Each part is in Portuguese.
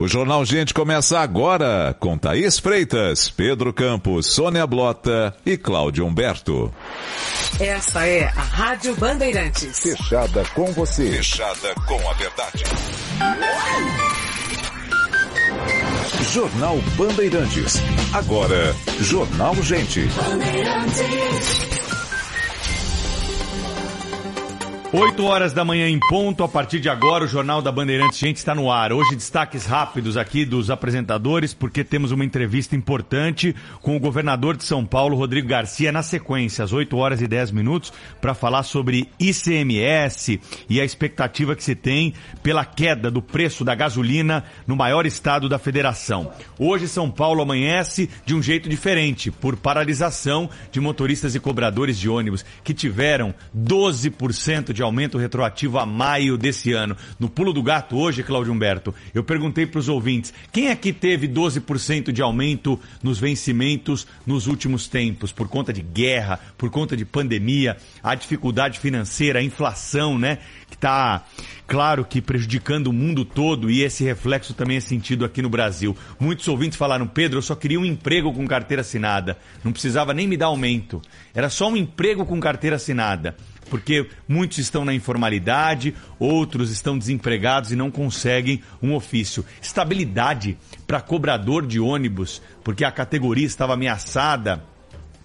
O Jornal Gente começa agora com Thaís Freitas, Pedro Campos, Sônia Blota e Cláudio Humberto. Essa é a Rádio Bandeirantes. Fechada com você. Fechada com a verdade. Jornal Bandeirantes. Agora, Jornal Gente. Bandeirantes. 8 horas da manhã em ponto, a partir de agora o Jornal da Bandeirantes Gente está no ar. Hoje destaques rápidos aqui dos apresentadores, porque temos uma entrevista importante com o governador de São Paulo, Rodrigo Garcia, na sequência, às 8 horas e 10 minutos, para falar sobre ICMS e a expectativa que se tem pela queda do preço da gasolina no maior estado da federação. Hoje São Paulo amanhece de um jeito diferente, por paralisação de motoristas e cobradores de ônibus que tiveram 12% de de aumento retroativo a maio desse ano. No pulo do gato hoje, Cláudio Humberto, eu perguntei para os ouvintes, quem que teve 12% de aumento nos vencimentos nos últimos tempos, por conta de guerra, por conta de pandemia, a dificuldade financeira, a inflação, né? Que está, claro que prejudicando o mundo todo e esse reflexo também é sentido aqui no Brasil. Muitos ouvintes falaram, Pedro, eu só queria um emprego com carteira assinada. Não precisava nem me dar aumento. Era só um emprego com carteira assinada porque muitos estão na informalidade, outros estão desempregados e não conseguem um ofício. Estabilidade para cobrador de ônibus, porque a categoria estava ameaçada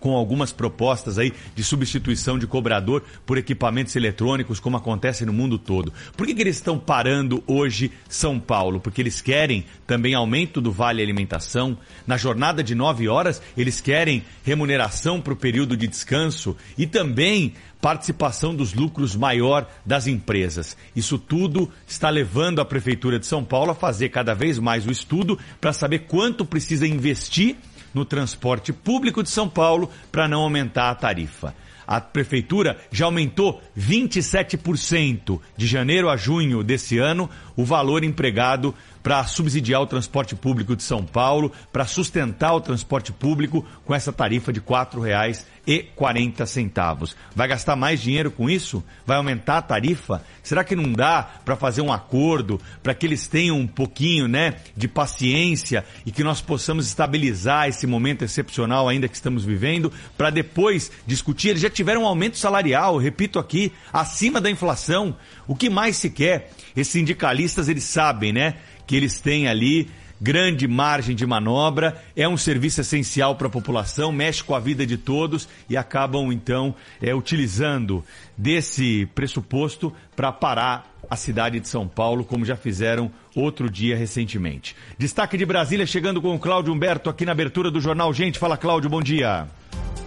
com algumas propostas aí de substituição de cobrador por equipamentos eletrônicos, como acontece no mundo todo. Por que, que eles estão parando hoje São Paulo? Porque eles querem também aumento do vale alimentação. Na jornada de nove horas, eles querem remuneração para o período de descanso e também participação dos lucros maior das empresas. Isso tudo está levando a Prefeitura de São Paulo a fazer cada vez mais o estudo para saber quanto precisa investir no transporte público de São Paulo para não aumentar a tarifa. A prefeitura já aumentou 27% de janeiro a junho desse ano o valor empregado para subsidiar o transporte público de São Paulo, para sustentar o transporte público com essa tarifa de R$ 4,40. Vai gastar mais dinheiro com isso? Vai aumentar a tarifa? Será que não dá para fazer um acordo para que eles tenham um pouquinho, né, de paciência e que nós possamos estabilizar esse momento excepcional ainda que estamos vivendo, para depois discutir? Eles já tiveram um aumento salarial, repito aqui, acima da inflação. O que mais se quer? Esses sindicalistas, eles sabem, né? Que eles têm ali grande margem de manobra, é um serviço essencial para a população, mexe com a vida de todos e acabam então é, utilizando desse pressuposto para parar a cidade de São Paulo, como já fizeram outro dia recentemente. Destaque de Brasília chegando com o Cláudio Humberto aqui na abertura do Jornal Gente. Fala, Cláudio, bom dia.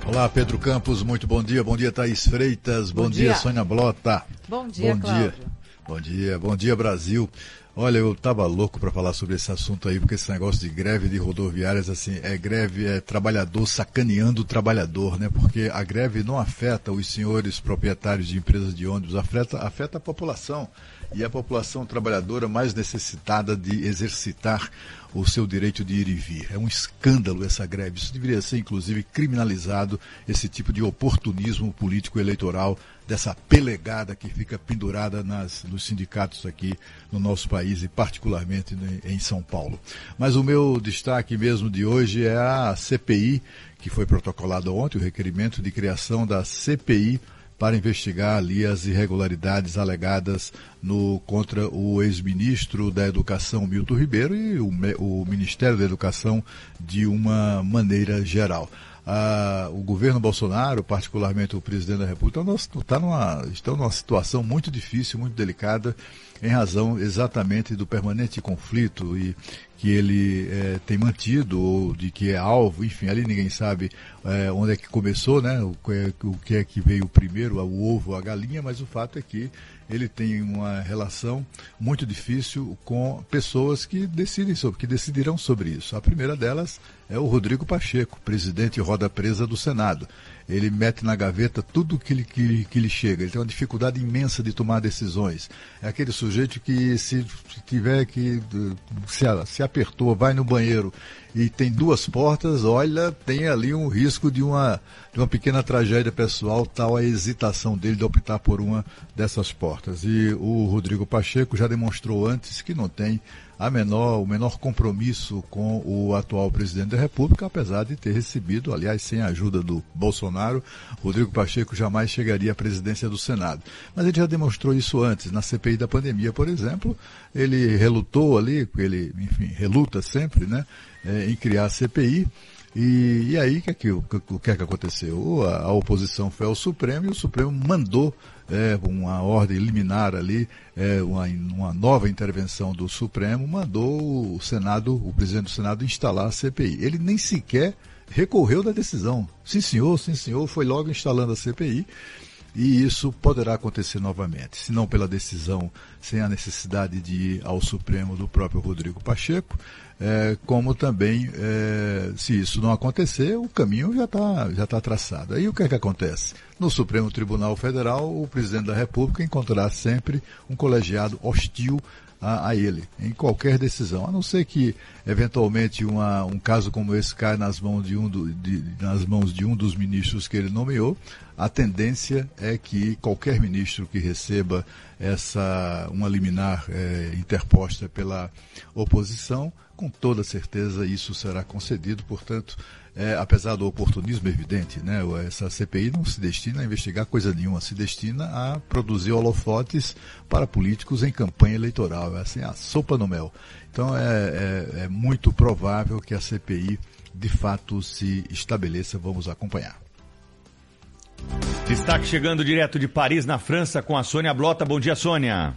Olá, Pedro Campos, muito bom dia. Bom dia, Thaís Freitas. Bom, bom dia. dia, Sônia Blota. Bom dia, bom Cláudio. Dia. Bom dia, bom dia, Brasil. Olha, eu tava louco para falar sobre esse assunto aí, porque esse negócio de greve de rodoviárias, assim, é greve, é trabalhador sacaneando o trabalhador, né? Porque a greve não afeta os senhores proprietários de empresas de ônibus, afeta, afeta a população. E a população trabalhadora mais necessitada de exercitar o seu direito de ir e vir. É um escândalo essa greve. Isso deveria ser, inclusive, criminalizado, esse tipo de oportunismo político eleitoral, dessa pelegada que fica pendurada nas, nos sindicatos aqui no nosso país e particularmente em São Paulo. Mas o meu destaque mesmo de hoje é a CPI, que foi protocolado ontem, o requerimento de criação da CPI para investigar ali as irregularidades alegadas no, contra o ex-ministro da Educação Milton Ribeiro e o, o Ministério da Educação de uma maneira geral. Ah, o governo Bolsonaro, particularmente o presidente da República, tá numa, estão numa situação muito difícil, muito delicada, em razão exatamente do permanente conflito e que ele é, tem mantido, ou de que é alvo, enfim, ali ninguém sabe é, onde é que começou, né? O, o que é que veio primeiro, o ovo a galinha, mas o fato é que ele tem uma relação muito difícil com pessoas que decidem sobre, que decidirão sobre isso. A primeira delas é o Rodrigo Pacheco, presidente roda presa do Senado. Ele mete na gaveta tudo que lhe, que, que lhe chega. Ele tem uma dificuldade imensa de tomar decisões. É aquele sujeito que se, se tiver que se, se apertou, vai no banheiro e tem duas portas, olha, tem ali um risco de uma, de uma pequena tragédia pessoal, tal a hesitação dele de optar por uma dessas portas. E o Rodrigo Pacheco já demonstrou antes que não tem a menor, o menor compromisso com o atual presidente da República, apesar de ter recebido, aliás, sem a ajuda do Bolsonaro, Rodrigo Pacheco jamais chegaria à presidência do Senado. Mas ele já demonstrou isso antes, na CPI da pandemia, por exemplo, ele relutou ali, ele, enfim, reluta sempre, né? é, em criar a CPI. E, e aí, o que, é que, que é que aconteceu? A, a, oposição foi ao Supremo e o Supremo mandou é, uma ordem liminar ali, é, uma, uma nova intervenção do Supremo, mandou o Senado, o presidente do Senado, instalar a CPI. Ele nem sequer recorreu da decisão. Sim, senhor, sim, senhor, foi logo instalando a CPI e isso poderá acontecer novamente, se não pela decisão, sem a necessidade de ir ao Supremo do próprio Rodrigo Pacheco, é, como também, é, se isso não acontecer, o caminho já está já tá traçado. Aí o que é que acontece? No Supremo Tribunal Federal, o presidente da República encontrará sempre um colegiado hostil a, a, ele, em qualquer decisão, a não ser que, eventualmente, uma, um caso como esse caia nas mãos de, um do, de, nas mãos de um dos ministros que ele nomeou, a tendência é que qualquer ministro que receba essa uma liminar é, interposta pela oposição, com toda certeza isso será concedido, portanto, é, apesar do oportunismo evidente, né, essa CPI não se destina a investigar coisa nenhuma, se destina a produzir holofotes para políticos em campanha eleitoral, é assim, a sopa no mel. Então é, é, é muito provável que a CPI de fato se estabeleça, vamos acompanhar. Destaque chegando direto de Paris, na França, com a Sônia Blota. Bom dia, Sônia.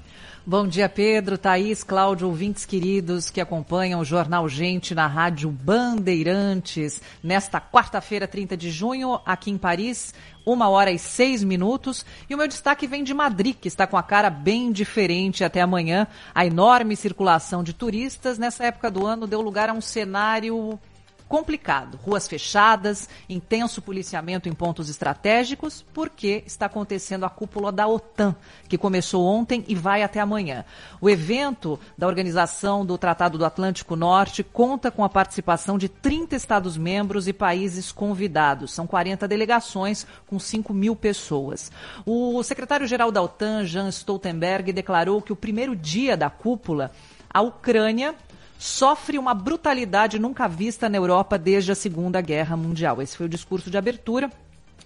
Bom dia, Pedro, Thaís, Cláudio, ouvintes queridos que acompanham o Jornal Gente na Rádio Bandeirantes. Nesta quarta-feira, 30 de junho, aqui em Paris, uma hora e seis minutos. E o meu destaque vem de Madrid, que está com a cara bem diferente até amanhã. A enorme circulação de turistas nessa época do ano deu lugar a um cenário complicado. Ruas fechadas, intenso policiamento em pontos estratégicos, porque está acontecendo a cúpula da OTAN, que começou ontem e vai até amanhã. O evento da Organização do Tratado do Atlântico Norte conta com a participação de 30 Estados-membros e países convidados. São 40 delegações com 5 mil pessoas. O secretário-geral da OTAN, Jean Stoltenberg, declarou que o primeiro dia da cúpula, a Ucrânia sofre uma brutalidade nunca vista na Europa desde a Segunda Guerra Mundial. Esse foi o discurso de abertura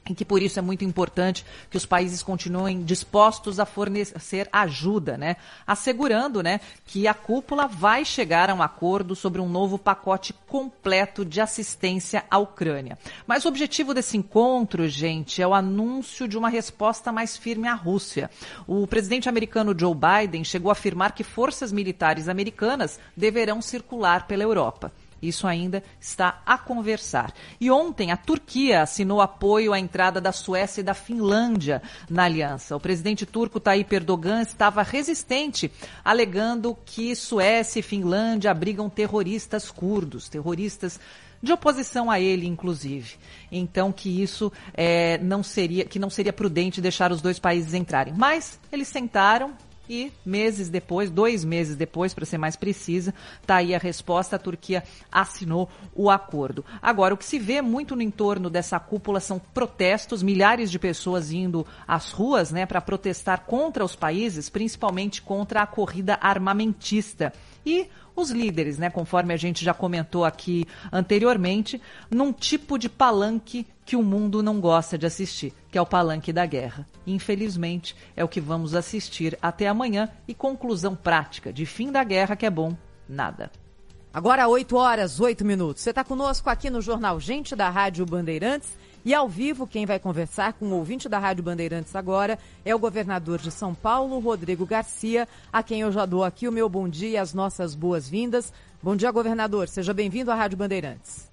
em que por isso é muito importante que os países continuem dispostos a fornecer ajuda, né? Assegurando, né, que a cúpula vai chegar a um acordo sobre um novo pacote completo de assistência à Ucrânia. Mas o objetivo desse encontro, gente, é o anúncio de uma resposta mais firme à Rússia. O presidente americano Joe Biden chegou a afirmar que forças militares americanas deverão circular pela Europa. Isso ainda está a conversar. E ontem a Turquia assinou apoio à entrada da Suécia e da Finlândia na aliança. O presidente turco Tayyip Erdogan estava resistente, alegando que Suécia e Finlândia abrigam terroristas curdos, terroristas de oposição a ele, inclusive. Então que isso é, não seria, que não seria prudente deixar os dois países entrarem. Mas eles sentaram, e meses depois, dois meses depois, para ser mais precisa, está aí a resposta: a Turquia assinou o acordo. Agora, o que se vê muito no entorno dessa cúpula são protestos, milhares de pessoas indo às ruas né, para protestar contra os países, principalmente contra a corrida armamentista. E os líderes, né, conforme a gente já comentou aqui anteriormente, num tipo de palanque que o mundo não gosta de assistir, que é o palanque da guerra. Infelizmente, é o que vamos assistir até amanhã e conclusão prática de fim da guerra que é bom, nada. Agora 8 horas, 8 minutos. Você está conosco aqui no Jornal Gente da Rádio Bandeirantes. E ao vivo, quem vai conversar com o ouvinte da Rádio Bandeirantes agora é o governador de São Paulo, Rodrigo Garcia, a quem eu já dou aqui o meu bom dia e as nossas boas-vindas. Bom dia, governador. Seja bem-vindo à Rádio Bandeirantes.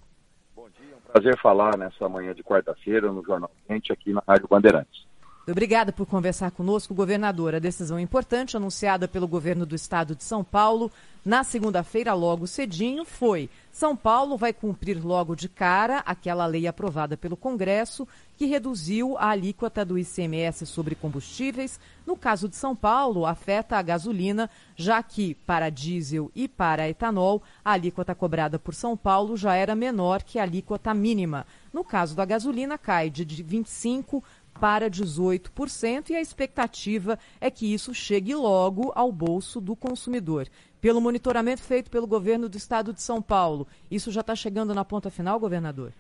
Bom dia, é um prazer falar nessa manhã de quarta-feira no Jornal Gente aqui na Rádio Bandeirantes. Obrigada por conversar conosco, governador. A decisão importante anunciada pelo governo do estado de São Paulo na segunda-feira, logo cedinho, foi: São Paulo vai cumprir logo de cara aquela lei aprovada pelo Congresso que reduziu a alíquota do ICMS sobre combustíveis. No caso de São Paulo, afeta a gasolina, já que para diesel e para etanol, a alíquota cobrada por São Paulo já era menor que a alíquota mínima. No caso da gasolina, cai de 25 para 18% e a expectativa é que isso chegue logo ao bolso do consumidor. Pelo monitoramento feito pelo governo do estado de São Paulo, isso já está chegando na ponta final, governador?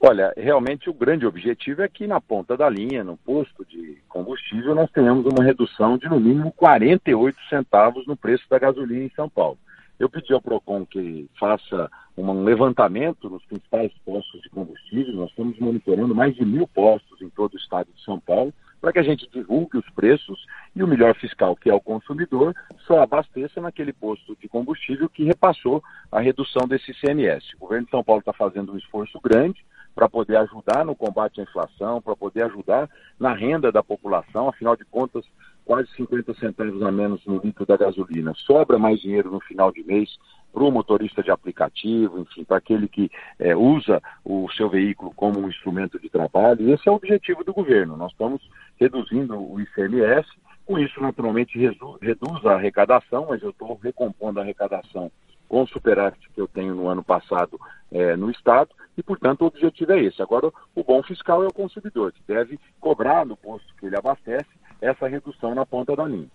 Olha, realmente o grande objetivo é que na ponta da linha, no posto de combustível, nós tenhamos uma redução de no mínimo 48 centavos no preço da gasolina em São Paulo. Eu pedi ao PROCON que faça um levantamento nos principais postos de combustível. Nós estamos monitorando mais de mil postos em todo o estado de São Paulo para que a gente divulgue os preços e o melhor fiscal, que é o consumidor, só abasteça naquele posto de combustível que repassou a redução desse CMS. O governo de São Paulo está fazendo um esforço grande para poder ajudar no combate à inflação, para poder ajudar na renda da população, afinal de contas, quase 50 centavos a menos no litro da gasolina. Sobra mais dinheiro no final de mês para o motorista de aplicativo, enfim, para aquele que é, usa o seu veículo como um instrumento de trabalho. Esse é o objetivo do governo. Nós estamos reduzindo o ICMS, com isso, naturalmente, reduz a arrecadação, mas eu estou recompondo a arrecadação com o superávit que eu tenho no ano passado é, no Estado, e, portanto, o objetivo é esse. Agora, o bom fiscal é o consumidor, que deve cobrar no posto que ele abastece essa redução na ponta da linha.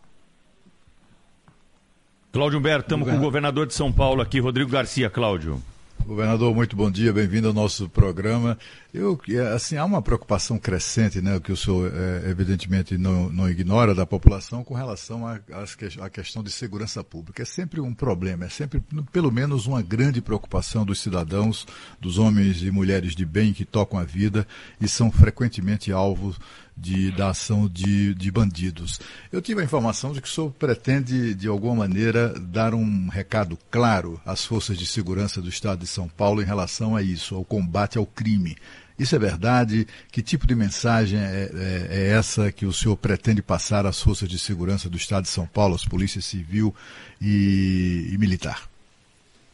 Cláudio Humberto, estamos com o governador de São Paulo aqui, Rodrigo Garcia. Cláudio. Governador, muito bom dia, bem-vindo ao nosso programa. Eu, assim, há uma preocupação crescente, né, que o senhor é, evidentemente não, não ignora da população com relação à questão de segurança pública. É sempre um problema, é sempre, pelo menos, uma grande preocupação dos cidadãos, dos homens e mulheres de bem que tocam a vida e são frequentemente alvos de, da ação de, de bandidos. Eu tive a informação de que o senhor pretende, de alguma maneira, dar um recado claro às forças de segurança do Estado de São Paulo em relação a isso, ao combate ao crime. Isso é verdade? Que tipo de mensagem é, é, é, essa que o senhor pretende passar às forças de segurança do Estado de São Paulo, às polícias civil e, e militar?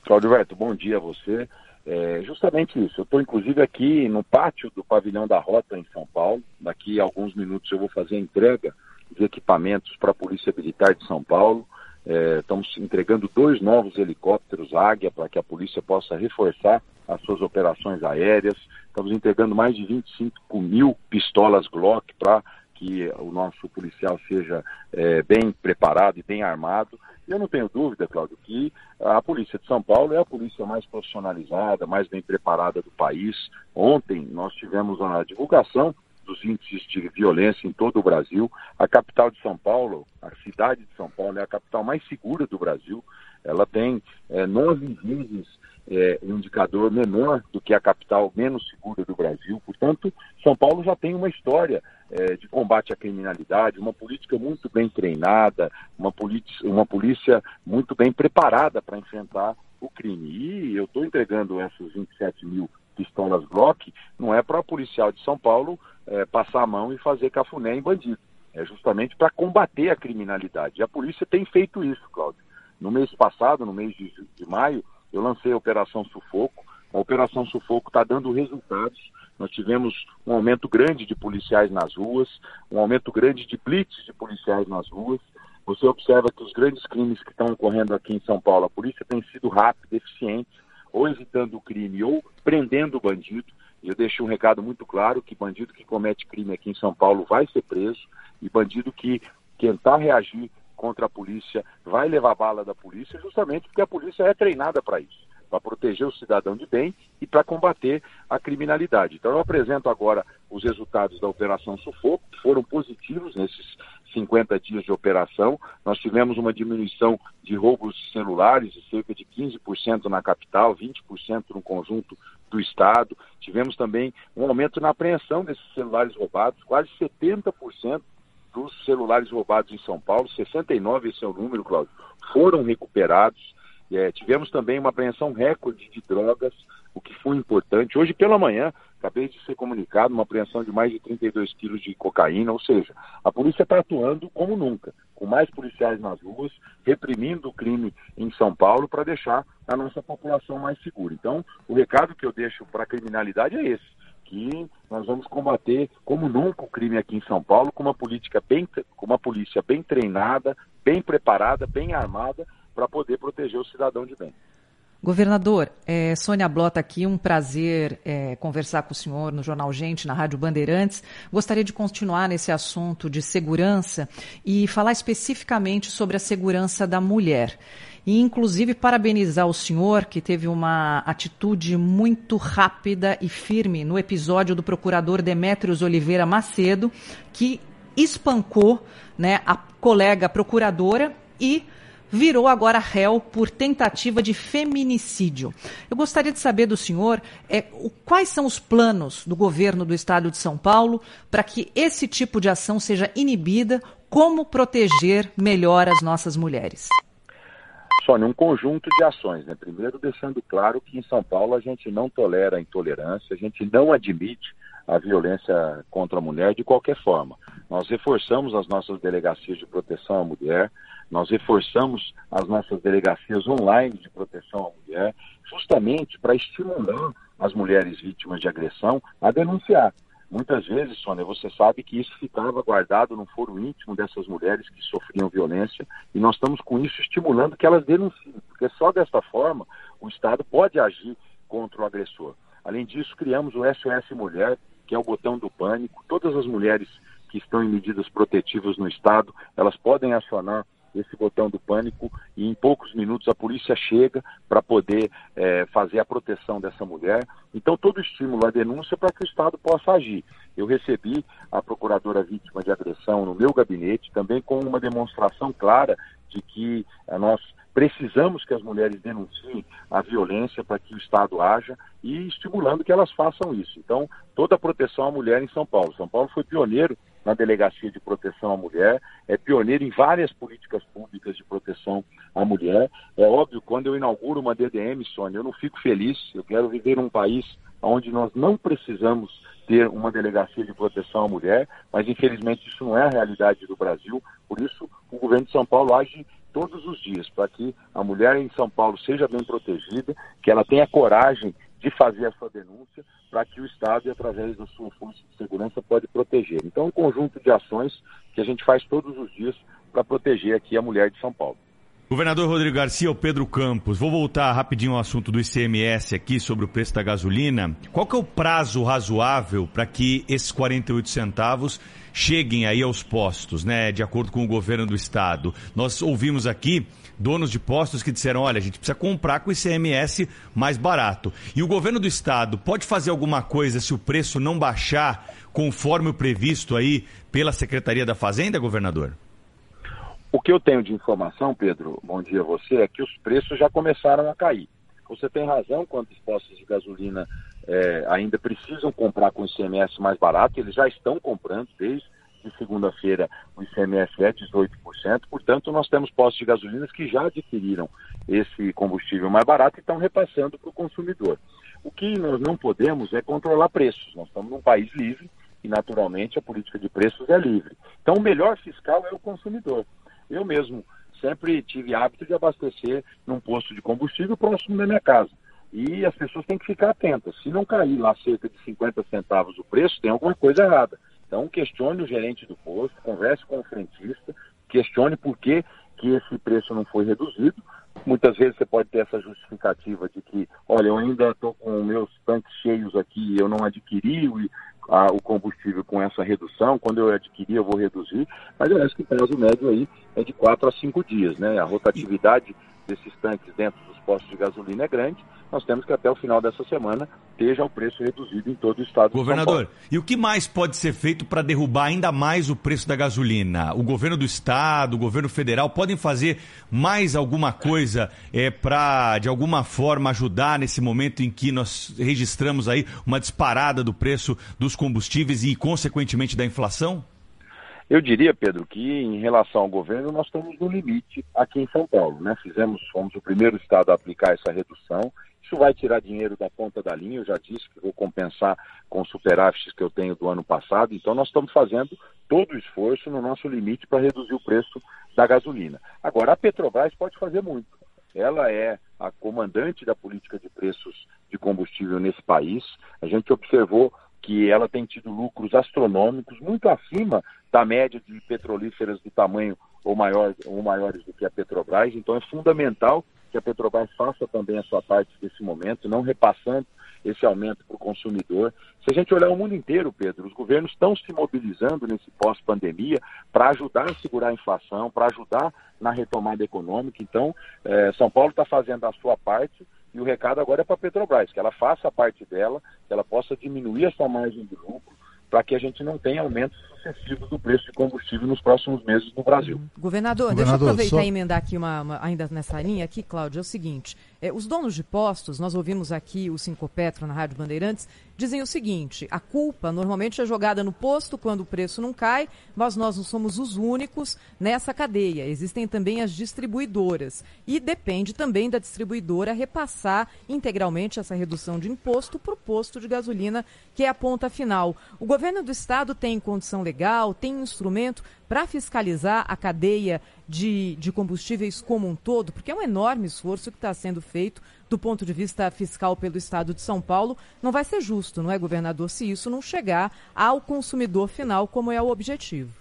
Cláudio Verto, bom dia a você. É justamente isso. Eu estou, inclusive, aqui no pátio do Pavilhão da Rota, em São Paulo. Daqui a alguns minutos eu vou fazer a entrega de equipamentos para a Polícia Militar de São Paulo. É, estamos entregando dois novos helicópteros Águia para que a polícia possa reforçar as suas operações aéreas. Estamos entregando mais de 25 mil pistolas Glock para que o nosso policial seja é, bem preparado e bem armado. Eu não tenho dúvida, Cláudio, que a Polícia de São Paulo é a polícia mais profissionalizada, mais bem preparada do país. Ontem nós tivemos a divulgação dos índices de violência em todo o Brasil. A capital de São Paulo, a cidade de São Paulo, é a capital mais segura do Brasil. Ela tem é, nove vezes é, um indicador menor do que a capital menos segura do Brasil. Portanto, São Paulo já tem uma história é, de combate à criminalidade, uma política muito bem treinada, uma, uma polícia muito bem preparada para enfrentar o crime. E eu estou entregando essas 27 mil pistolas Glock, não é para policial de São Paulo é, passar a mão e fazer cafuné em bandido. É justamente para combater a criminalidade. E a polícia tem feito isso, Cláudio. No mês passado, no mês de, de maio, eu lancei a Operação Sufoco. A Operação Sufoco está dando resultados. Nós tivemos um aumento grande de policiais nas ruas, um aumento grande de blitz de policiais nas ruas. Você observa que os grandes crimes que estão ocorrendo aqui em São Paulo, a polícia tem sido rápida, eficiente, ou evitando o crime ou prendendo o bandido. Eu deixo um recado muito claro que bandido que comete crime aqui em São Paulo vai ser preso e bandido que tentar reagir contra a polícia vai levar bala da polícia justamente porque a polícia é treinada para isso. para proteger o cidadão de bem e para combater a criminalidade. Então eu apresento agora os resultados da Operação Sufoco, que foram positivos nesses 50 dias de operação. Nós tivemos uma diminuição de roubos de celulares de cerca de 15% na capital, 20% no conjunto do estado. Tivemos também um aumento na apreensão desses celulares roubados, quase 70% dos celulares roubados em São Paulo, 69 esse é o número, Cláudio, foram recuperados. É, tivemos também uma apreensão recorde de drogas, o que foi importante. Hoje pela manhã, acabei de ser comunicado, uma apreensão de mais de 32 quilos de cocaína, ou seja, a polícia está atuando como nunca, com mais policiais nas ruas, reprimindo o crime em São Paulo para deixar a nossa população mais segura. Então, o recado que eu deixo para a criminalidade é esse que nós vamos combater como nunca o crime aqui em São Paulo com uma política bem, com uma polícia bem treinada, bem preparada, bem armada para poder proteger o cidadão de bem. Governador, é, Sônia Blota aqui, um prazer é, conversar com o senhor no Jornal Gente, na Rádio Bandeirantes. Gostaria de continuar nesse assunto de segurança e falar especificamente sobre a segurança da mulher. E, inclusive, parabenizar o senhor, que teve uma atitude muito rápida e firme no episódio do procurador Demétrios Oliveira Macedo, que espancou né, a colega procuradora e virou agora réu por tentativa de feminicídio. Eu gostaria de saber do senhor é, o, quais são os planos do governo do estado de São Paulo para que esse tipo de ação seja inibida, como proteger melhor as nossas mulheres. Sônia, um conjunto de ações. Né? Primeiro, deixando claro que em São Paulo a gente não tolera a intolerância, a gente não admite a violência contra a mulher de qualquer forma. Nós reforçamos as nossas delegacias de proteção à mulher, nós reforçamos as nossas delegacias online de proteção à mulher, justamente para estimular as mulheres vítimas de agressão a denunciar. Muitas vezes, Sônia, você sabe que isso ficava guardado no foro íntimo dessas mulheres que sofriam violência e nós estamos com isso estimulando que elas denunciem, porque só desta forma o Estado pode agir contra o agressor. Além disso, criamos o SOS Mulher, que é o botão do pânico. Todas as mulheres que estão em medidas protetivas no Estado, elas podem acionar esse botão do pânico e em poucos minutos a polícia chega para poder é, fazer a proteção dessa mulher. Então, todo estímulo à denúncia para que o Estado possa agir. Eu recebi a procuradora vítima de agressão no meu gabinete, também com uma demonstração clara de que eh, nós precisamos que as mulheres denunciem a violência para que o Estado haja e estimulando que elas façam isso. Então, toda a proteção à mulher em São Paulo. São Paulo foi pioneiro na Delegacia de Proteção à Mulher, é pioneiro em várias políticas públicas de proteção à mulher. É óbvio, quando eu inauguro uma DDM, Sônia, eu não fico feliz, eu quero viver num país onde nós não precisamos ter uma delegacia de proteção à mulher, mas infelizmente isso não é a realidade do Brasil, por isso o governo de São Paulo age todos os dias para que a mulher em São Paulo seja bem protegida, que ela tenha coragem de fazer a sua denúncia para que o Estado, através da sua força de segurança, pode proteger. Então, um conjunto de ações que a gente faz todos os dias para proteger aqui a mulher de São Paulo. Governador Rodrigo Garcia, o Pedro Campos. Vou voltar rapidinho ao assunto do ICMS aqui sobre o preço da gasolina. Qual que é o prazo razoável para que esses 48 centavos cheguem aí aos postos, né? De acordo com o governo do estado. Nós ouvimos aqui donos de postos que disseram: olha, a gente precisa comprar com ICMS mais barato. E o governo do estado pode fazer alguma coisa se o preço não baixar conforme o previsto aí pela Secretaria da Fazenda, governador? O que eu tenho de informação, Pedro, bom dia a você, é que os preços já começaram a cair. Você tem razão quando os postos de gasolina é, ainda precisam comprar com ICMS mais barato, eles já estão comprando desde de segunda-feira o ICMS é 18%, portanto nós temos postos de gasolina que já adquiriram esse combustível mais barato e estão repassando para o consumidor. O que nós não podemos é controlar preços, nós estamos num país livre e naturalmente a política de preços é livre. Então o melhor fiscal é o consumidor. Eu mesmo sempre tive hábito de abastecer num posto de combustível próximo da minha casa. E as pessoas têm que ficar atentas. Se não cair lá cerca de 50 centavos o preço, tem alguma coisa errada. Então, questione o gerente do posto, converse com o frentista, questione por que, que esse preço não foi reduzido. Muitas vezes você pode ter essa justificativa de que, olha, eu ainda estou com meus tanques cheios aqui, eu não adquiri o, a, o combustível com essa redução, quando eu adquirir eu vou reduzir, mas eu acho que o prazo médio aí é de 4 a 5 dias, né? A rotatividade desses tanques dentro dos postos de gasolina é grande, nós temos que até o final dessa semana já o preço reduzido em todo o estado Governador, de São Paulo. e o que mais pode ser feito para derrubar ainda mais o preço da gasolina? O governo do estado, o governo federal podem fazer mais alguma coisa é, para, de alguma forma, ajudar nesse momento em que nós registramos aí uma disparada do preço dos combustíveis e, consequentemente, da inflação? Eu diria, Pedro, que em relação ao governo, nós estamos no limite aqui em São Paulo. Né? Fizemos, fomos o primeiro estado a aplicar essa redução. Isso vai tirar dinheiro da ponta da linha, eu já disse que vou compensar com superávites que eu tenho do ano passado. Então, nós estamos fazendo todo o esforço no nosso limite para reduzir o preço da gasolina. Agora, a Petrobras pode fazer muito. Ela é a comandante da política de preços de combustível nesse país. A gente observou que ela tem tido lucros astronômicos, muito acima da média de petrolíferas do tamanho ou, maior, ou maiores do que a Petrobras. Então é fundamental que a Petrobras faça também a sua parte nesse momento, não repassando esse aumento para o consumidor. Se a gente olhar o mundo inteiro, Pedro, os governos estão se mobilizando nesse pós-pandemia para ajudar a segurar a inflação, para ajudar na retomada econômica. Então, eh, São Paulo está fazendo a sua parte e o recado agora é para a Petrobras, que ela faça a parte dela, que ela possa diminuir a sua margem de lucro, para que a gente não tenha aumentos sucessivos do preço de combustível nos próximos meses no Brasil. Governador, Governador, deixa eu aproveitar só- e emendar aqui uma, uma- ainda nessa linha aqui, Cláudio, é o seguinte, é, os donos de postos, nós ouvimos aqui o Cinco Petro na Rádio Bandeirantes, dizem o seguinte, a culpa normalmente é jogada no posto quando o preço não cai, mas nós não somos os únicos nessa cadeia, existem também as distribuidoras e depende também da distribuidora repassar integralmente essa redução de imposto para o posto de gasolina, que é a ponta final. O governo do estado tem condição legal, tem instrumento para fiscalizar a cadeia de, de combustíveis como um todo, porque é um enorme esforço que está sendo feito do ponto de vista fiscal pelo estado de São Paulo. Não vai ser justo, não é, governador, se isso não chegar ao consumidor final, como é o objetivo.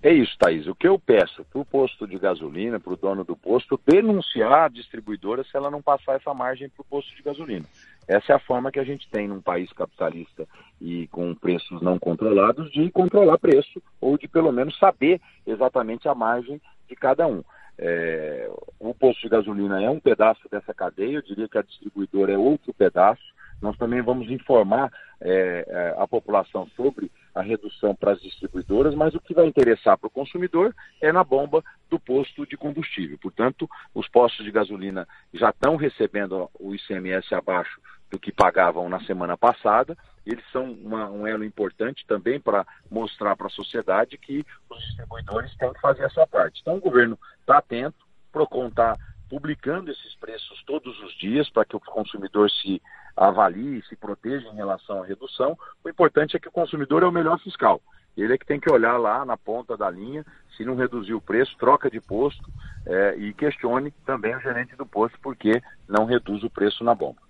É isso, Thaís. O que eu peço para o posto de gasolina, para o dono do posto, denunciar a distribuidora se ela não passar essa margem para o posto de gasolina. Essa é a forma que a gente tem num país capitalista e com preços não controlados de controlar preço ou de pelo menos saber exatamente a margem de cada um. É, o posto de gasolina é um pedaço dessa cadeia, eu diria que a distribuidora é outro pedaço. Nós também vamos informar é, é, a população sobre a redução para as distribuidoras, mas o que vai interessar para o consumidor é na bomba do posto de combustível. Portanto, os postos de gasolina já estão recebendo o ICMS abaixo do que pagavam na semana passada. Eles são uma, um elo importante também para mostrar para a sociedade que os distribuidores têm que fazer a sua parte. Então, o governo está atento, PROCON está publicando esses preços todos os dias para que o consumidor se avalie, se proteja em relação à redução. O importante é que o consumidor é o melhor fiscal. Ele é que tem que olhar lá na ponta da linha, se não reduzir o preço, troca de posto eh, e questione também o gerente do posto porque não reduz o preço na bomba.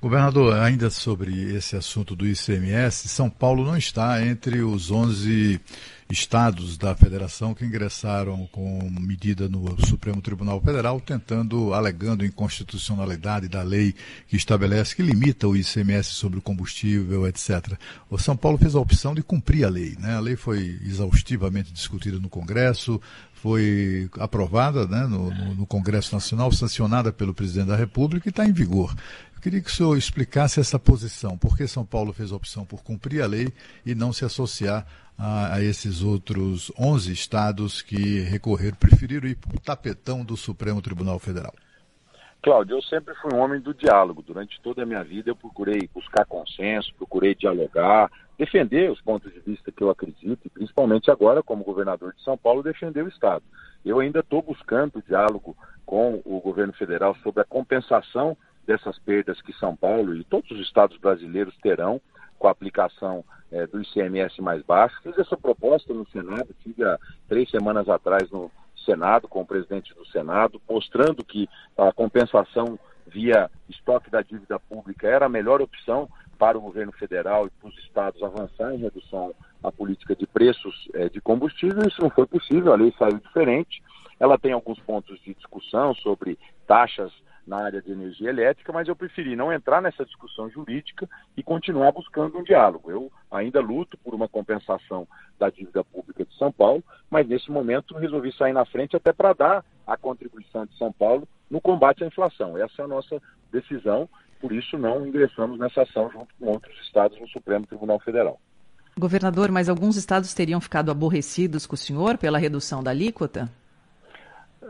Governador, ainda sobre esse assunto do ICMS, São Paulo não está entre os 11 estados da federação que ingressaram com medida no Supremo Tribunal Federal, tentando, alegando inconstitucionalidade da lei que estabelece, que limita o ICMS sobre o combustível, etc. O São Paulo fez a opção de cumprir a lei. Né? A lei foi exaustivamente discutida no Congresso, foi aprovada né, no, no, no Congresso Nacional, sancionada pelo presidente da República e está em vigor. Eu queria que o senhor explicasse essa posição. Por que São Paulo fez a opção por cumprir a lei e não se associar a, a esses outros 11 estados que recorreram, preferiram ir para o tapetão do Supremo Tribunal Federal? Cláudio, eu sempre fui um homem do diálogo. Durante toda a minha vida eu procurei buscar consenso, procurei dialogar, defender os pontos de vista que eu acredito e principalmente agora, como governador de São Paulo, defender o Estado. Eu ainda estou buscando diálogo com o governo federal sobre a compensação dessas perdas que São Paulo e todos os estados brasileiros terão com a aplicação eh, do ICMS mais baixo. Fiz essa proposta no Senado, tive há três semanas atrás no Senado, com o presidente do Senado, mostrando que a compensação via estoque da dívida pública era a melhor opção para o governo federal e para os estados avançar em redução à política de preços eh, de combustível. Isso não foi possível, a lei saiu diferente. Ela tem alguns pontos de discussão sobre taxas na área de energia elétrica, mas eu preferi não entrar nessa discussão jurídica e continuar buscando um diálogo. Eu ainda luto por uma compensação da dívida pública de São Paulo, mas nesse momento resolvi sair na frente até para dar a contribuição de São Paulo no combate à inflação. Essa é a nossa decisão, por isso não ingressamos nessa ação junto com outros estados no Supremo Tribunal Federal. Governador, mas alguns estados teriam ficado aborrecidos com o senhor pela redução da alíquota?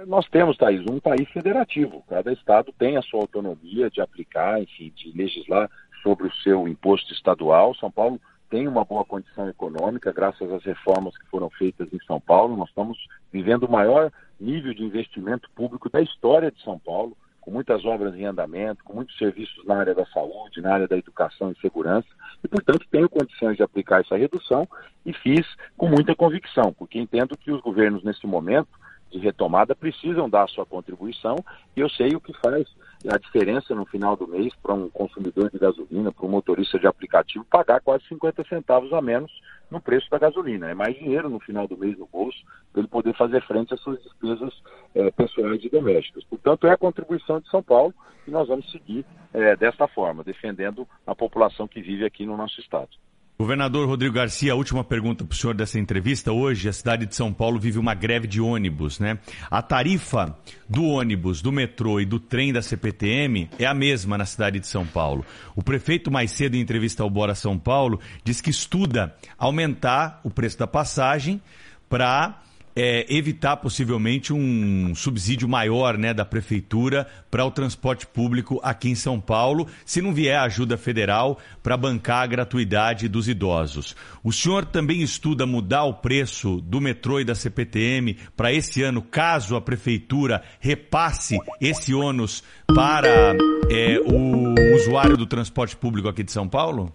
Nós temos, Thaís, um país federativo. Cada estado tem a sua autonomia de aplicar, enfim, de legislar sobre o seu imposto estadual. São Paulo tem uma boa condição econômica, graças às reformas que foram feitas em São Paulo. Nós estamos vivendo o maior nível de investimento público da história de São Paulo com muitas obras em andamento, com muitos serviços na área da saúde, na área da educação e segurança, e, portanto, tenho condições de aplicar essa redução e fiz com muita convicção, porque entendo que os governos, nesse momento de retomada, precisam dar a sua contribuição e eu sei o que faz a diferença no final do mês para um consumidor de gasolina, para um motorista de aplicativo, pagar quase 50 centavos a menos no preço da gasolina. É mais dinheiro no final do mês no bolso para ele poder fazer frente às suas despesas é, pessoais e domésticas. Portanto, é a contribuição de São Paulo e nós vamos seguir é, desta forma, defendendo a população que vive aqui no nosso estado. Governador Rodrigo Garcia, a última pergunta para o senhor dessa entrevista. Hoje, a cidade de São Paulo vive uma greve de ônibus, né? A tarifa do ônibus, do metrô e do trem da CPTM é a mesma na cidade de São Paulo. O prefeito, mais cedo, em entrevista ao Bora São Paulo, diz que estuda aumentar o preço da passagem para é, evitar possivelmente um subsídio maior né, da prefeitura para o transporte público aqui em São Paulo, se não vier ajuda federal para bancar a gratuidade dos idosos. O senhor também estuda mudar o preço do metrô e da CPTM para esse ano, caso a prefeitura repasse esse ônus para é, o usuário do transporte público aqui de São Paulo?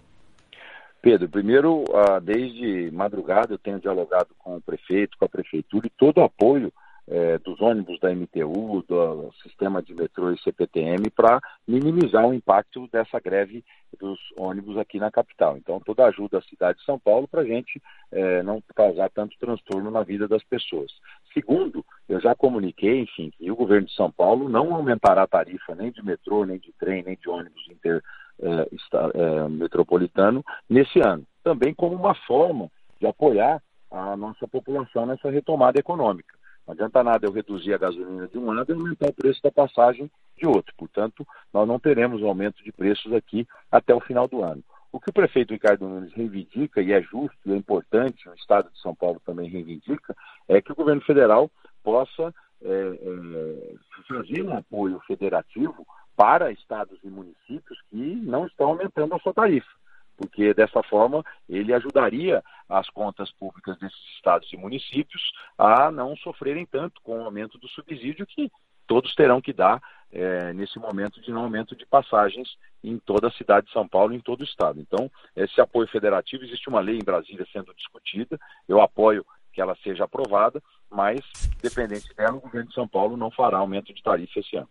Pedro, primeiro, ah, desde madrugada eu tenho dialogado com o prefeito, com a prefeitura e todo o apoio eh, dos ônibus da MTU, do sistema de metrô e CPTM para minimizar o impacto dessa greve dos ônibus aqui na capital. Então, toda ajuda à cidade de São Paulo para a gente eh, não causar tanto transtorno na vida das pessoas. Segundo, eu já comuniquei, enfim, que o governo de São Paulo não aumentará a tarifa nem de metrô, nem de trem, nem de ônibus inter é, está, é, metropolitano nesse ano. Também como uma forma de apoiar a nossa população nessa retomada econômica. Não adianta nada eu reduzir a gasolina de um lado e aumentar o preço da passagem de outro. Portanto, nós não teremos aumento de preços aqui até o final do ano. O que o prefeito Ricardo Nunes reivindica, e é justo e é importante, o Estado de São Paulo também reivindica, é que o governo federal possa é, é, fazer um apoio federativo para estados e municípios que não estão aumentando a sua tarifa, porque dessa forma ele ajudaria as contas públicas desses estados e municípios a não sofrerem tanto com o aumento do subsídio que todos terão que dar é, nesse momento de não aumento de passagens em toda a cidade de São Paulo em todo o estado. Então, esse apoio federativo, existe uma lei em Brasília sendo discutida, eu apoio que ela seja aprovada, mas, dependente dela, o governo de São Paulo não fará aumento de tarifa esse ano.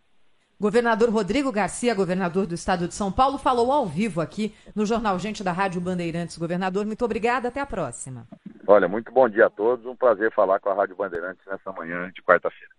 Governador Rodrigo Garcia, governador do estado de São Paulo, falou ao vivo aqui no Jornal Gente da Rádio Bandeirantes. Governador, muito obrigada. Até a próxima. Olha, muito bom dia a todos. Um prazer falar com a Rádio Bandeirantes nessa manhã de quarta-feira.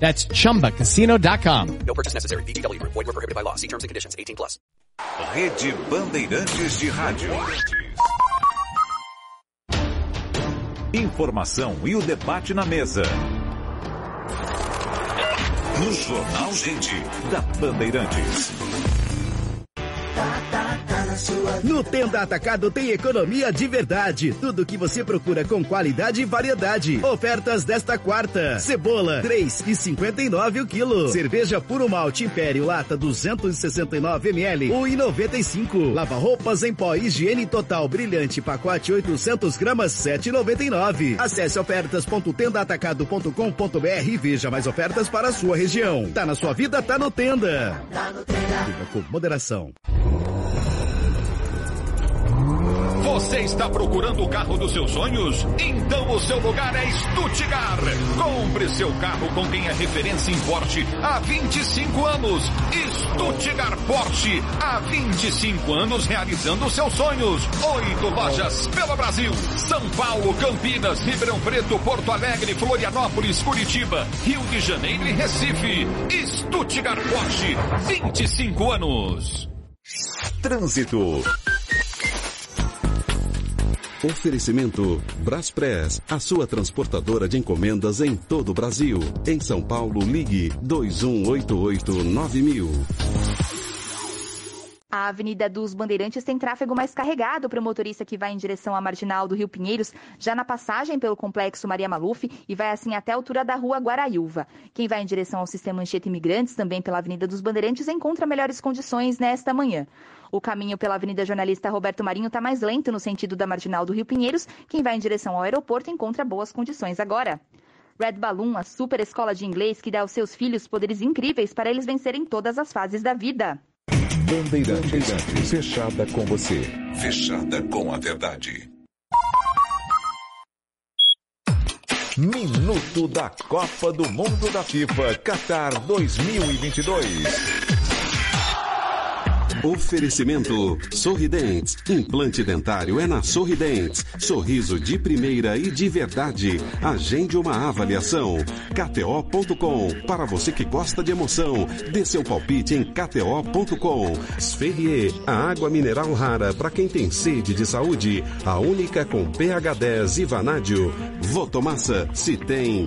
That's chumbacasino.com. No purchase necessary. VGW Group. Void were prohibited by law. See terms and conditions. 18 plus. Rede Bandeirantes de Rádio. Informação e o debate na mesa. No Jornal Gente, da Bandeirantes. No Tenda Atacado tem economia de verdade. Tudo que você procura com qualidade e variedade. Ofertas desta quarta. Cebola, 3,59 o quilo. Cerveja Puro Malte Império Lata 269 ml, 1,95. Lava roupas em pó higiene total brilhante pacote 800 gramas, 7,99. Acesse ofertas.tendaatacado.com.br e veja mais ofertas para a sua região. Tá na sua vida, tá no Tenda. Tá no Tenda. Com moderação. Você está procurando o carro dos seus sonhos? Então o seu lugar é Stuttgart. Compre seu carro com quem é referência em Porsche há 25 anos. Stuttgart Porsche, há 25 anos realizando seus sonhos. Oito lojas pelo Brasil. São Paulo, Campinas, Ribeirão Preto, Porto Alegre, Florianópolis, Curitiba, Rio de Janeiro e Recife. Stuttgart Porsche, 25 anos. Trânsito. Oferecimento Braspress, a sua transportadora de encomendas em todo o Brasil. Em São Paulo, ligue 2188-9000. A Avenida dos Bandeirantes tem tráfego mais carregado para o motorista que vai em direção à marginal do Rio Pinheiros, já na passagem pelo complexo Maria Maluf e vai assim até a altura da rua Guaraiúva. Quem vai em direção ao sistema Anchieta Imigrantes, também pela Avenida dos Bandeirantes, encontra melhores condições nesta manhã. O caminho pela Avenida Jornalista Roberto Marinho está mais lento no sentido da marginal do Rio Pinheiros. Quem vai em direção ao aeroporto encontra boas condições agora. Red Balloon, a super escola de inglês que dá aos seus filhos poderes incríveis para eles vencerem todas as fases da vida. Bandeirantes, fechada com você. Fechada com a verdade. Minuto da Copa do Mundo da FIFA Qatar 2022. Oferecimento Sorridentes. Implante dentário é na Sorridentes. Sorriso de primeira e de verdade. Agende uma avaliação. KTO.com. Para você que gosta de emoção, dê seu palpite em KTO.com. Sferrier. A água mineral rara para quem tem sede de saúde. A única com pH 10 e vanádio. Votomassa. Se tem.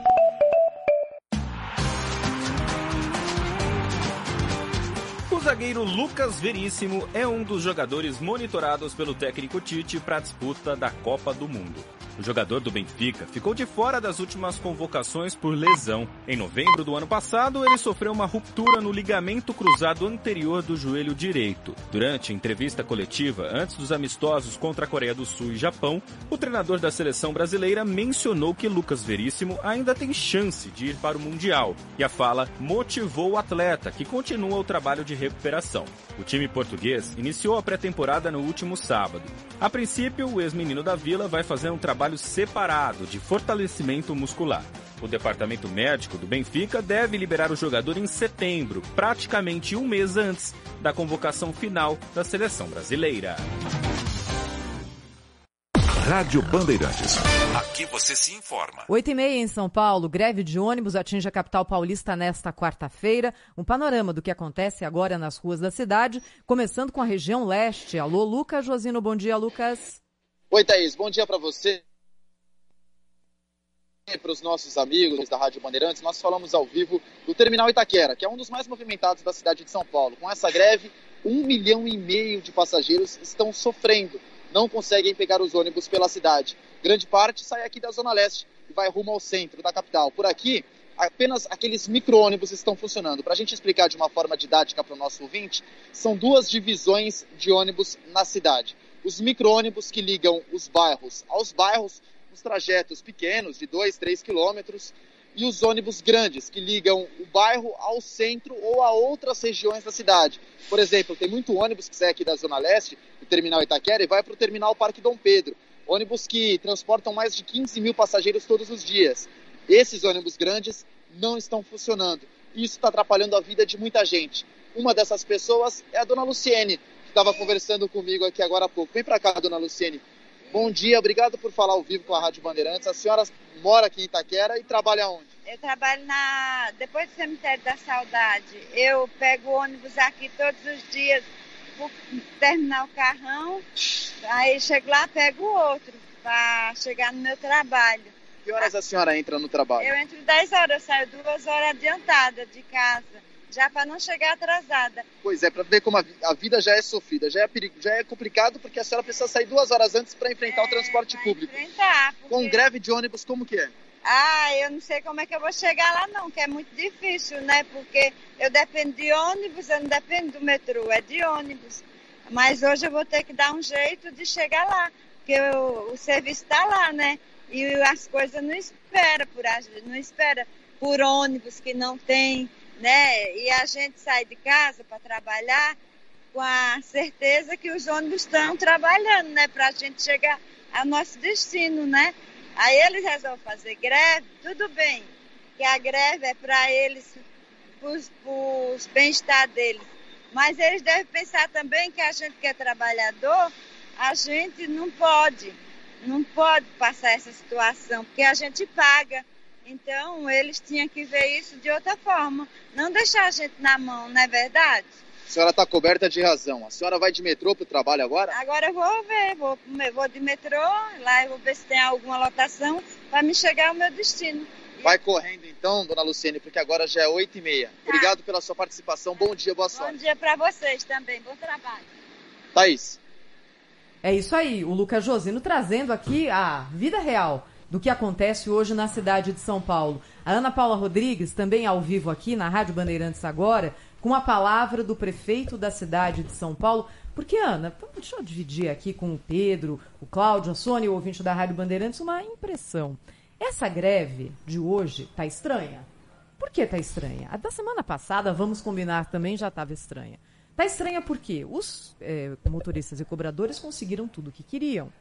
zagueiro Lucas Veríssimo é um dos jogadores monitorados pelo técnico Tite para a disputa da Copa do Mundo. O jogador do Benfica ficou de fora das últimas convocações por lesão. Em novembro do ano passado, ele sofreu uma ruptura no ligamento cruzado anterior do joelho direito. Durante entrevista coletiva antes dos amistosos contra a Coreia do Sul e Japão, o treinador da seleção brasileira mencionou que Lucas Veríssimo ainda tem chance de ir para o Mundial. E a fala motivou o atleta, que continua o trabalho de recuperação. O time português iniciou a pré-temporada no último sábado. A princípio, o ex-menino da Vila vai fazer um trabalho separado de fortalecimento muscular. O departamento médico do Benfica deve liberar o jogador em setembro, praticamente um mês antes da convocação final da seleção brasileira. Rádio Bandeirantes. Aqui você se informa. Oito e meia em São Paulo, greve de ônibus atinge a capital paulista nesta quarta-feira. Um panorama do que acontece agora nas ruas da cidade, começando com a região leste. Alô, Lucas Josino, bom dia, Lucas. Oi, Thaís, bom dia para você. Para os nossos amigos da Rádio Bandeirantes, nós falamos ao vivo do Terminal Itaquera, que é um dos mais movimentados da cidade de São Paulo. Com essa greve, um milhão e meio de passageiros estão sofrendo não conseguem pegar os ônibus pela cidade. Grande parte sai aqui da Zona Leste e vai rumo ao centro da capital. Por aqui, apenas aqueles micro-ônibus estão funcionando. Para a gente explicar de uma forma didática para o nosso ouvinte, são duas divisões de ônibus na cidade. Os micro-ônibus que ligam os bairros aos bairros, os trajetos pequenos, de 2, 3 quilômetros, e os ônibus grandes, que ligam o bairro ao centro ou a outras regiões da cidade. Por exemplo, tem muito ônibus que sai aqui da Zona Leste, do terminal Itaquera, e vai para o terminal Parque Dom Pedro. Ônibus que transportam mais de 15 mil passageiros todos os dias. Esses ônibus grandes não estão funcionando. Isso está atrapalhando a vida de muita gente. Uma dessas pessoas é a dona Luciene, que estava conversando comigo aqui agora há pouco. Vem para cá, dona Luciene. Bom dia, obrigado por falar ao vivo com a Rádio Bandeirantes. A senhora mora aqui em Itaquera e trabalha onde? Eu trabalho na depois do cemitério da Saudade. Eu pego ônibus aqui todos os dias vou terminar o carrão, aí chego lá pego outro para chegar no meu trabalho. Que horas a senhora entra no trabalho? Eu entro 10 horas, eu saio duas horas adiantada de casa, já para não chegar atrasada. Pois é, para ver como a, a, vida já é sofrida, já é, perigo, já é complicado porque a senhora precisa sair duas horas antes para enfrentar é, o transporte público. Enfrentar, porque... Com greve de ônibus, como que é? Ah, eu não sei como é que eu vou chegar lá não, que é muito difícil, né? Porque eu dependo de ônibus, eu não dependo do metrô, é de ônibus. Mas hoje eu vou ter que dar um jeito de chegar lá, porque eu, o serviço está lá, né? E as coisas não espera por não espera por ônibus que não tem, né? E a gente sai de casa para trabalhar com a certeza que os ônibus estão trabalhando, né? Para a gente chegar ao nosso destino, né? Aí eles resolvem fazer greve, tudo bem, que a greve é para eles, para os bem-estar deles. Mas eles devem pensar também que a gente que é trabalhador, a gente não pode, não pode passar essa situação, porque a gente paga. Então, eles tinham que ver isso de outra forma. Não deixar a gente na mão, não é verdade? A senhora está coberta de razão. A senhora vai de metrô para o trabalho agora? Agora eu vou ver, vou, vou de metrô, lá eu vou ver se tem alguma lotação para me chegar ao meu destino. Vai correndo então, dona Luciene, porque agora já é 8 e meia. Tá. Obrigado pela sua participação. Bom dia, boa sorte. Bom dia para vocês também. Bom trabalho. Thaís. É isso aí, o Lucas Josino trazendo aqui a vida real do que acontece hoje na cidade de São Paulo. A Ana Paula Rodrigues, também ao vivo aqui na Rádio Bandeirantes agora, com a palavra do prefeito da cidade de São Paulo. Porque, Ana, deixa eu dividir aqui com o Pedro, o Cláudio, a Sônia, o ouvinte da Rádio Bandeirantes, uma impressão. Essa greve de hoje tá estranha. Por que tá estranha? A da semana passada, vamos combinar também, já estava estranha. Tá estranha porque os é, motoristas e cobradores conseguiram tudo o que queriam.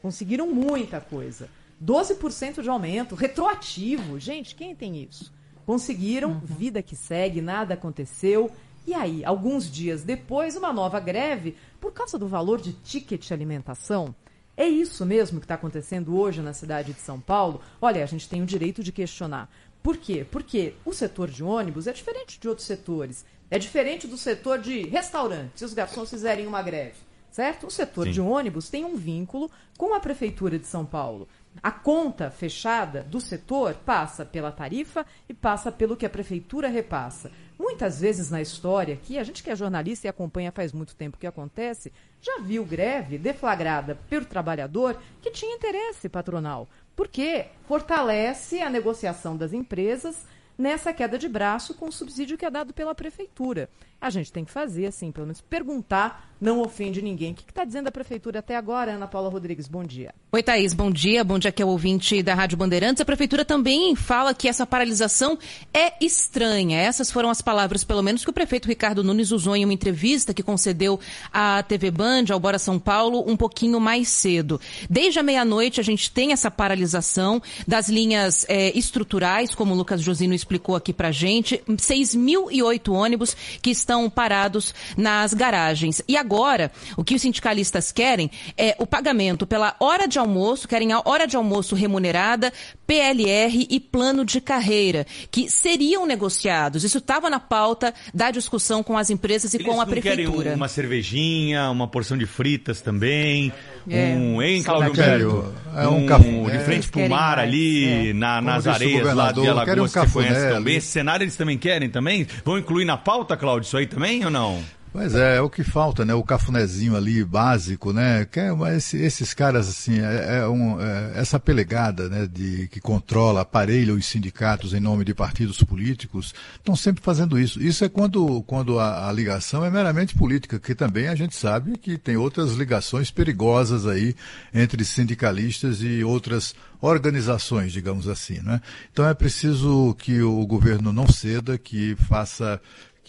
Conseguiram muita coisa. 12% de aumento, retroativo. Gente, quem tem isso? Conseguiram, uhum. vida que segue, nada aconteceu. E aí, alguns dias depois, uma nova greve por causa do valor de ticket alimentação. É isso mesmo que está acontecendo hoje na cidade de São Paulo? Olha, a gente tem o direito de questionar. Por quê? Porque o setor de ônibus é diferente de outros setores. É diferente do setor de restaurantes, se os garçons fizerem uma greve, certo? O setor Sim. de ônibus tem um vínculo com a Prefeitura de São Paulo. A conta fechada do setor passa pela tarifa e passa pelo que a prefeitura repassa. Muitas vezes na história, que a gente que é jornalista e acompanha faz muito tempo que acontece, já viu greve deflagrada pelo trabalhador que tinha interesse patronal, porque fortalece a negociação das empresas nessa queda de braço com o subsídio que é dado pela prefeitura. A gente tem que fazer, assim, pelo menos perguntar não ofende ninguém. O que está dizendo a Prefeitura até agora, Ana Paula Rodrigues? Bom dia. Oi, Thaís, bom dia. Bom dia aqui ao ouvinte da Rádio Bandeirantes. A Prefeitura também fala que essa paralisação é estranha. Essas foram as palavras, pelo menos, que o prefeito Ricardo Nunes usou em uma entrevista que concedeu à TV Band, ao Bora São Paulo, um pouquinho mais cedo. Desde a meia-noite a gente tem essa paralisação das linhas é, estruturais, como o Lucas Josino explicou aqui pra gente. 6.008 ônibus que estão parados nas garagens. E agora o que os sindicalistas querem é o pagamento pela hora de almoço, querem a hora de almoço remunerada, PLR e plano de carreira, que seriam negociados. Isso estava na pauta da discussão com as empresas e Eles com a prefeitura. Querem uma cervejinha, uma porção de fritas também, é. um, hein, Claudio Humberto? É um, um café. de frente pro mar mais, ali, é. na, nas areias lá de querem um Alagoas, que você conhece também. Esse cenário eles também querem também? Vão incluir na pauta, Cláudio, isso aí também ou não? Pois é, é o que falta, né? O cafunézinho ali básico, né? Que é, mas esse- esses caras, assim, é, é um, é, essa pelegada, né? De, que controla, aparelha os sindicatos em nome de partidos políticos, estão sempre fazendo isso. Isso é quando, quando a, a ligação é meramente política, que também a gente sabe que tem outras ligações perigosas aí entre sindicalistas e outras organizações, digamos assim, né? Então é preciso que o governo não ceda, que faça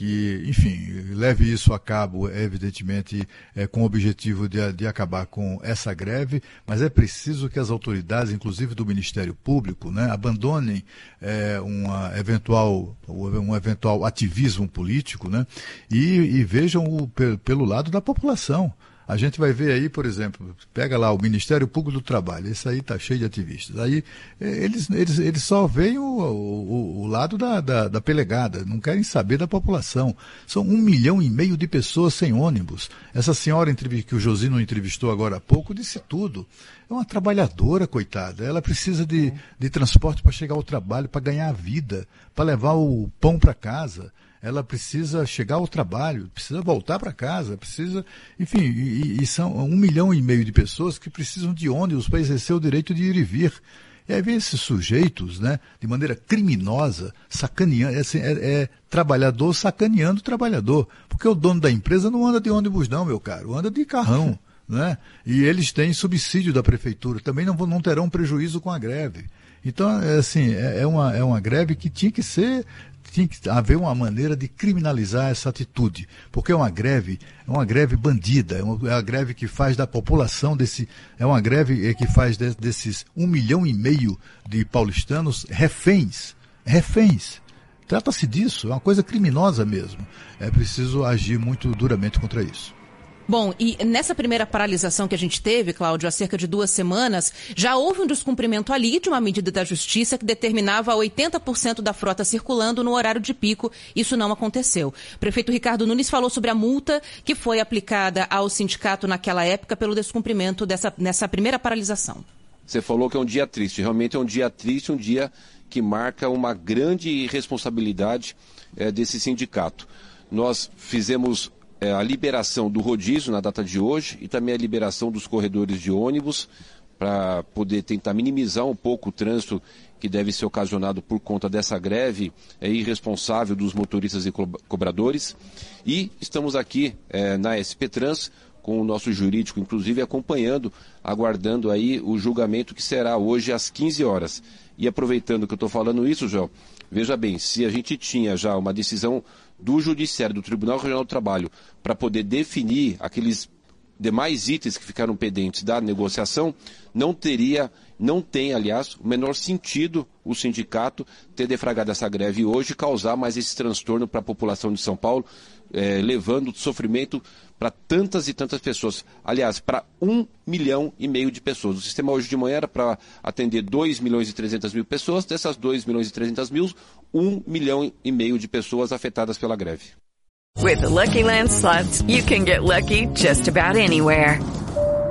que, enfim, leve isso a cabo, evidentemente, é, com o objetivo de, de acabar com essa greve, mas é preciso que as autoridades, inclusive do Ministério Público, né, abandonem é, uma eventual, um eventual ativismo político né, e, e vejam o, pe- pelo lado da população. A gente vai ver aí, por exemplo, pega lá o Ministério Público do Trabalho, esse aí está cheio de ativistas. Aí eh, eles, eles, eles só veem o, o, o lado da, da, da, pelegada, não querem saber da população. São um milhão e meio de pessoas sem ônibus. Essa senhora que o Josino entrevistou agora há pouco disse tudo. É uma trabalhadora, coitada. Ela precisa de, de transporte para chegar ao trabalho, para ganhar a vida, para levar o pão para casa ela precisa chegar ao trabalho, precisa voltar para casa, precisa, enfim, e, e, são um milhão e meio de pessoas que precisam de ônibus para exercer o direito de ir e vir. E aí vem esses sujeitos, né, de maneira criminosa, sacaneando, é, assim, é, é trabalhador sacaneando o trabalhador. Porque o dono da empresa não anda de ônibus não, meu caro, anda de carrão. Né? E eles têm subsídio da prefeitura, também não, não terão prejuízo com a greve. Então, é assim, é, é uma, é uma greve que tinha que ser tinha que haver uma maneira de criminalizar essa atitude, porque é uma greve, é uma greve bandida, é uma, é uma greve que faz da população desse, é uma greve é que faz de, desses um milhão e meio de paulistanos reféns, reféns. Trata-se disso, é uma coisa criminosa mesmo. É preciso agir muito duramente contra isso. Bom, e nessa primeira paralisação que a gente teve, Cláudio, há cerca de duas semanas, já houve um descumprimento ali de uma medida da Justiça que determinava 80% da frota circulando no horário de pico. Isso não aconteceu. O prefeito Ricardo Nunes falou sobre a multa que foi aplicada ao sindicato naquela época pelo descumprimento dessa nessa primeira paralisação. Você falou que é um dia triste. Realmente é um dia triste, um dia que marca uma grande responsabilidade é, desse sindicato. Nós fizemos é, a liberação do rodízio na data de hoje e também a liberação dos corredores de ônibus para poder tentar minimizar um pouco o trânsito que deve ser ocasionado por conta dessa greve é, irresponsável dos motoristas e cobradores. E estamos aqui é, na SP Trans com o nosso jurídico, inclusive, acompanhando, aguardando aí o julgamento que será hoje às 15 horas. E aproveitando que eu estou falando isso, João, veja bem, se a gente tinha já uma decisão do Judiciário, do Tribunal Regional do Trabalho, para poder definir aqueles demais itens que ficaram pendentes da negociação, não teria, não tem, aliás, o menor sentido o sindicato ter defragado essa greve hoje e causar mais esse transtorno para a população de São Paulo, é, levando sofrimento para tantas e tantas pessoas. Aliás, para um milhão e meio de pessoas. O sistema hoje de manhã era para atender 2 milhões e 300 mil pessoas. Dessas 2 milhões e 300 mil, 1 milhão e meio de pessoas afetadas pela greve. With the Lucky Land slots, you can get lucky just about anywhere.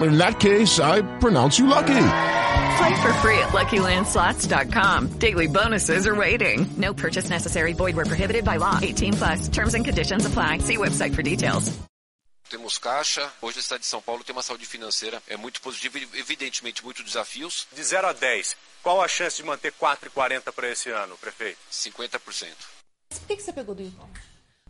In that case, I pronounce you lucky. Play for free at LuckyLandSlots.com. Daily bonuses are waiting. No purchase necessary. Void where prohibited by law. 18 plus. Terms and conditions apply. See website for details. Temos caixa. Hoje a cidade de São Paulo tem uma saúde financeira é muito positiva e evidentemente muitos desafios. De 0 a 10, qual a chance de manter 4,40 para esse ano, prefeito? 50%. Por que, que você pegou do Ivan?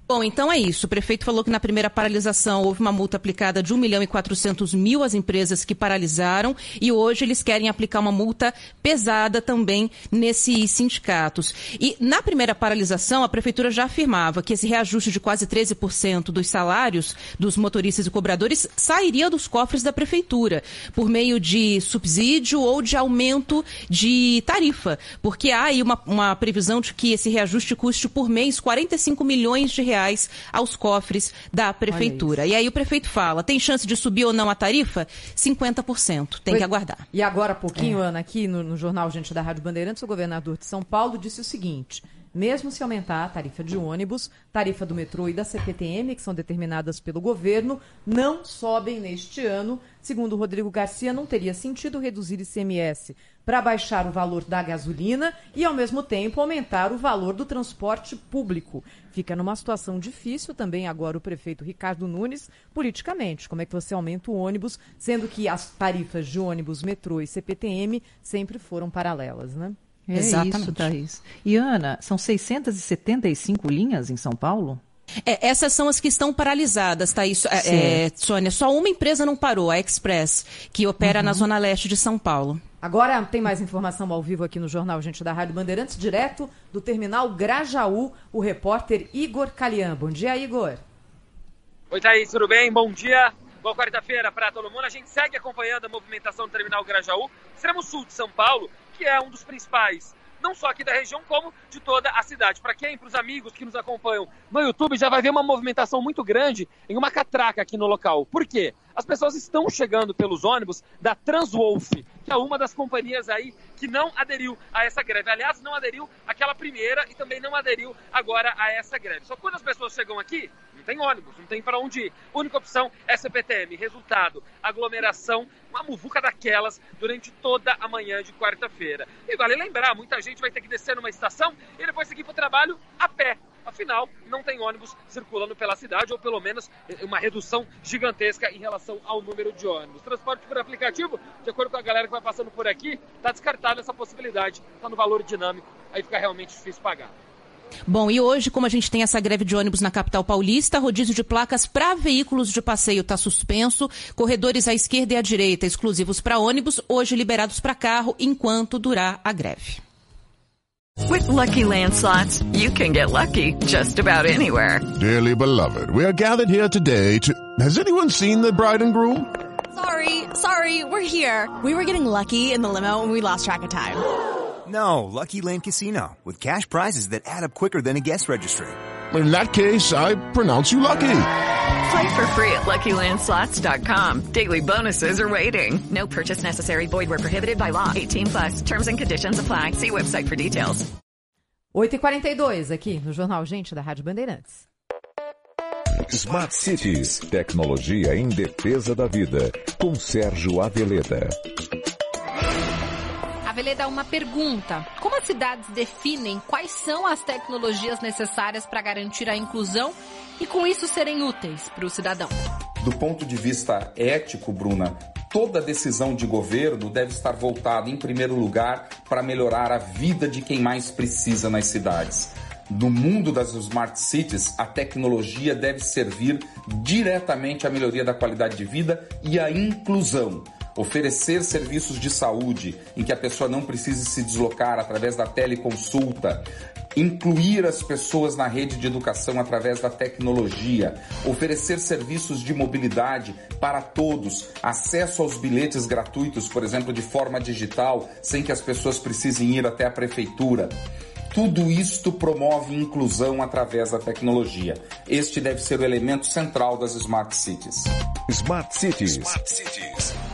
Bom, então é isso. O prefeito falou que na primeira paralisação houve uma multa aplicada de 1 milhão e 400 mil às empresas que paralisaram e hoje eles querem aplicar uma multa pesada também nesses sindicatos. E na primeira paralisação, a prefeitura já afirmava que esse reajuste de quase 13% dos salários dos motoristas e cobradores sairia dos cofres da prefeitura por meio de subsídio ou de aumento de tarifa, porque há aí uma, uma previsão de que esse reajuste custe por mês 45 milhões de reais reais aos cofres da prefeitura. E aí o prefeito fala, tem chance de subir ou não a tarifa? 50%. Tem Foi... que aguardar. E agora há pouquinho, é. Ana, aqui no, no jornal Gente da Rádio Bandeirantes, o governador de São Paulo disse o seguinte: mesmo se aumentar a tarifa de ônibus, tarifa do metrô e da CPTM, que são determinadas pelo governo, não sobem neste ano. Segundo Rodrigo Garcia, não teria sentido reduzir ICMS para baixar o valor da gasolina e, ao mesmo tempo, aumentar o valor do transporte público. Fica numa situação difícil também agora o prefeito Ricardo Nunes, politicamente. Como é que você aumenta o ônibus, sendo que as tarifas de ônibus, metrô e CPTM sempre foram paralelas, né? É Exatamente. isso, Thaís. E Ana, são 675 linhas em São Paulo? É, essas são as que estão paralisadas, Thaís. É, é, Sônia, só uma empresa não parou, a Express, que opera uhum. na zona leste de São Paulo. Agora tem mais informação ao vivo aqui no Jornal Gente da Rádio Bandeirantes, direto do terminal Grajaú, o repórter Igor Calian. Bom dia, Igor. Oi, Thaís, tudo bem? Bom dia. Boa quarta-feira para todo mundo. A gente segue acompanhando a movimentação do terminal Grajaú, extremo sul de São Paulo, que é um dos principais não só aqui da região, como de toda a cidade. Para quem, para os amigos que nos acompanham no YouTube, já vai ver uma movimentação muito grande em uma catraca aqui no local. Por quê? As pessoas estão chegando pelos ônibus da Transwolf, que é uma das companhias aí que não aderiu a essa greve. Aliás, não aderiu àquela primeira e também não aderiu agora a essa greve. Só quando as pessoas chegam aqui, tem ônibus, não tem para onde ir. Única opção é CPTM. Resultado, aglomeração, uma muvuca daquelas durante toda a manhã de quarta-feira. E vale lembrar, muita gente vai ter que descer numa estação e depois seguir para o trabalho a pé. Afinal, não tem ônibus circulando pela cidade, ou pelo menos eh, uma redução gigantesca em relação ao número de ônibus. Transporte por aplicativo, de acordo com a galera que vai passando por aqui, está descartada essa possibilidade, está no valor dinâmico, aí fica realmente difícil pagar. Bom, e hoje, como a gente tem essa greve de ônibus na capital paulista, rodízio de placas para veículos de passeio está suspenso, corredores à esquerda e à direita exclusivos para ônibus, hoje liberados para carro, enquanto durar a greve. With lucky landslots, you can get lucky just about anywhere. Dearly beloved, we are gathered here today to. Has anyone seen the bride and groom? Sorry, sorry, we're here. We were getting lucky in the limo and we lost track of time. No, Lucky Land Casino, with cash prizes that add up quicker than a guest registry. In that case, I pronounce you lucky. Play for free at LuckyLandSlots.com. Daily bonuses are waiting. No purchase necessary. Void where prohibited by law. 18 plus. Terms and conditions apply. See website for details. 8h42 aqui no Jornal Gente da Rádio Bandeirantes. Smart Cities, tecnologia em defesa da vida, com Sérgio Aveleda. Aveleda, uma pergunta. Como as cidades definem quais são as tecnologias necessárias para garantir a inclusão e com isso serem úteis para o cidadão? Do ponto de vista ético, Bruna, toda decisão de governo deve estar voltada, em primeiro lugar, para melhorar a vida de quem mais precisa nas cidades. No mundo das smart cities, a tecnologia deve servir diretamente à melhoria da qualidade de vida e à inclusão oferecer serviços de saúde em que a pessoa não precise se deslocar através da teleconsulta, incluir as pessoas na rede de educação através da tecnologia, oferecer serviços de mobilidade para todos, acesso aos bilhetes gratuitos, por exemplo, de forma digital, sem que as pessoas precisem ir até a prefeitura. Tudo isto promove inclusão através da tecnologia. Este deve ser o elemento central das Smart Cities. Smart Cities. Smart Cities.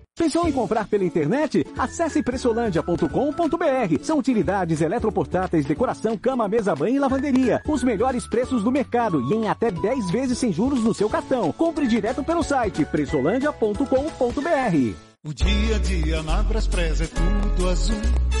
Pensou em comprar pela internet? Acesse pressolândia.com.br. São utilidades eletroportáteis, decoração, cama, mesa, banho e lavanderia. Os melhores preços do mercado e em até 10 vezes sem juros no seu cartão. Compre direto pelo site pressolândia.com.br. O dia a dia na é tudo azul.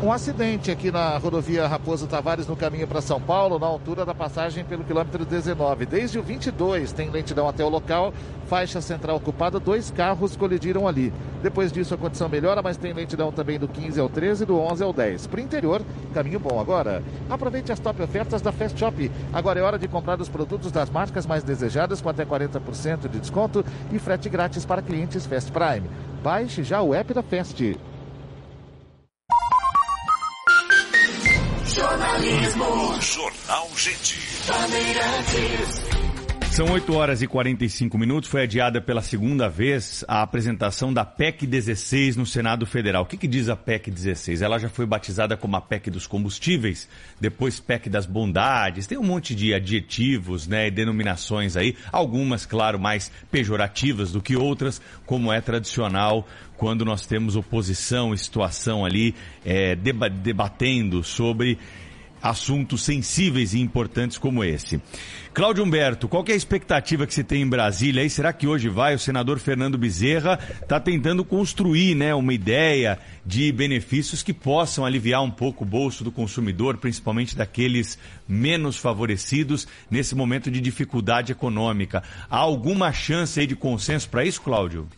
Um acidente aqui na rodovia Raposo Tavares no caminho para São Paulo, na altura da passagem pelo quilômetro 19. Desde o 22 tem lentidão até o local, faixa central ocupada, dois carros colidiram ali. Depois disso a condição melhora, mas tem lentidão também do 15 ao 13 e do 11 ao 10. Para o interior, caminho bom agora. Aproveite as top ofertas da Fast Shop. Agora é hora de comprar os produtos das marcas mais desejadas com até 40% de desconto e frete grátis para clientes Fast Prime. Baixe já o app da Fast. Jornalismo. Jornal Gente. São 8 horas e 45 minutos. Foi adiada pela segunda vez a apresentação da PEC 16 no Senado Federal. O que, que, diz a PEC 16? Ela já foi batizada como a PEC dos combustíveis, depois PEC das bondades. Tem um monte de adjetivos né, e denominações aí. Algumas, claro, mais pejorativas do que outras, como é tradicional quando nós temos oposição e situação ali é, deba debatendo sobre assuntos sensíveis e importantes como esse. Cláudio Humberto, qual é a expectativa que se tem em Brasília? E será que hoje vai? O senador Fernando Bezerra está tentando construir né, uma ideia de benefícios que possam aliviar um pouco o bolso do consumidor, principalmente daqueles menos favorecidos nesse momento de dificuldade econômica. Há alguma chance aí de consenso para isso, Cláudio?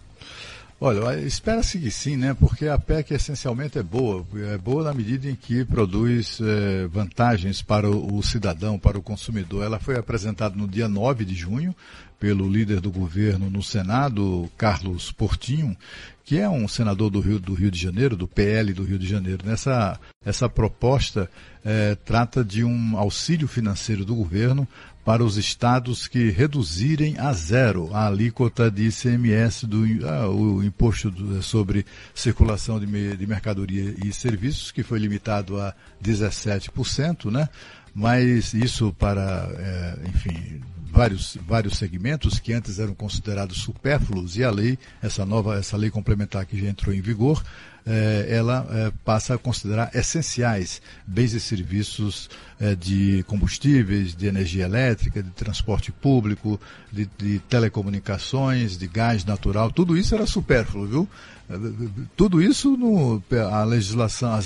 Olha, espera-se que sim, né? Porque a PEC essencialmente é boa. É boa na medida em que produz é, vantagens para o, o, cidadão, para o consumidor. Ela foi apresentada no dia 9 de junho pelo líder do governo no Senado, Carlos Portinho, que é um senador do Rio, do Rio de Janeiro, do PL do Rio de Janeiro. Nessa essa proposta é, trata de um auxílio financeiro do governo para os estados que reduzirem a zero a alíquota de ICMS do ah, o imposto do, sobre circulação de, de, mercadoria e serviços, que foi limitado a 17%, né? Mas isso para, é, enfim, vários, vários segmentos que antes eram considerados supérfluos e a lei, essa nova, essa lei complementar que já entrou em vigor, ela eh, passa a considerar essenciais bens e serviços eh, de combustíveis, de energia elétrica, de transporte público, de, de telecomunicações, de gás natural, tudo isso era supérfluo, viu? Tudo isso no, a legislação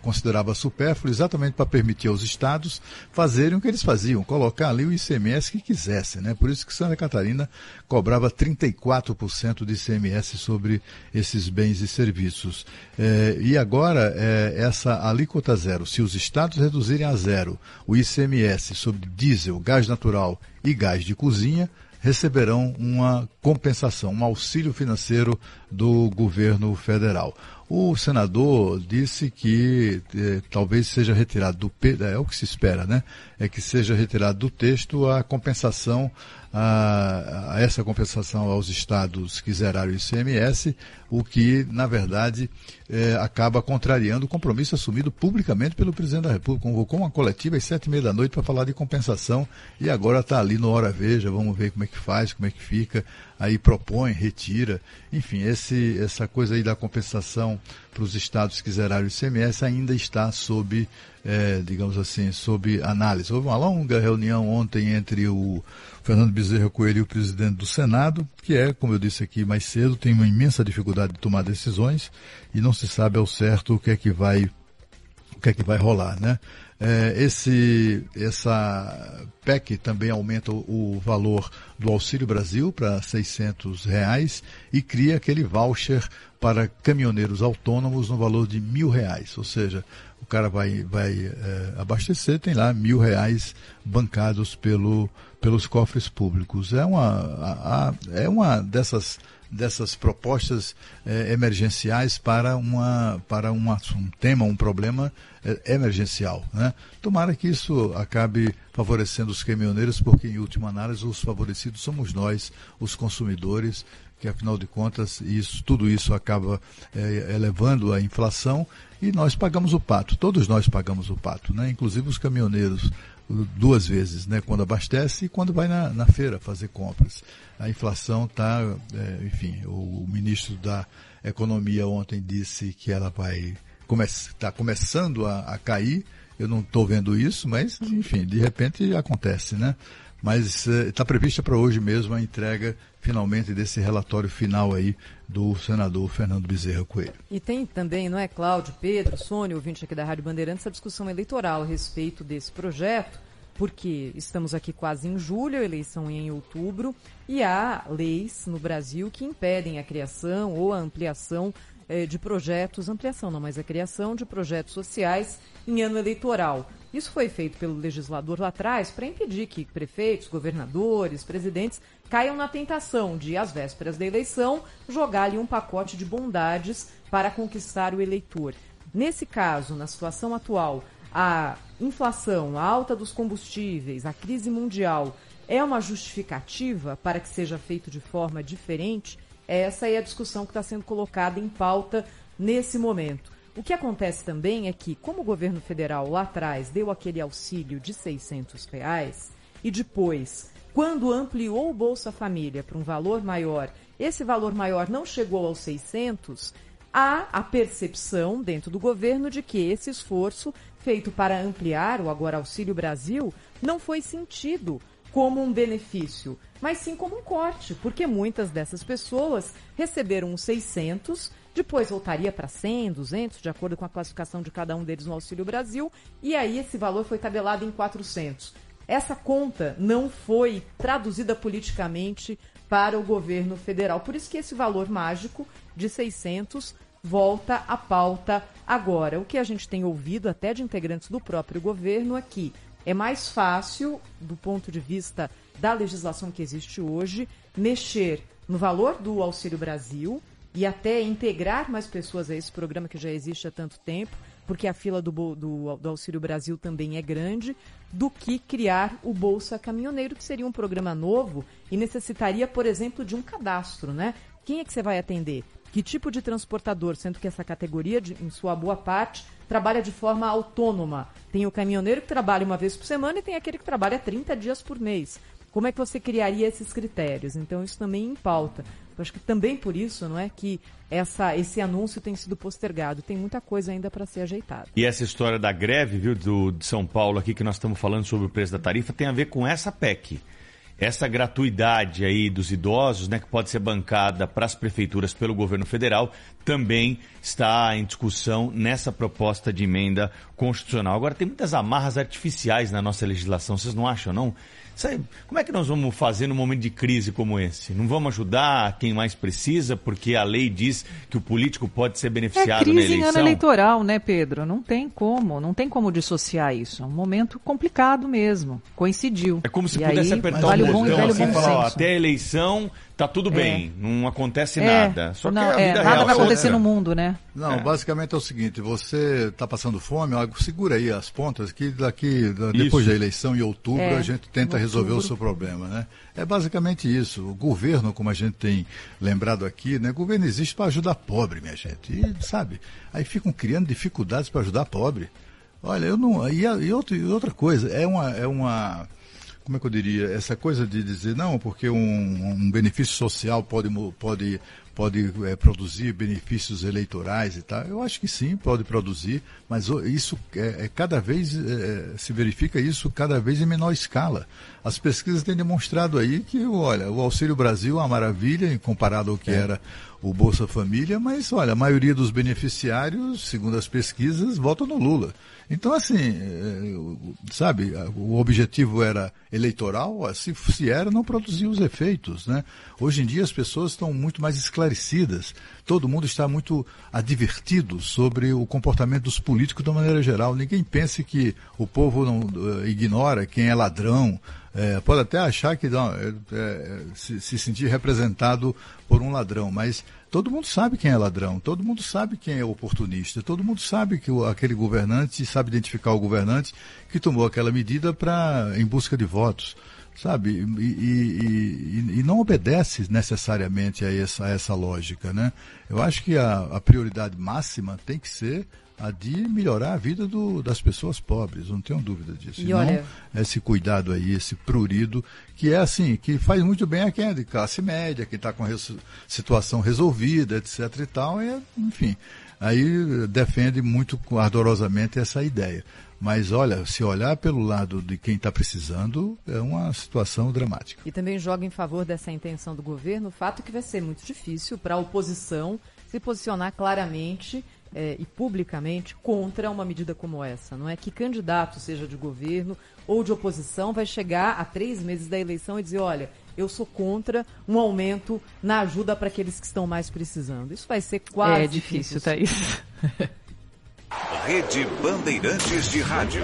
considerava supérfluo exatamente para permitir aos estados fazerem o que eles faziam, colocar ali o ICMS que quisessem. Né? Por isso que Santa Catarina cobrava 34% de ICMS sobre esses bens e serviços. É, e agora, é, essa alíquota zero, se os estados reduzirem a zero o ICMS sobre diesel, gás natural e gás de cozinha, receberão uma compensação, um auxílio financeiro do governo federal. O senador disse que eh, talvez seja retirado do é o que se espera, né? É que seja retirado do texto a compensação a, a, essa compensação aos estados que zeraram o ICMS, o que, na verdade, é, acaba contrariando o compromisso assumido publicamente pelo presidente da República. Convocou uma coletiva às sete e meia da noite para falar de compensação e agora está ali no Hora Veja, vamos ver como é que faz, como é que fica, aí propõe, retira. Enfim, esse, essa coisa aí da compensação para os estados que zeraram o ICMS ainda está sob, é, digamos assim, sob análise. Houve uma longa reunião ontem entre o Fernando Bezerra Coelho e o presidente do Senado, que é, como eu disse aqui mais cedo, tem uma imensa dificuldade de tomar decisões e não se sabe ao certo o que é que vai o que é que vai rolar, né? É, esse, essa PEC também aumenta o, o valor do Auxílio Brasil para 600 reais e cria aquele voucher para caminhoneiros autônomos no valor de mil reais, ou seja, o cara vai, vai é, abastecer, tem lá mil reais bancados pelo, pelos cofres públicos. É uma, a, a, é uma dessas dessas propostas eh, emergenciais para, uma, para uma, um tema, um problema eh, emergencial. Né? Tomara que isso acabe favorecendo os caminhoneiros, porque, em última análise, os favorecidos somos nós, os consumidores, que, afinal de contas, isso, tudo isso acaba eh, elevando a inflação e nós pagamos o pato, todos nós pagamos o pato, né? inclusive os caminhoneiros duas vezes, né? quando abastece e quando vai na, na feira fazer compras. A inflação está, é, enfim, o, o, ministro da Economia ontem disse que ela vai está come, começando a, a, cair. Eu não estou vendo isso, mas enfim, de repente acontece, né? Mas está é, prevista para hoje mesmo a entrega finalmente desse relatório final aí do senador Fernando Bezerra Coelho. E tem também, não é, Cláudio, Pedro, Sônia, ouvinte aqui da Rádio Bandeirantes, a discussão eleitoral a respeito desse projeto, porque estamos aqui quase em julho, a eleição em outubro, e há leis no Brasil que impedem a criação ou a ampliação eh, de projetos, ampliação não, mas a criação de projetos sociais em ano eleitoral. Isso foi feito pelo legislador lá atrás para impedir que prefeitos, governadores, presidentes caiam na tentação de, às vésperas da eleição, jogar-lhe um pacote de bondades para conquistar o eleitor. Nesse caso, na situação atual, a inflação, a alta dos combustíveis, a crise mundial é uma justificativa para que seja feito de forma diferente? Essa é a discussão que está sendo colocada em pauta nesse momento. O que acontece também é que, como o governo federal lá atrás deu aquele auxílio de 600 reais e depois, quando ampliou o Bolsa Família para um valor maior, esse valor maior não chegou aos 600, há a percepção dentro do governo de que esse esforço feito para ampliar o Agora Auxílio Brasil não foi sentido como um benefício, mas sim como um corte, porque muitas dessas pessoas receberam uns 600 depois voltaria para 100, 200, de acordo com a classificação de cada um deles no Auxílio Brasil, e aí esse valor foi tabelado em 400. Essa conta não foi traduzida politicamente para o governo federal. Por isso que esse valor mágico de 600 volta à pauta agora. O que a gente tem ouvido até de integrantes do próprio governo aqui é mais fácil, do ponto de vista da legislação que existe hoje, mexer no valor do Auxílio Brasil, e até integrar mais pessoas a esse programa que já existe há tanto tempo, porque a fila do, do, do, Auxílio Brasil também é grande, do que criar o Bolsa Caminhoneiro, que seria um programa novo e necessitaria, por exemplo, de um cadastro, né? Quem é que você vai atender? Que tipo de transportador? Sendo que essa categoria, de, em sua boa parte, trabalha de forma autônoma. Tem o caminhoneiro que trabalha uma vez por semana e tem aquele que trabalha 30 dias por mês. Como é que você criaria esses critérios? Então, isso também em pauta. Eu acho que também por isso, não é, que essa, esse anúncio tem sido postergado. Tem muita coisa ainda para ser ajeitada. E essa história da greve, viu, do, de São Paulo aqui, que nós estamos falando sobre o preço da tarifa, tem a ver com essa PEC. Essa gratuidade aí dos idosos, né, que pode ser bancada para as prefeituras pelo governo federal, também está em discussão nessa proposta de emenda constitucional. Agora, tem muitas amarras artificiais na nossa legislação, vocês não acham, não? Sabe, como é que nós vamos fazer num momento de crise como esse? Não vamos ajudar quem mais precisa, porque a lei diz que o político pode ser beneficiado é crise na eleição? em ano eleitoral, né, Pedro? Não tem como, não tem como dissociar isso. É um momento complicado mesmo. Coincidiu. É como se e pudesse aí, apertar vale um botão assim, falar, ó, até a eleição tá tudo bem, não acontece É, nada. Só que não, a é, vida nada real vai é acontecer outra. no mundo, né? Não, É. basicamente é o seguinte, você está passando fome, ó, segura aí as pontas que daqui, da- depois da eleição em outubro, É, a gente tenta em resolver o outubro. seu problema, né? É basicamente isso. O governo, como a gente tem lembrado aqui, né? O governo existe para ajudar pobre, minha gente. E, sabe, aí ficam criando dificuldades para ajudar pobre. Olha, eu não. E, e e outra coisa, é uma. É uma como é que eu diria, essa coisa de dizer, não, porque um, um benefício social pode, pode, pode eh, produzir benefícios eleitorais e tal. Eu acho que sim, pode produzir, mas isso é, é cada vez, eh, se verifica isso cada vez em menor escala. As pesquisas têm demonstrado aí que, olha, o Auxílio Brasil é uma maravilha, comparado ao que era o Bolsa Família, mas olha, a maioria dos beneficiários, segundo as pesquisas, votam no Lula. Então, assim, é, sabe, o objetivo era eleitoral, se, se era, não produzia os efeitos, né? Hoje em dia as pessoas estão muito mais esclarecidas, todo mundo está muito advertido sobre o comportamento dos políticos de uma maneira geral. Ninguém pense que o povo não uh, ignora quem é ladrão, é, pode até achar que não, é, é, se, se sentir representado por um ladrão, mas todo mundo sabe quem é ladrão, todo mundo sabe quem é oportunista, todo mundo sabe que o, aquele governante sabe identificar o governante que tomou aquela medida para em busca de votos, sabe? E, e, e, e, não obedece necessariamente a essa, a essa lógica, né? Eu acho que a, a prioridade máxima tem que ser a de melhorar a vida do, das pessoas pobres, não tenho dúvida disso. E, olha... não esse cuidado aí, esse prurido, que é assim, que faz muito bem a quem é de classe média, que está com a res, situação resolvida, etc e tal, e, enfim, aí defende muito ardorosamente essa ideia. Mas olha, se olhar pelo lado de quem está precisando, é uma situação dramática. E também joga em favor dessa intenção do governo o fato que vai ser muito difícil para a oposição se posicionar claramente é, e publicamente contra uma medida como essa. Não é que candidato, seja de governo ou de oposição, vai chegar a três meses da eleição e dizer: olha, eu sou contra um aumento na ajuda para aqueles que estão mais precisando. Isso vai ser quase. É difícil, Thaís. Rede Bandeirantes de Rádio.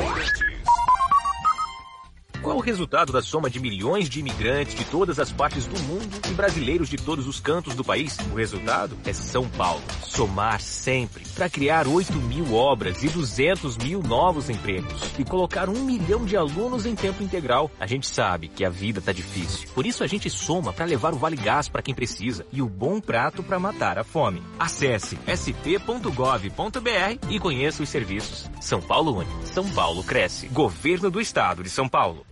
Qual o resultado da soma de milhões de imigrantes de todas as partes do mundo e brasileiros de todos os cantos do país? O resultado é São Paulo. Somar sempre para criar 8 mil obras e 200 mil novos empregos e colocar um milhão de alunos em tempo integral. A gente sabe que a vida tá difícil. Por isso a gente soma para levar o Vale Gás para quem precisa e o bom prato para matar a fome. Acesse st.gov.br e conheça os serviços. São Paulo Une. São Paulo cresce. Governo do Estado de São Paulo.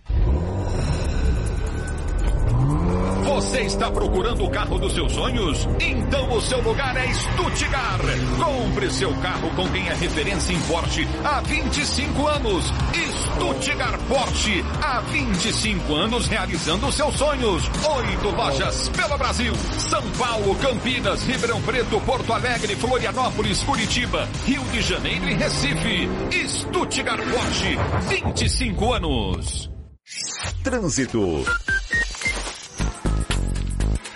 Você está procurando o carro dos seus sonhos? Então o seu lugar é Stuttgart. Compre seu carro com quem é referência em Porsche há 25 anos. Stuttgart Porsche, há 25 anos realizando seus sonhos. Oito lojas pelo Brasil. São Paulo, Campinas, Ribeirão Preto, Porto Alegre, Florianópolis, Curitiba, Rio de Janeiro e Recife. Stuttgart Porsche, 25 anos. Trânsito.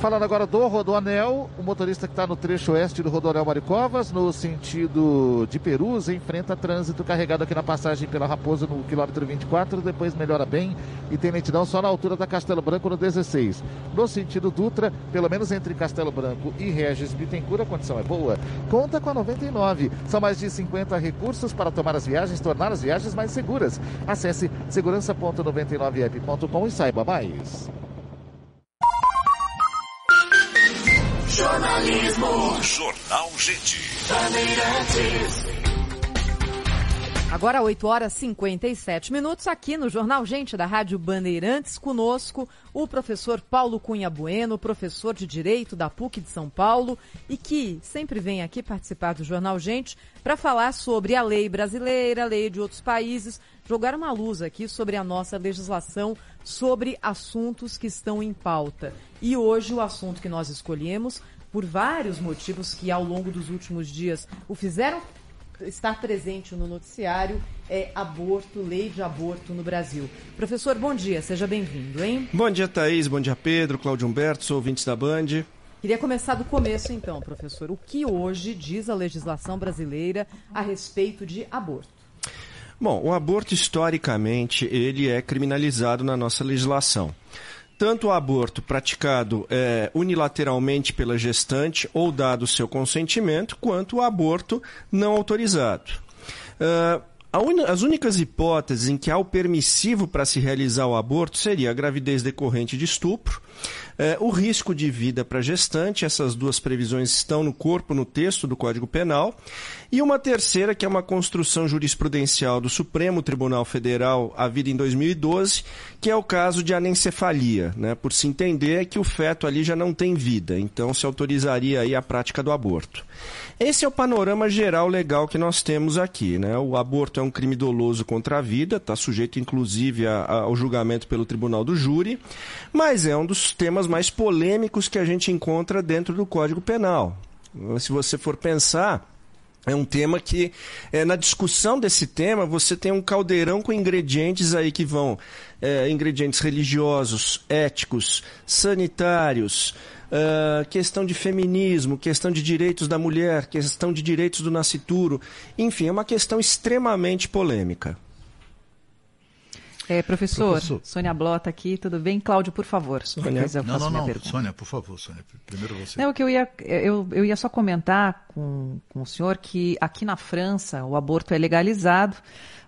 Falando agora do Rodoanel, o motorista que está no trecho oeste do Rodoanel Maricovas, no sentido de Perus, enfrenta trânsito carregado aqui na passagem pela Raposa no quilômetro 24, depois melhora bem e tem lentidão só na altura da Castelo Branco no 16. No sentido Dutra, pelo menos entre Castelo Branco e Regis Bittencourt, a condição é boa. Conta com a 99. São mais de 50 recursos para tomar as viagens, tornar as viagens mais seguras. Acesse segurança.99app.com e saiba mais. Jornalismo. Jornal Gente. Agora 8 horas e 57 minutos aqui no Jornal Gente da Rádio Bandeirantes, conosco o professor Paulo Cunha Bueno, professor de Direito da PUC de São Paulo e que sempre vem aqui participar do Jornal Gente para falar sobre a lei brasileira, a lei de outros países, jogar uma luz aqui sobre a nossa legislação, sobre assuntos que estão em pauta. E hoje o assunto que nós escolhemos, por vários motivos que ao longo dos últimos dias o fizeram estar presente no noticiário, é aborto, lei de aborto no Brasil. Professor, bom dia, seja bem-vindo, hein? Bom dia, Thaís, bom dia, Pedro, Cláudio Humberto, sou ouvintes da Band. Queria começar do começo, então, professor. O que hoje diz a legislação brasileira a respeito de aborto? Bom, o aborto, historicamente, ele é criminalizado na nossa legislação tanto o aborto praticado é, unilateralmente pela gestante ou dado seu consentimento, quanto o aborto não autorizado. Uh, as únicas hipóteses em que há o permissivo para se realizar o aborto seria a gravidez decorrente de estupro, é, o risco de vida para gestante, essas duas previsões estão no corpo, no texto do Código Penal, e uma terceira, que é uma construção jurisprudencial do Supremo Tribunal Federal, a vida em 2012, que é o caso de anencefalia, né? por se entender que o feto ali já não tem vida, então se autorizaria aí a prática do aborto. Esse é o panorama geral legal que nós temos aqui. Né? O aborto é um crime doloso contra a vida, está sujeito inclusive a, a, ao julgamento pelo tribunal do júri, mas é um dos temas mais polêmicos que a gente encontra dentro do Código Penal. Se você for pensar, é um tema que, é, na discussão desse tema, você tem um caldeirão com ingredientes aí que vão é, ingredientes religiosos, éticos, sanitários, uh, questão de feminismo, questão de direitos da mulher, questão de direitos do nascituro. Enfim, é uma questão extremamente polêmica. É, professor, professor, Sônia Blota aqui, tudo bem? Cláudio, por favor. Sônia. Depois eu não, não, não. Pergunta. Sônia, por favor, Sônia. Primeiro você. Não, o que eu ia, eu, eu ia só comentar com, com o senhor que aqui na França o aborto é legalizado,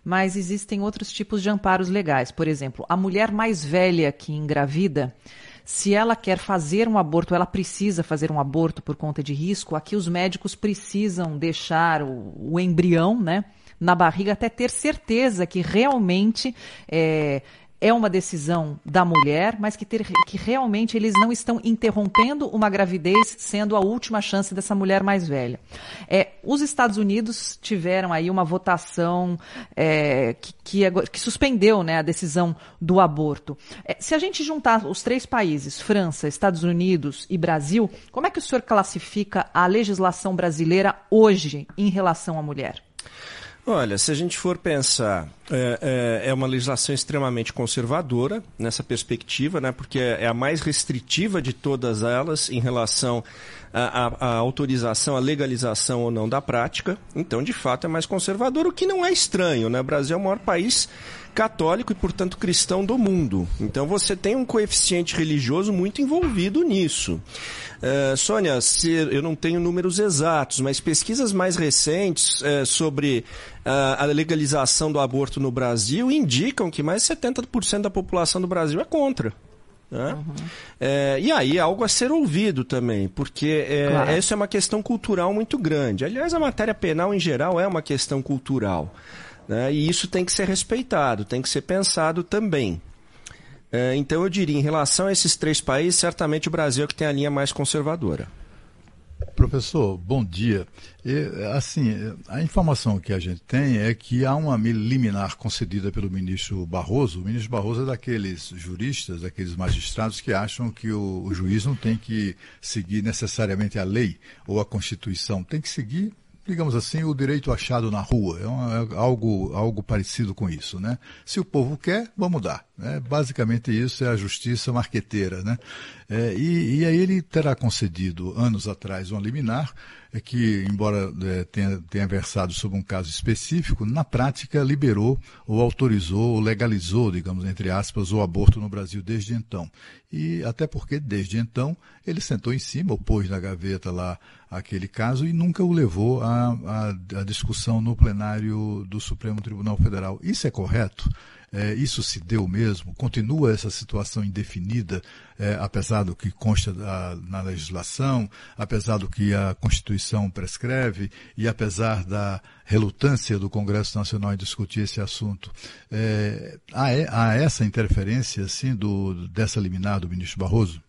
mas existem outros tipos de amparos legais. Por exemplo, a mulher mais velha que engravida, se ela quer fazer um aborto, ela precisa fazer um aborto por conta de risco, aqui os médicos precisam deixar o, o embrião, né? Na barriga até ter certeza que realmente é, é uma decisão da mulher, mas que, ter, que realmente eles não estão interrompendo uma gravidez, sendo a última chance dessa mulher mais velha. É, os Estados Unidos tiveram aí uma votação é, que, que, que, suspendeu né, a decisão do aborto. É, se a gente juntar os três países, França, Estados Unidos e Brasil, como é que o senhor classifica a legislação brasileira hoje em relação à mulher? Olha, se a gente for pensar, é, é, é, uma legislação extremamente conservadora nessa perspectiva, né, porque é, é a mais restritiva de todas elas em relação à, autorização, à legalização ou não da prática. Então, de fato, é mais conservadora, o que não é estranho. Né? O Brasil é o maior país católico e, portanto, cristão do mundo. Então, você tem um coeficiente religioso muito envolvido nisso. Uh, Sônia, se, eu não tenho números exatos, mas pesquisas mais recentes uh, sobre uh, a legalização do aborto no Brasil indicam que mais de 70% da população do Brasil é contra. Né? Uhum. É, e aí algo a ser ouvido também, porque é, claro. essa é uma questão cultural muito grande. Aliás, a matéria penal em geral é uma questão cultural. Né? E isso tem que ser respeitado, tem que ser pensado também. É, então eu diria, em relação a esses três países, certamente o Brasil é que tem a linha mais conservadora. Professor, bom dia. E, assim, a informação que a gente tem é que há uma liminar concedida pelo ministro Barroso. O ministro Barroso é daqueles juristas, daqueles magistrados que acham que o, o juiz não tem que seguir necessariamente a lei ou a Constituição, tem que seguir digamos assim, o direito achado na rua. É, é, algo, algo parecido com isso, né? Se o povo quer, vamos dar. Né? Basicamente isso é a justiça marqueteira, né? É, e, e aí ele terá concedido, anos atrás, uma liminar é que, embora é, tenha, tenha versado sobre um caso específico, na prática liberou ou autorizou ou legalizou, digamos, entre aspas, o aborto no Brasil desde então. E até porque, desde então, ele sentou em cima, ou pôs na gaveta lá aquele caso e nunca o levou à, à, à discussão no plenário do Supremo Tribunal Federal. Isso é correto? É, isso se deu mesmo? Continua essa situação indefinida, é, apesar do que consta da, na legislação, apesar do que a Constituição prescreve e apesar da relutância do Congresso Nacional em discutir esse assunto? É, há, há, essa interferência, assim, do, dessa liminar do ministro Barroso?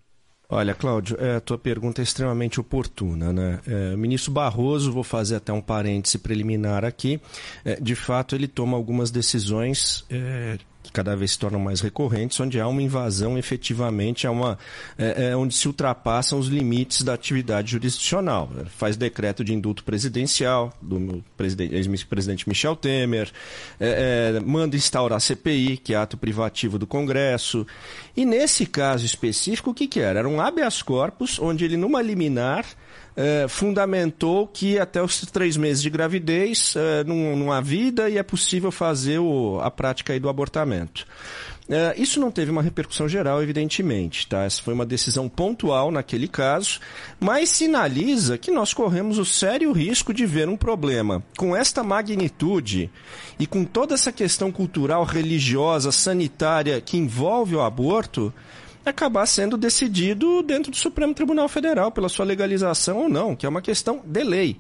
Olha, Cláudio, é, a tua pergunta é extremamente oportuna. Né? É, ministro Barroso, vou fazer até um parêntese preliminar aqui, é, de fato ele toma algumas decisões é, que cada vez se tornam mais recorrentes, onde há uma invasão efetivamente, há uma, é, é, onde se ultrapassam os limites da atividade jurisdicional. Faz decreto de indulto presidencial do ex-presidente Michel Temer, é, é, manda instaurar a CPI, que é ato privativo do Congresso. E nesse caso específico, o que, que era? Era um habeas corpus, onde ele, numa liminar, é, fundamentou que até os três meses de gravidez é, não, não há vida e é possível fazer o, a prática do abortamento. É, isso não teve uma repercussão geral, evidentemente. Tá? Essa foi uma decisão pontual naquele caso, mas sinaliza que nós corremos o sério risco de ver um problema com esta magnitude e com toda essa questão cultural, religiosa, sanitária que envolve o aborto acabar sendo decidido dentro do Supremo Tribunal Federal pela sua legalização ou não, que é uma questão de lei.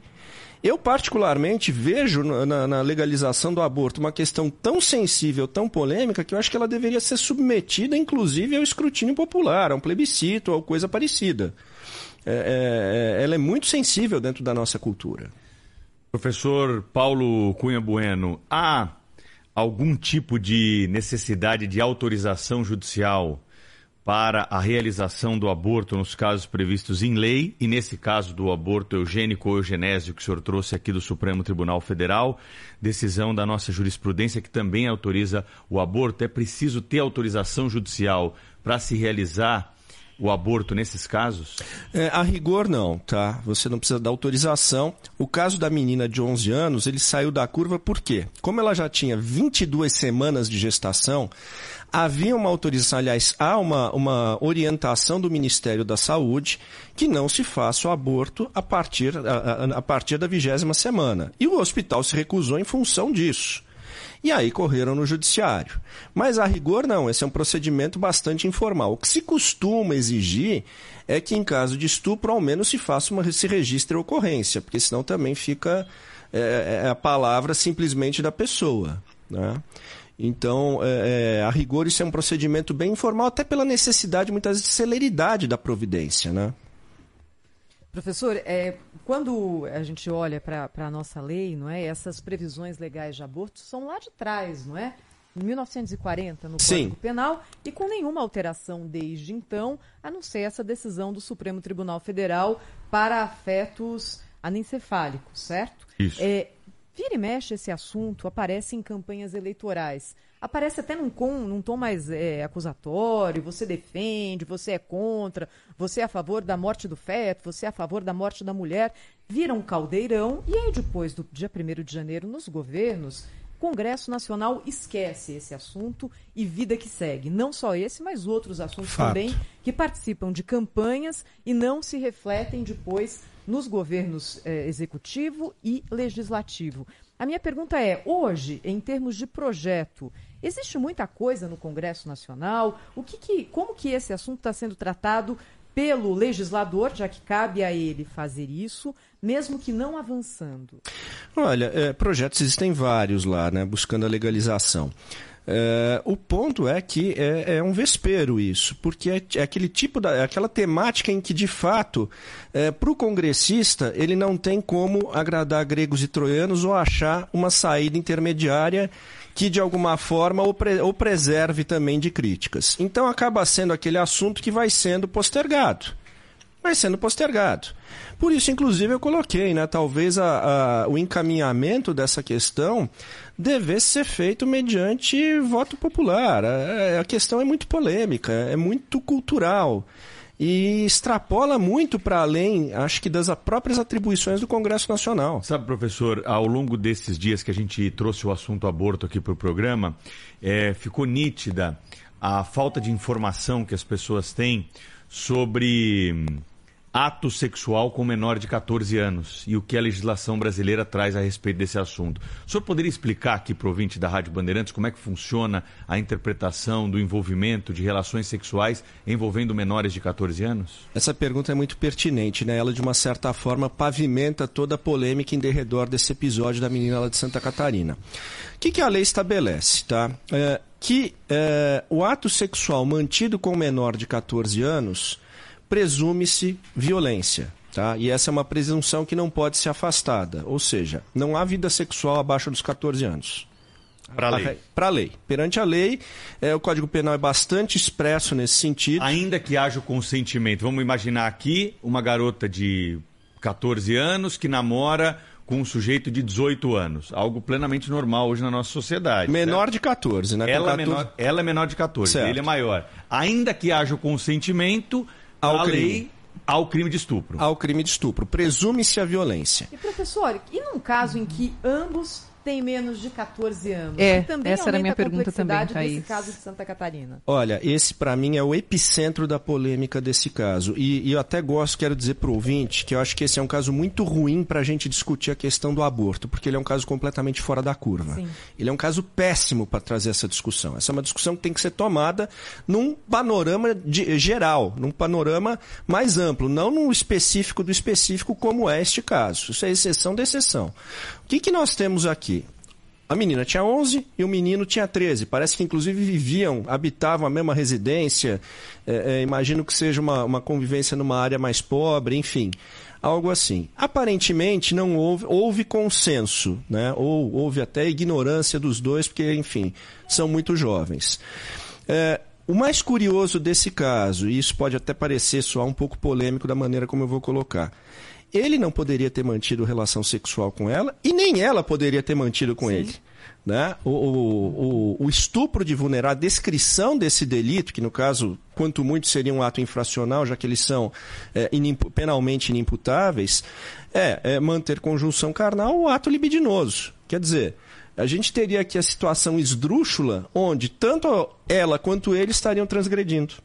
Eu, particularmente, vejo na, na, legalização do aborto uma questão tão sensível, tão polêmica, que eu acho que ela deveria ser submetida, inclusive, ao escrutínio popular, a um plebiscito ou coisa parecida. É, é, ela é muito sensível dentro da nossa cultura. Professor Paulo Cunha Bueno, há algum tipo de necessidade de autorização judicial para a realização do aborto nos casos previstos em lei, e nesse caso do aborto eugênico ou eugenésio que o senhor trouxe aqui do Supremo Tribunal Federal, decisão da nossa jurisprudência que também autoriza o aborto. É preciso ter autorização judicial para se realizar o aborto nesses casos? É, a rigor não, tá? Você não precisa da autorização. O caso da menina de 11 anos, ele saiu da curva por quê? Como ela já tinha 22 semanas de gestação, havia uma autorização, aliás, há uma, uma orientação do Ministério da Saúde que não se faça o aborto a partir, a, a partir da vigésima semana. E o hospital se recusou em função disso. E aí correram no judiciário. Mas a rigor não, esse é um procedimento bastante informal. O que se costuma exigir é que em caso de estupro ao menos se faça uma se registre a ocorrência, porque senão também fica é, é a palavra simplesmente da pessoa. Né? Então, é, é, a rigor, isso é um procedimento bem informal, até pela necessidade, muitas vezes, de celeridade da providência, né? Professor, é, quando a gente olha para a nossa lei, não é? Essas previsões legais de aborto são lá de trás, não é? Em 1940, no Sim. Código Penal, e com nenhuma alteração desde então, a não ser essa decisão do Supremo Tribunal Federal para afetos anencefálicos, certo? Isso. É, Vira e mexe esse assunto, aparece em campanhas eleitorais. Aparece até num, com, num tom mais é, acusatório, você defende, você é contra, você é a favor da morte do feto, você é a favor da morte da mulher. Vira um caldeirão e aí depois do dia 1 de janeiro, nos governos, Congresso Nacional esquece esse assunto e vida que segue. Não só esse, mas outros assuntos Fato. também que participam de campanhas e não se refletem depois nos governos eh, executivo e legislativo. A minha pergunta é: hoje, em termos de projeto, existe muita coisa no Congresso Nacional? O que, que como que esse assunto está sendo tratado pelo legislador, já que cabe a ele fazer isso, mesmo que não avançando? Olha, é, projetos existem vários lá, né, buscando a legalização. É, o ponto é que é, é um vespeiro isso, porque é, é, aquele tipo da, é aquela temática em que de fato é, para o congressista ele não tem como agradar gregos e troianos ou achar uma saída intermediária que de alguma forma o, pre, o preserve também de críticas. Então acaba sendo aquele assunto que vai sendo postergado vai sendo postergado. Por isso, inclusive, eu coloquei, né, talvez a, a, o encaminhamento dessa questão devesse ser feito mediante voto popular. A, a questão é muito polêmica, é muito cultural e extrapola muito para além, acho que, das próprias atribuições do Congresso Nacional. Sabe, professor, ao longo desses dias que a gente trouxe o assunto aborto aqui para o programa, é, ficou nítida a falta de informação que as pessoas têm sobre ato sexual com menor de 14 anos e o que a legislação brasileira traz a respeito desse assunto. O senhor poderia explicar aqui para ouvinte da Rádio Bandeirantes como é que funciona a interpretação do envolvimento de relações sexuais envolvendo menores de 14 anos? Essa pergunta é muito pertinente, né? Ela, de uma certa forma, pavimenta toda a polêmica em derredor desse episódio da menina lá de Santa Catarina. O que, que a lei estabelece, tá? É, que é, o ato sexual mantido com menor de 14 anos presume-se violência. Tá? E essa é uma presunção que não pode ser afastada. Ou seja, não há vida sexual abaixo dos 14 anos. Para a lei. Para a lei. Perante a lei, é, o Código Penal é bastante expresso nesse sentido. Ainda que haja o consentimento. Vamos imaginar aqui uma garota de 14 anos que namora com um sujeito de 18 anos. Algo plenamente normal hoje na nossa sociedade. Menor certo? de 14, né? Ela, 14... Menor, ela é menor de 14, certo. ele é maior. Ainda que haja o consentimento, ao a crime. lei ao crime de estupro. Ao crime de estupro. Presume-se a violência. E professor, e num caso em que ambos tem menos de 14 anos? É, essa era a minha pergunta também, Thaís. desse caso de Santa Catarina. Olha, esse para mim é o epicentro da polêmica desse caso. E, e eu até gosto, quero dizer para o ouvinte, que eu acho que esse é um caso muito ruim para a gente discutir a questão do aborto, porque ele é um caso completamente fora da curva. Sim. Ele é um caso péssimo para trazer essa discussão. Essa é uma discussão que tem que ser tomada num panorama de- geral, num panorama mais amplo, não num específico do específico, como é este caso. Isso é exceção da exceção. Que, que nós temos aqui? A menina tinha 11 e o menino tinha 13. Parece que, inclusive, viviam, habitavam a mesma residência. É, é, imagino que seja uma, uma convivência numa área mais pobre, enfim. Algo assim. Aparentemente, não houve, houve consenso, né? ou houve até ignorância dos dois, porque, enfim, são muito jovens. É, o mais curioso desse caso, e isso pode até parecer soar um pouco polêmico da maneira como eu vou colocar, ele não poderia ter mantido relação sexual com ela e nem ela poderia ter mantido com ele. Né? O, o, o, estupro de vulnerar, a descrição desse delito, que no caso, quanto muito seria um ato infracional, já que eles são é, penalmente inimputáveis, é, é manter conjunção carnal ou ato libidinoso. Quer dizer, a gente teria aqui a situação esdrúxula, onde tanto ela quanto ele estariam transgredindo.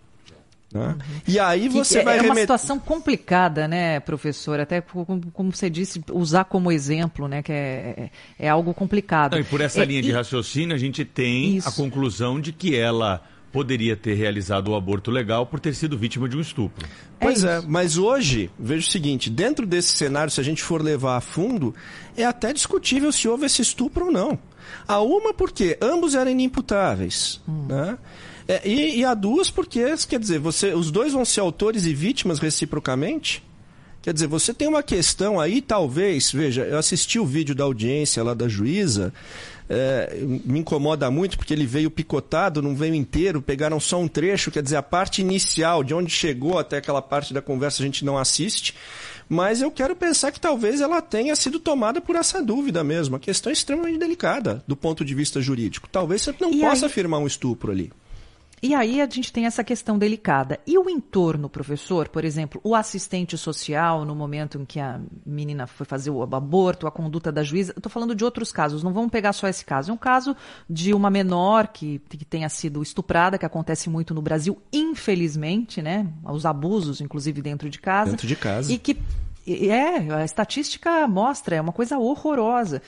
Né? E aí Que você é, vai é uma remeter. situação complicada, né, professor? Até como, você disse, usar como exemplo, né, que é, é, é algo complicado. Não, e por essa É, linha e- de raciocínio, a gente tem a conclusão de que ela poderia ter realizado o aborto legal por ter sido vítima de um estupro. Pois é, mas hoje, veja o seguinte, dentro desse cenário, se a gente for levar a fundo, é até discutível se houve esse estupro ou não. A uma porque ambos eram inimputáveis, né? É, e, e a duas porque, quer dizer, você, os dois vão ser autores e vítimas reciprocamente? Quer dizer, você tem uma questão aí, talvez, veja, eu assisti o vídeo da audiência lá da juíza, é, me incomoda muito porque ele veio picotado, não veio inteiro, pegaram só um trecho, quer dizer, a parte inicial, de onde chegou até aquela parte da conversa, a gente não assiste. Mas eu quero pensar que talvez ela tenha sido tomada por essa dúvida mesmo. A questão é extremamente delicada do ponto de vista jurídico. Talvez você não E possa aí- afirmar um estupro ali. E aí a gente tem essa questão delicada. E o entorno, professor? Por exemplo, o assistente social, no momento em que a menina foi fazer o aborto, a conduta da juíza. Estou falando de outros casos, não vamos pegar só esse caso. É um caso de uma menor que, que tenha sido estuprada, que acontece muito no Brasil, infelizmente, né? Os abusos, inclusive, dentro de casa. Dentro de casa. E que É, a estatística mostra, é uma coisa horrorosa.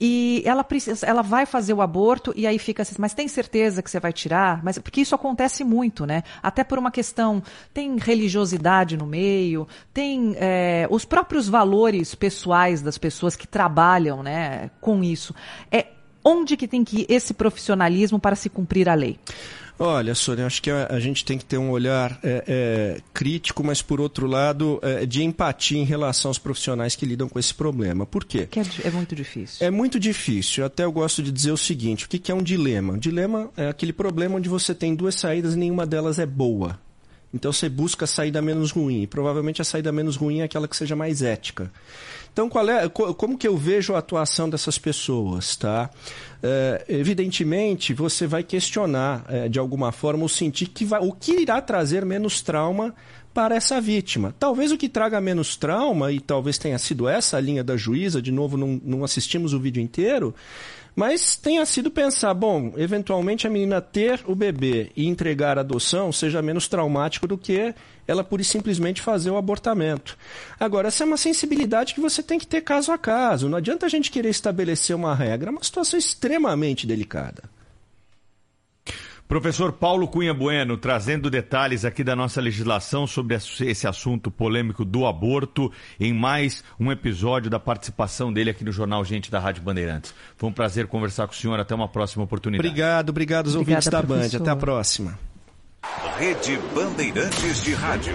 E ela precisa, ela vai fazer o aborto e aí fica assim, mas tem certeza que você vai tirar? Mas porque isso acontece muito, né? Até por uma questão, tem religiosidade no meio, tem é, os próprios valores pessoais das pessoas que trabalham, né, com isso. É onde que tem que ir esse profissionalismo para se cumprir a lei? Olha, Sônia, acho que a, a gente tem que ter um olhar é, é, crítico, mas por outro lado, é, de empatia em relação aos profissionais que lidam com esse problema. Por quê? É, é muito difícil. É muito difícil. Até eu gosto de dizer o seguinte: o que, que é um dilema? Um dilema é aquele problema onde você tem duas saídas e nenhuma delas é boa. Então você busca a saída menos ruim. E provavelmente a saída menos ruim é aquela que seja mais ética. Então, qual é, co- como que eu vejo a atuação dessas pessoas, tá? É, evidentemente, você vai questionar, é, de alguma forma, o sentir que vai, o que irá trazer menos trauma para essa vítima. Talvez o que traga menos trauma, e talvez tenha sido essa a linha da juíza, de novo, não, não assistimos o vídeo inteiro, mas tenha sido pensar, bom, eventualmente a menina ter o bebê e entregar a adoção seja menos traumático do que ela pura e simplesmente fazer o abortamento. Agora, essa é uma sensibilidade que você tem que ter caso a caso. Não adianta a gente querer estabelecer uma regra, é uma situação extremamente delicada. Professor Paulo Cunha Bueno, trazendo detalhes aqui da nossa legislação sobre esse assunto polêmico do aborto, em mais um episódio da participação dele aqui no Jornal Gente da Rádio Bandeirantes. Foi um prazer conversar com o senhor. Até uma próxima oportunidade. Obrigado, obrigado aos ouvintes da Band. Até a próxima. Rede Bandeirantes de Rádio.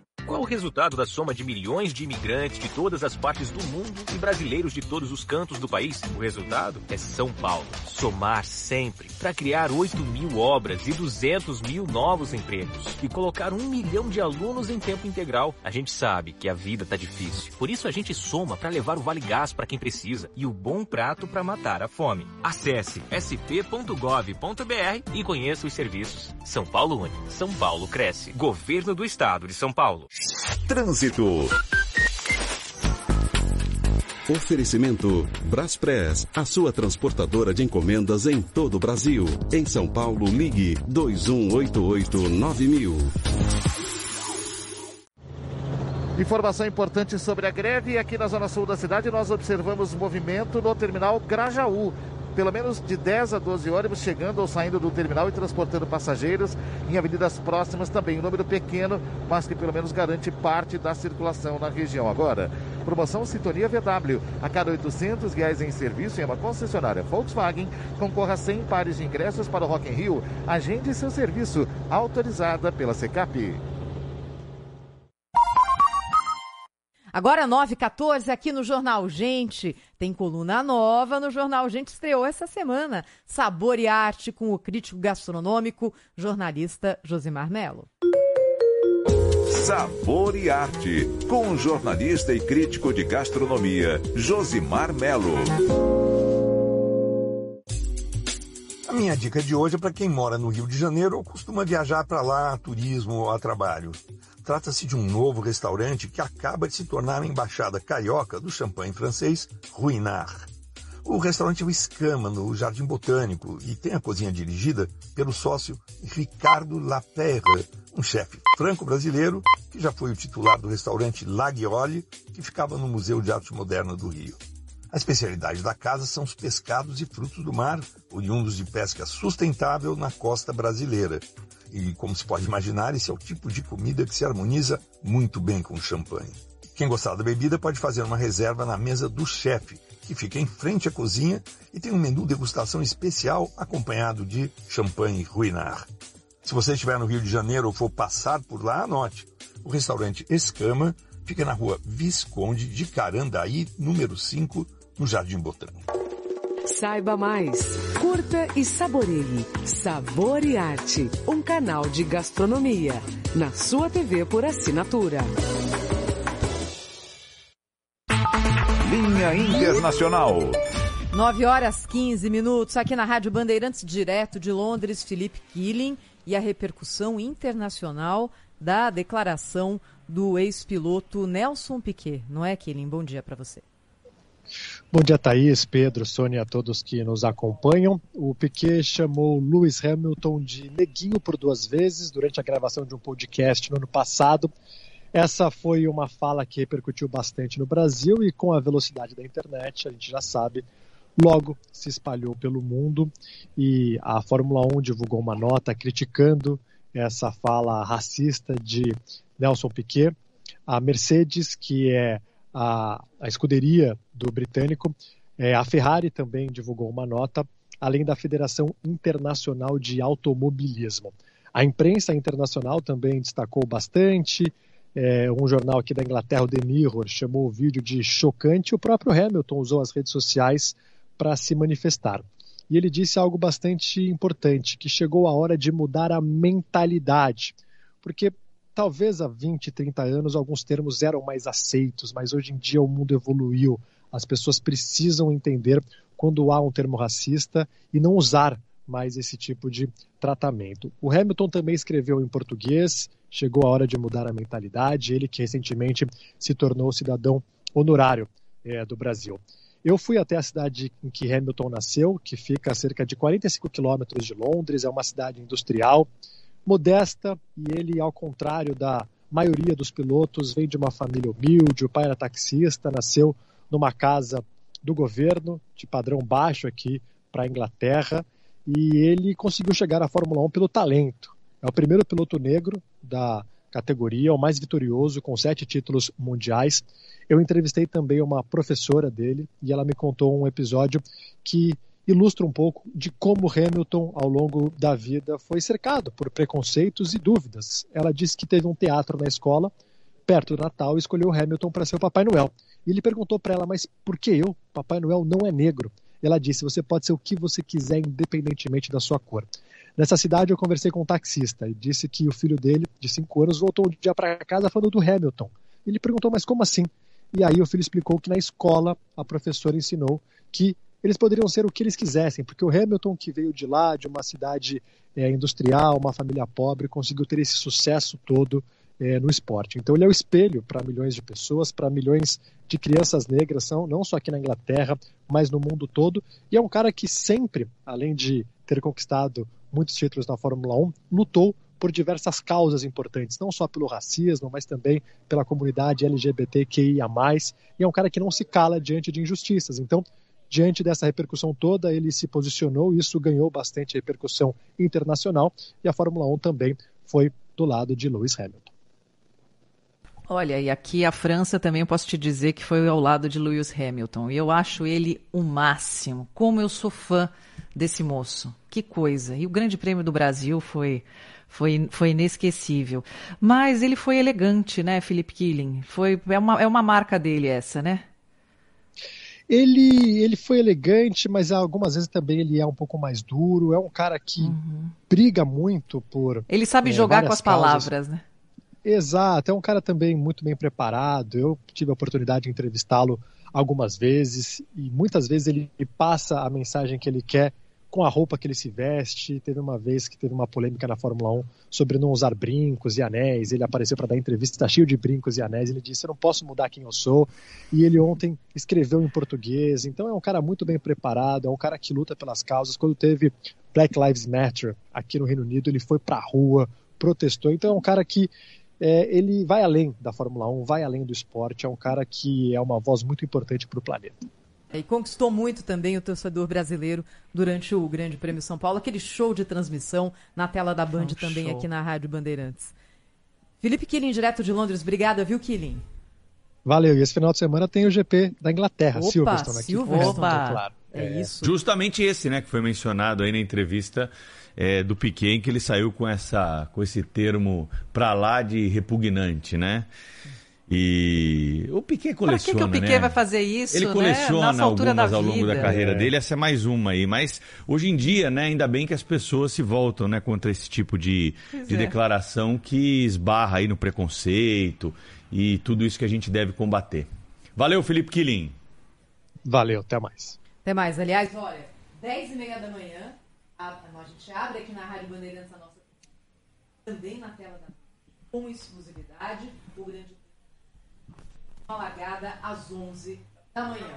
Qual o resultado da soma de milhões de imigrantes de todas as partes do mundo e brasileiros de todos os cantos do país? O resultado é São Paulo. Somar sempre para criar 8 mil obras e 200 mil novos empregos e colocar um milhão de alunos em tempo integral. A gente sabe que a vida tá difícil. Por isso a gente soma para levar o Vale Gás para quem precisa e o bom prato para matar a fome. Acesse sp.gov.br e conheça os serviços. São Paulo Une. São Paulo cresce. Governo do Estado de São Paulo. Trânsito. Oferecimento Braspress, a sua transportadora de encomendas em todo o Brasil. Em São Paulo, ligue 2188-9000. Informação importante sobre a greve. Aqui na zona sul da cidade, nós observamos movimento no terminal Grajaú pelo menos de 10 a 12 ônibus chegando ou saindo do terminal e transportando passageiros em avenidas próximas também. Um número pequeno, mas que pelo menos garante parte da circulação na região. Agora, promoção Sintonia VW. A cada 800 reais em serviço em uma concessionária Volkswagen, concorra a 100 pares de ingressos para o Rock in Rio. Agende seu serviço, autorizada pela Secap. Agora 9h14 aqui no Jornal Gente. Tem coluna nova no Jornal Gente. Estreou essa semana. Sabor e Arte com o crítico gastronômico, jornalista Josimar Melo. Sabor e Arte, com o jornalista e crítico de gastronomia, Josimar Melo. A minha dica de hoje é para quem mora no Rio de Janeiro ou costuma viajar para lá a turismo ou a trabalho. Trata-se de um novo restaurante que acaba de se tornar a embaixada carioca do champanhe francês Ruinart. O restaurante é o Escama, no Jardim Botânico, e tem a cozinha dirigida pelo sócio Ricardo Laperre, um chefe franco-brasileiro que já foi o titular do restaurante Laguiole, que ficava no Museu de Arte Moderna do Rio. A especialidade da casa são os pescados e frutos do mar, oriundos de pesca sustentável na costa brasileira. E, como se pode imaginar, esse é o tipo de comida que se harmoniza muito bem com o champanhe. Quem gostar da bebida pode fazer uma reserva na mesa do chefe, que fica em frente à cozinha e tem um menu degustação especial acompanhado de champanhe ruinar. Se você estiver no Rio de Janeiro ou for passar por lá, anote. O restaurante Escama fica na rua Visconde de Carandaí, número 5, no Jardim Botânico. Saiba mais, curta e saboreie Sabor e Arte, um canal de gastronomia, na sua TV por assinatura. Linha Internacional. 9 horas 15 minutos, aqui na Rádio Bandeirantes, direto de Londres, Felipe Killing e a repercussão internacional da declaração do ex-piloto Nelson Piquet. Não é, Killing? Bom dia para você. Bom dia, Thaís, Pedro, Sônia, a todos que nos acompanham. O Piquet chamou Lewis Hamilton de neguinho por duas vezes durante a gravação de um podcast no ano passado. Essa foi uma fala que repercutiu bastante no Brasil e, com a velocidade da internet, a gente já sabe, logo se espalhou pelo mundo e a Fórmula 1 divulgou uma nota criticando essa fala racista de Nelson Piquet. A Mercedes, que é a, a escuderia do britânico. É, a Ferrari também divulgou uma nota, além da Federação Internacional de Automobilismo. A imprensa internacional também destacou bastante. É, um jornal aqui da Inglaterra, o The Mirror, chamou o vídeo de chocante. O próprio Hamilton usou as redes sociais para se manifestar. E ele disse algo bastante importante, que chegou a hora de mudar a mentalidade. Porque talvez há 20, 30 anos alguns termos eram mais aceitos, mas hoje em dia o mundo evoluiu. As pessoas precisam entender quando há um termo racista e não usar mais esse tipo de tratamento. O Hamilton também escreveu em português, chegou a hora de mudar a mentalidade, ele que recentemente se tornou cidadão honorário é, do Brasil. Eu fui até a cidade em que Hamilton nasceu, que fica a cerca de 45 quilômetros de Londres, é uma cidade industrial, modesta e ele, ao contrário da maioria dos pilotos, vem de uma família humilde. O pai era taxista, nasceu numa casa do governo, de padrão baixo aqui para a Inglaterra, e ele conseguiu chegar à Fórmula 1 pelo talento. É o primeiro piloto negro da categoria, o mais vitorioso, com sete títulos mundiais. Eu entrevistei também uma professora dele e ela me contou um episódio que ilustra um pouco de como Hamilton, ao longo da vida, foi cercado por preconceitos e dúvidas. Ela disse que teve um teatro na escola perto do Natal, escolheu o Hamilton para ser o Papai Noel. E ele perguntou para ela, mas por que eu? Papai Noel não é negro. E ela disse, você pode ser o que você quiser, independentemente da sua cor. Nessa cidade eu conversei com um taxista e disse que o filho dele, de 5 anos, voltou um dia para casa falando do Hamilton. Ele perguntou, mas como assim? E aí o filho explicou que na escola a professora ensinou que eles poderiam ser o que eles quisessem, porque o Hamilton, que veio de lá, de uma cidade é, industrial, uma família pobre, conseguiu ter esse sucesso todo é, no esporte. Então ele é o espelho para milhões de pessoas, para milhões de crianças negras, são, não só aqui na Inglaterra, mas no mundo todo. E é um cara que sempre, além de ter conquistado muitos títulos na Fórmula 1, lutou por diversas causas importantes, não só pelo racismo, mas também pela comunidade LGBTQIA+, e é um cara que não se cala diante de injustiças. Então, diante dessa repercussão toda, ele se posicionou, e isso ganhou bastante repercussão internacional, e a Fórmula 1 também foi do lado de Lewis Hamilton. Olha, e aqui a França também eu posso te dizer que foi ao lado de Lewis Hamilton. E eu acho ele o máximo. Como eu sou fã desse moço. Que coisa. E o Grande Prêmio do Brasil foi foi, foi inesquecível. Mas ele foi elegante, né, Felipe Killing? Foi, é, uma, é uma marca dele essa, né? Ele, ele foi elegante, mas algumas vezes também ele é um pouco mais duro. É um cara que uhum. briga muito por. Ele sabe é, jogar com as causas. palavras, né? Exato, é um cara também muito bem preparado. Eu tive a oportunidade de entrevistá-lo algumas vezes e muitas vezes ele passa a mensagem que ele quer com a roupa que ele se veste. Teve uma vez que teve uma polêmica na Fórmula 1 sobre não usar brincos e anéis. Ele apareceu para dar entrevista, está cheio de brincos e anéis. Ele disse: Eu não posso mudar quem eu sou. E ele ontem escreveu em português. Então é um cara muito bem preparado, é um cara que luta pelas causas. Quando teve Black Lives Matter aqui no Reino Unido, ele foi para a rua, protestou. Então é um cara que é, ele vai além da Fórmula 1, vai além do esporte, é um cara que é uma voz muito importante para o planeta. E conquistou muito também o torcedor brasileiro durante o Grande Prêmio São Paulo, aquele show de transmissão na tela da Band um também show. aqui na Rádio Bandeirantes. Felipe Killing, direto de Londres, obrigada, viu, Killing? Valeu, e esse final de semana tem o GP da Inglaterra, Opa, Silverstone aqui. Silverstone, Opa, claro. É, é, isso. Justamente esse, né, que foi mencionado aí na entrevista é, do Piquet, em que ele saiu com, essa, com esse termo pra lá de repugnante, né? E o Piquet coleciona, Para que, que o Piquet né? vai fazer isso, Ele né? coleciona né? algumas ao longo da carreira é. dele, essa é mais uma aí. Mas hoje em dia, né, ainda bem que as pessoas se voltam, né, contra esse tipo de, de é. declaração que esbarra aí no preconceito e tudo isso que a gente deve combater. Valeu, Felipe Quilim. Valeu, até mais. Até mais. Aliás, olha, 10 e meia da manhã, a, a gente abre aqui na Rádio Bandeirantes a nossa também na tela da com exclusividade o grande Alagada às 11 da manhã.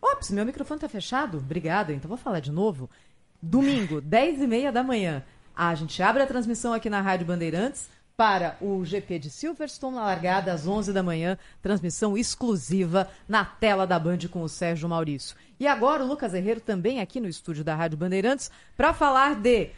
Ops, meu microfone tá fechado? Obrigada, então vou falar de novo. Domingo, 10 e meia da manhã. A gente abre a transmissão aqui na Rádio Bandeirantes para o GP de Silverstone na largada às 11 da manhã, transmissão exclusiva na tela da Band com o Sérgio Maurício. E agora o Lucas Herreiro também aqui no estúdio da Rádio Bandeirantes para falar de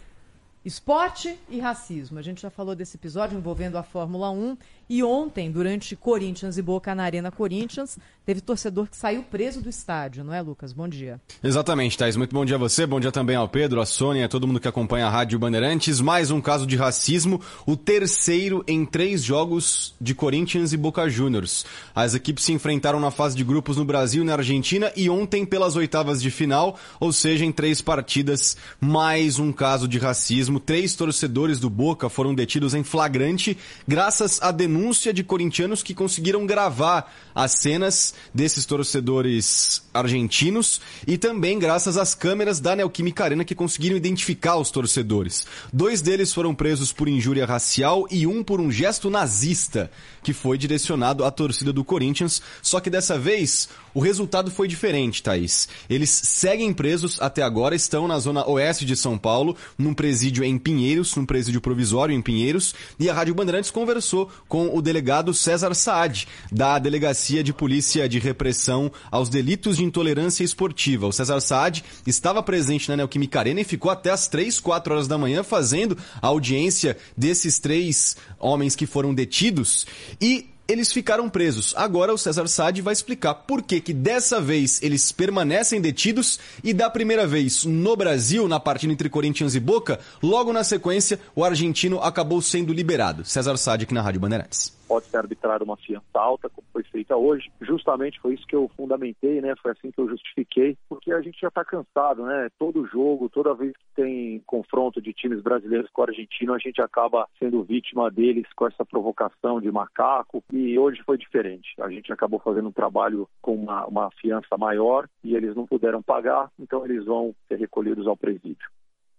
esporte e racismo. A gente já falou desse episódio envolvendo a Fórmula 1 e ontem, durante Corinthians e Boca na Arena Corinthians, teve torcedor que saiu preso do estádio, não é, Lucas? Bom dia. Exatamente, Thais. Muito bom dia a você, bom dia também ao Pedro, a Sônia, a todo mundo que acompanha a Rádio Bandeirantes. Mais um caso de racismo, o terceiro em três jogos de Corinthians e Boca Juniors. As equipes se enfrentaram na fase de grupos no Brasil e na Argentina e ontem pelas oitavas de final, ou seja, em três partidas, mais um caso de racismo. Três torcedores do Boca foram detidos em flagrante graças a denúncias denúncia de corintianos que conseguiram gravar as cenas desses torcedores argentinos e também graças às câmeras da Neoquímica Arena que conseguiram identificar os torcedores. Dois deles foram presos por injúria racial e um por um gesto nazista que foi direcionado à torcida do Corinthians, só que dessa vez o resultado foi diferente, Thaís. Eles seguem presos até agora, estão na zona oeste de São Paulo, num presídio em Pinheiros, num presídio provisório em Pinheiros, e a Rádio Bandeirantes conversou com o delegado César Saad, da Delegacia de Polícia de Repressão aos Delitos de Intolerância Esportiva. O César Saad estava presente na Neoquímica Arena e ficou até as 3, 4 horas da manhã fazendo a audiência desses três homens que foram detidos e eles ficaram presos. Agora o César Sade vai explicar por que que dessa vez eles permanecem detidos e da primeira vez no Brasil, na partida entre Corinthians e Boca, logo na sequência o argentino acabou sendo liberado. César Sade aqui na Rádio Bandeirantes. Pode ser arbitrada uma fiança alta, como foi feita hoje. Justamente foi isso que eu fundamentei, né? Foi assim que eu justifiquei, porque a gente já está cansado, né? Todo jogo, toda vez que tem confronto de times brasileiros com o argentino, a gente acaba sendo vítima deles com essa provocação de macaco. E hoje foi diferente. A gente acabou fazendo um trabalho com uma, uma fiança maior e eles não puderam pagar, então eles vão ser recolhidos ao presídio.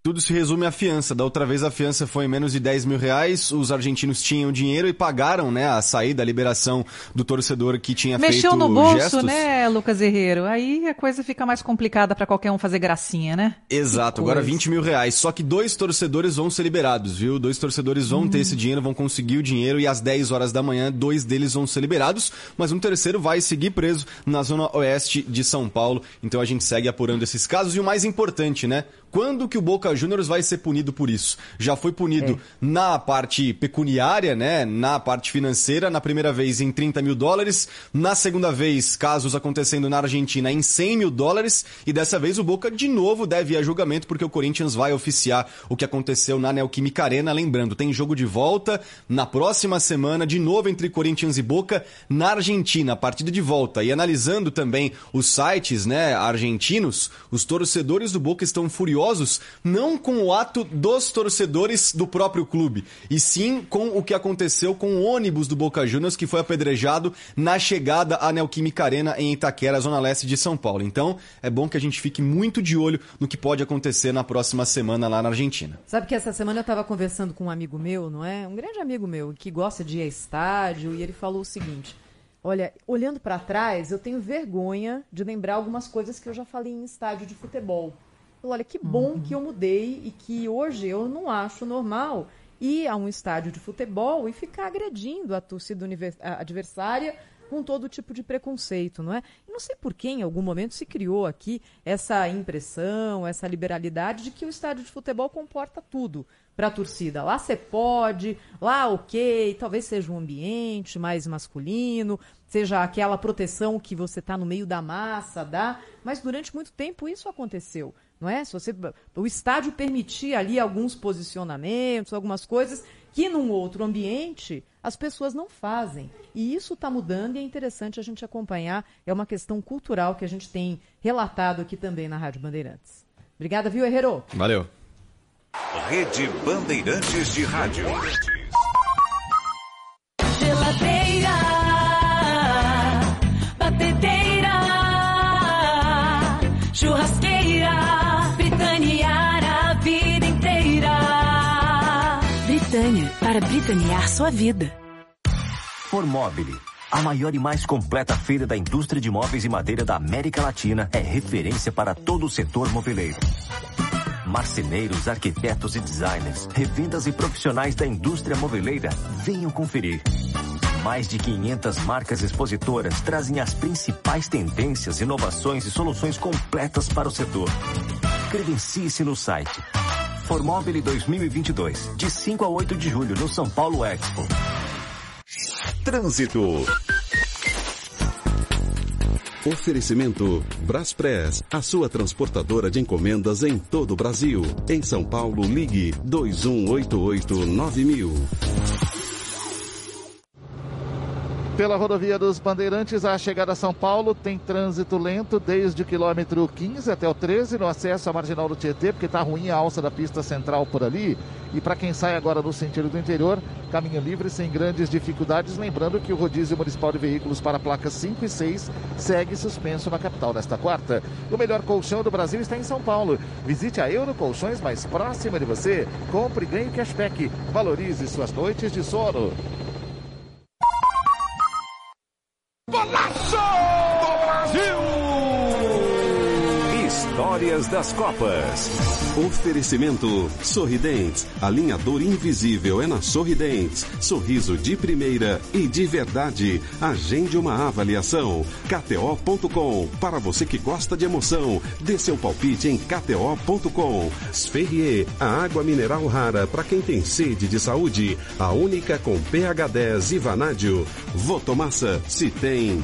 Tudo se resume à fiança. Da outra vez a fiança foi menos de 10 mil reais. Os argentinos tinham dinheiro e pagaram, né, a saída, a liberação do torcedor que tinha Mexeu feito no bolso, gestos. né, Lucas Herrero? Aí a coisa fica mais complicada para qualquer um fazer gracinha, né? Exato, agora 20 mil reais. Só que dois torcedores vão ser liberados, viu? Dois torcedores vão ter esse dinheiro, vão conseguir o dinheiro e às 10 horas da manhã, dois deles vão ser liberados, mas um terceiro vai seguir preso na zona oeste de São Paulo. Então a gente segue apurando esses casos e o mais importante, né? Quando que o Boca Juniors vai ser punido por isso? Já foi punido na parte pecuniária, né? Na parte financeira, na primeira vez em 30 mil dólares, na segunda vez, casos acontecendo na Argentina, em 100 mil dólares, e dessa vez o Boca de novo deve ir a julgamento porque o Corinthians vai oficiar o que aconteceu na Neoquímica Arena. Lembrando, tem jogo de volta na próxima semana, de novo entre Corinthians e Boca, na Argentina, a partida de volta. E analisando também os sites, né, argentinos, os torcedores do Boca estão furiosos não com o ato dos torcedores do próprio clube, e sim com o que aconteceu com o ônibus do Boca Juniors que foi apedrejado na chegada à Neoquímica Arena em Itaquera, zona leste de São Paulo. Então, é bom que a gente fique muito de olho no que pode acontecer na próxima semana lá na Argentina. Sabe que essa semana eu estava conversando com um amigo meu, não é? Um grande amigo meu que gosta de ir a estádio e ele falou o seguinte: Olha, olhando para trás, eu tenho vergonha de lembrar algumas coisas que eu já falei em estádio de futebol. Falou, olha, que bom Uhum. que eu mudei e que hoje eu não acho normal ir a um estádio de futebol e ficar agredindo a torcida adversária com todo tipo de preconceito, não é? E não sei por que em algum momento se criou aqui essa impressão, essa liberalidade de que o estádio de futebol comporta tudo para a torcida. Lá você pode, lá ok, talvez seja um ambiente mais masculino, seja aquela proteção que você está no meio da massa, dá, mas durante muito tempo isso aconteceu, não é? Se você, o estádio permitia ali alguns posicionamentos, algumas coisas que num outro ambiente as pessoas não fazem. E isso está mudando e é interessante a gente acompanhar. É uma questão cultural que a gente tem relatado aqui também na Rádio Bandeirantes. Obrigada, viu, Herrero? Valeu. Rede Bandeirantes de Rádio. Para britanear sua vida. Formobile. A maior e mais completa feira da indústria de móveis e madeira da América Latina é referência para todo o setor moveleiro. Marceneiros, arquitetos e designers, revendas e profissionais da indústria moveleira, venham conferir. Mais de 500 marcas expositoras trazem as principais tendências, inovações e soluções completas para o setor. Credencie-se no site Formobile 2022, de 5 a 8 de julho no São Paulo Expo. Trânsito. Oferecimento Braspress, a sua transportadora de encomendas em todo o Brasil. Em São Paulo, ligue 2188-9000. Pela rodovia dos Bandeirantes, a chegada a São Paulo tem trânsito lento desde o quilômetro 15 até o 13 no acesso à marginal do Tietê, porque está ruim a alça da pista central por ali. E para quem sai agora no sentido do interior, caminho livre sem grandes dificuldades. Lembrando que o rodízio municipal de veículos para placas 5 e 6 segue suspenso na capital nesta quarta. O melhor colchão do Brasil está em São Paulo. Visite a Euro Colchões mais próxima de você. Compre e ganhe cashback. Valorize suas noites de sono. Golaço do Brasil! Histórias das Copas. Oferecimento Sorridentes. Alinhador invisível é na Sorridentes. Sorriso de primeira e de verdade. Agende uma avaliação. KTO.com. Para você que gosta de emoção, dê seu palpite em KTO.com. Sferrier, a água mineral rara para quem tem sede de saúde. A única com pH 10 e vanádio. Votomassa, se tem.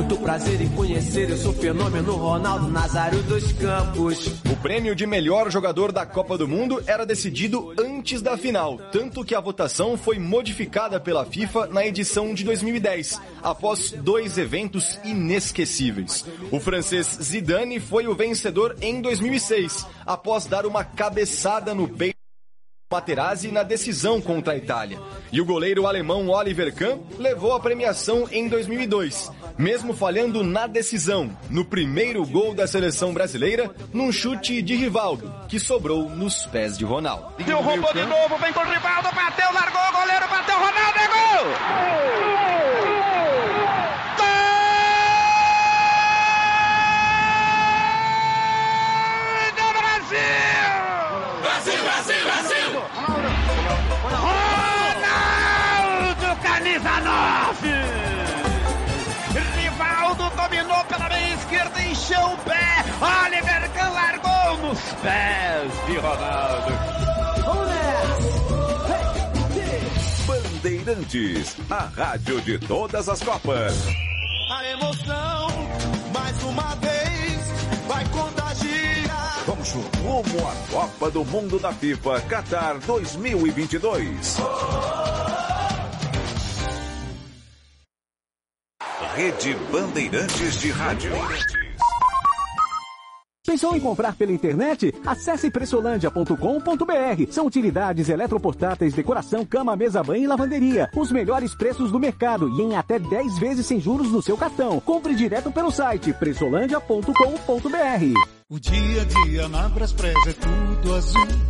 Muito prazer em conhecer, eu sou fenômeno Ronaldo Nazário dos Campos. O prêmio de melhor jogador da Copa do Mundo era decidido antes da final, tanto que a votação foi modificada pela FIFA na edição de 2010, após dois eventos inesquecíveis. O francês Zidane foi o vencedor em 2006, após dar uma cabeçada no peito Materazzi na decisão contra a Itália. E o goleiro alemão Oliver Kahn levou a premiação em 2002, mesmo falhando na decisão, no primeiro gol da seleção brasileira, num chute de Rivaldo, que sobrou nos pés de Ronaldo. Deu roubou de novo, vem com o Rivaldo, bateu, largou, o goleiro bateu, Ronaldo, é gol! Brasil, o pé. Oliver Kahn largou nos pés de Ronaldo. Bandeirantes, a rádio de todas as Copas. A emoção, mais uma vez, vai contagiar. Vamos rumo à Copa do Mundo da FIFA Qatar 2022. Rede Bandeirantes de Rádio. Pensou em comprar pela internet? Acesse pressolândia.com.br. São utilidades eletroportáteis, decoração, cama, mesa, banho e lavanderia. Os melhores preços do mercado e em até 10 vezes sem juros no seu cartão. Compre direto pelo site pressolândia.com.br. O dia a dia na é tudo azul.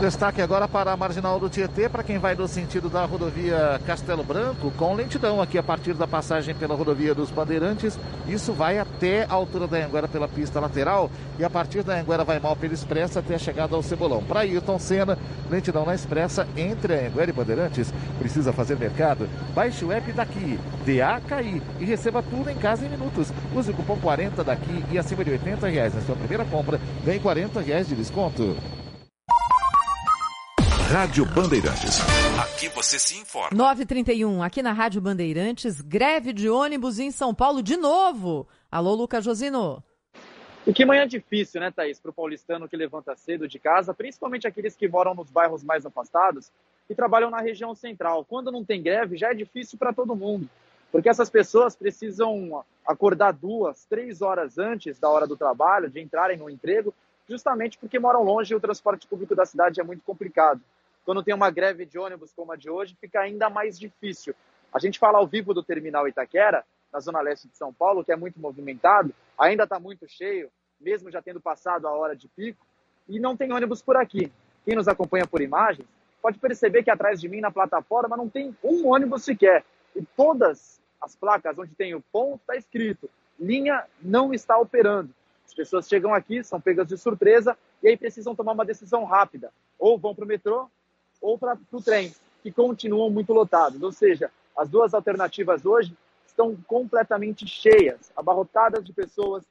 Destaque agora para a marginal do Tietê, para quem vai no sentido da rodovia Castelo Branco, com lentidão aqui a partir da passagem pela rodovia dos Bandeirantes. Isso vai até a altura da Anguera pela pista lateral e a partir da Anguera vai mal pela Expressa até a chegada ao Cebolão. Para Ayrton Senna, lentidão na Expressa entre a Anguera e Bandeirantes. Precisa fazer mercado? Baixe o app daqui, DAKI e receba tudo em casa em minutos. Use o cupom 40 daqui e acima de 80 reais na sua primeira compra, ganhe 40 reais de desconto. Rádio Bandeirantes. Aqui você se informa. 9h31, aqui na Rádio Bandeirantes, greve de ônibus em São Paulo de novo. Alô, Lucas Josino. E que manhã difícil, né, Thaís, para o paulistano que levanta cedo de casa, principalmente aqueles que moram nos bairros mais afastados e trabalham na região central. Quando não tem greve, já é difícil para todo mundo, porque essas pessoas precisam acordar duas, três horas antes da hora do trabalho, de entrarem no emprego, justamente porque moram longe e o transporte público da cidade é muito complicado quando tem uma greve de ônibus como a de hoje, fica ainda mais difícil. A gente fala ao vivo do terminal Itaquera, na zona leste de São Paulo, que é muito movimentado, ainda está muito cheio, mesmo já tendo passado a hora de pico, e não tem ônibus por aqui. Quem nos acompanha por imagens pode perceber que atrás de mim na plataforma não tem um ônibus sequer. E todas as placas onde tem o ponto está escrito: linha não está operando. As pessoas chegam aqui, são pegas de surpresa e aí precisam tomar uma decisão rápida. Ou vão para o metrô ou para o trem, que continuam muito lotados. Ou seja, as duas alternativas hoje estão completamente cheias, abarrotadas de pessoas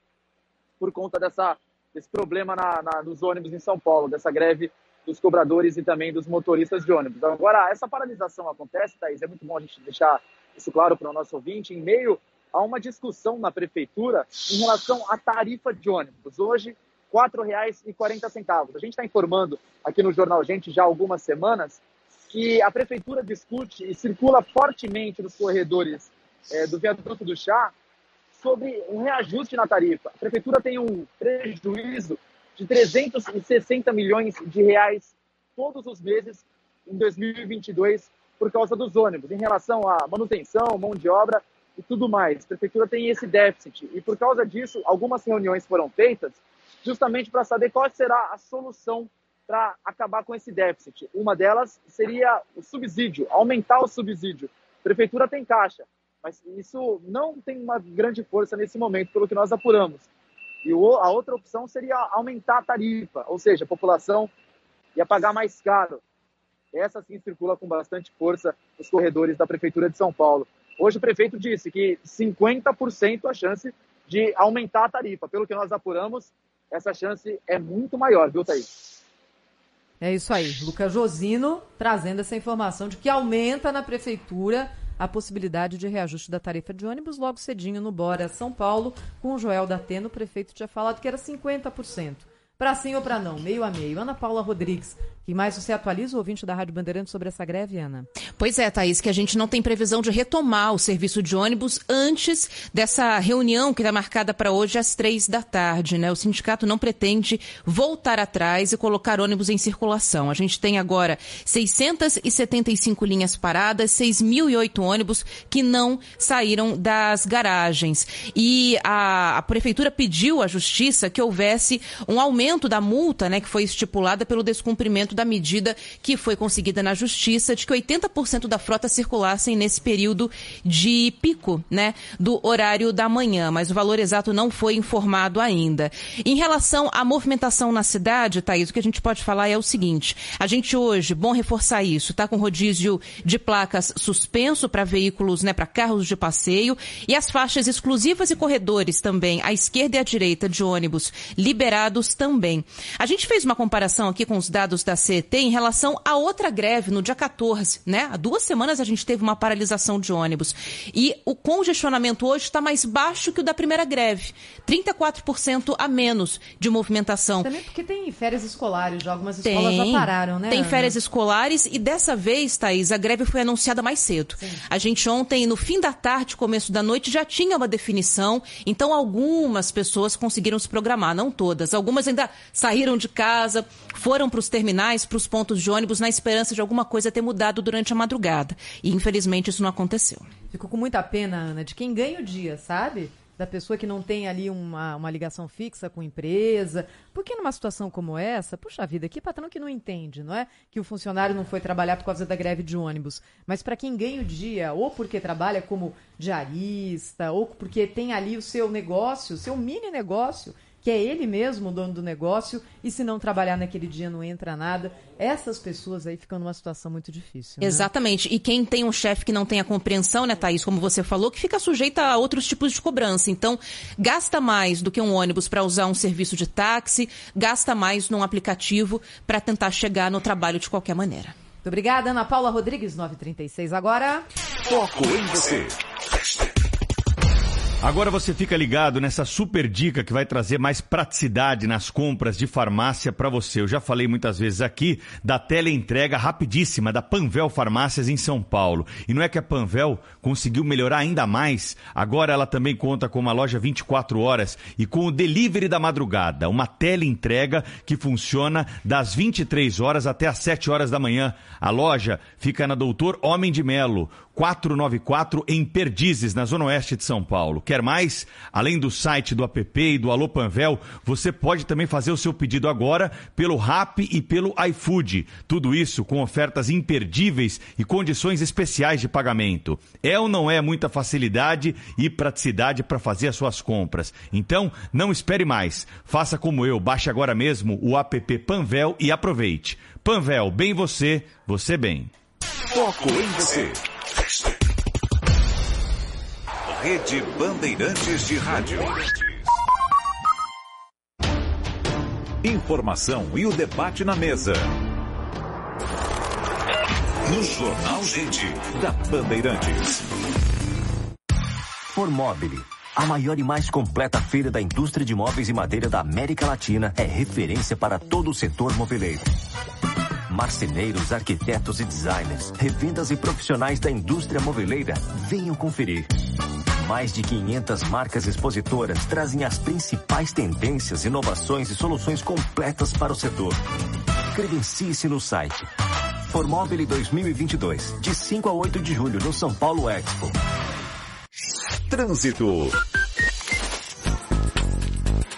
por conta dessa, desse problema na, na, nos ônibus em São Paulo, dessa greve dos cobradores e também dos motoristas de ônibus. Agora, essa paralisação acontece, Thaís, é muito bom a gente deixar isso claro para o nosso ouvinte, em meio a uma discussão na prefeitura em relação à tarifa de ônibus. Hoje, R$ 4,40. A gente está informando aqui no Jornal Gente já há algumas semanas que a prefeitura discute e circula fortemente nos corredores é, do viaduto do chá sobre um reajuste na tarifa. A prefeitura tem um prejuízo de 360 milhões de reais todos os meses em 2022 por causa dos ônibus, em relação à manutenção, mão de obra e tudo mais. A prefeitura tem esse déficit e por causa disso, algumas reuniões foram feitas justamente para saber qual será a solução para acabar com esse déficit. Uma delas seria o subsídio, aumentar o subsídio. A prefeitura tem caixa, mas isso não tem uma grande força nesse momento, pelo que nós apuramos. E a outra opção seria aumentar a tarifa, ou seja, a população ia pagar mais caro. Essa sim circula com bastante força nos corredores da Prefeitura de São Paulo. Hoje o prefeito disse que 50% a chance de aumentar a tarifa. Pelo que nós apuramos, essa chance é muito maior, viu, Thaís? É isso aí. Lucas Josino trazendo essa informação de que aumenta na prefeitura a possibilidade de reajuste da tarifa de ônibus logo cedinho no Bora São Paulo, com o Joel Dateno, o prefeito tinha falado que era 50%. Para sim ou para não, meio a meio. Ana Paula Rodrigues, que mais você atualiza o ouvinte da Rádio Bandeirantes sobre essa greve, Ana? Pois é, Thaís, que a gente não tem previsão de retomar o serviço de ônibus antes dessa reunião que está marcada para hoje às três da tarde, né? O sindicato não pretende voltar atrás e colocar ônibus em circulação. A gente tem agora 675 linhas paradas, 6.008 ônibus que não saíram das garagens. E a, a prefeitura pediu à justiça que houvesse um aumento da multa, né, que foi estipulada pelo descumprimento da medida que foi conseguida na justiça de que 80% da frota circulassem nesse período de pico, né, do horário da manhã, mas o valor exato não foi informado ainda. Em relação à movimentação na cidade, Thaís, o que a gente pode falar é o seguinte: a gente hoje, bom reforçar isso, está com rodízio de placas suspenso para veículos, né, para carros de passeio e as faixas exclusivas e corredores também, à esquerda e à direita de ônibus liberados também. A gente fez uma comparação aqui com os dados da CET em relação a outra greve no dia 14, né? Há duas semanas a gente teve uma paralisação de ônibus. E o congestionamento hoje está mais baixo que o da primeira greve. 34% a menos de movimentação. Também porque tem férias escolares, já algumas escolas tem, já pararam, né? Tem férias escolares e dessa vez, Thaís, a greve foi anunciada mais cedo. Sim. A gente ontem, no fim da tarde, começo da noite, já tinha uma definição. Então, algumas pessoas conseguiram se programar, não todas. Algumas ainda saíram de casa, foram para os terminais, para os pontos de ônibus, na esperança de alguma coisa ter mudado durante a madrugada. E infelizmente isso não aconteceu. Ficou com muita pena, Ana, de quem ganha o dia, sabe? Da pessoa que não tem ali uma, uma ligação fixa com empresa. Porque numa situação como essa, puxa vida, que patrão que não entende, não é? Que o funcionário não foi trabalhar por causa da greve de ônibus. Mas para quem ganha o dia, ou porque trabalha como diarista, ou porque tem ali o seu negócio, o seu mini negócio, que é ele mesmo o dono do negócio, e se não trabalhar naquele dia não entra nada. Essas pessoas aí ficam numa situação muito difícil. Né? Exatamente. E quem tem um chefe que não tem a compreensão, né, Thaís, como você falou, que fica sujeita a outros tipos de cobrança. Então, gasta mais do que um ônibus para usar um serviço de táxi, gasta mais num aplicativo para tentar chegar no trabalho de qualquer maneira. Muito obrigada, Ana Paula Rodrigues, 936. Agora. Foco em você. Agora você fica ligado nessa super dica que vai trazer mais praticidade nas compras de farmácia para você. Eu já falei muitas vezes aqui da teleentrega rapidíssima da Panvel Farmácias em São Paulo. E não é que a Panvel conseguiu melhorar ainda mais. Agora ela também conta com uma loja 24 horas e com o delivery da madrugada, uma teleentrega que funciona das 23 horas até as 7 horas da manhã. A loja fica na Doutor Homem de Melo, 494 em Perdizes, na Zona Oeste de São Paulo. Quer mais? Além do site do app e do Alô Panvel, você pode também fazer o seu pedido agora pelo Rap e pelo iFood. Tudo isso com ofertas imperdíveis e condições especiais de pagamento. É ou não é muita facilidade e praticidade para fazer as suas compras? Então, não espere mais. Faça como eu, baixe agora mesmo o app Panvel e aproveite. Panvel, bem você, você bem. Foco em você. Rede Bandeirantes de Rádio. Informação e o debate na mesa. No Jornal Gente, da Bandeirantes. Formobile, a maior e mais completa feira da indústria de móveis e madeira da América Latina, é referência para todo o setor moveleiro Marceneiros, arquitetos e designers, revendas e profissionais da indústria moveleira, venham conferir. Mais de 500 marcas expositoras trazem as principais tendências, inovações e soluções completas para o setor. Credencie-se no site Formobile 2022, de 5 a 8 de julho no São Paulo Expo. Trânsito.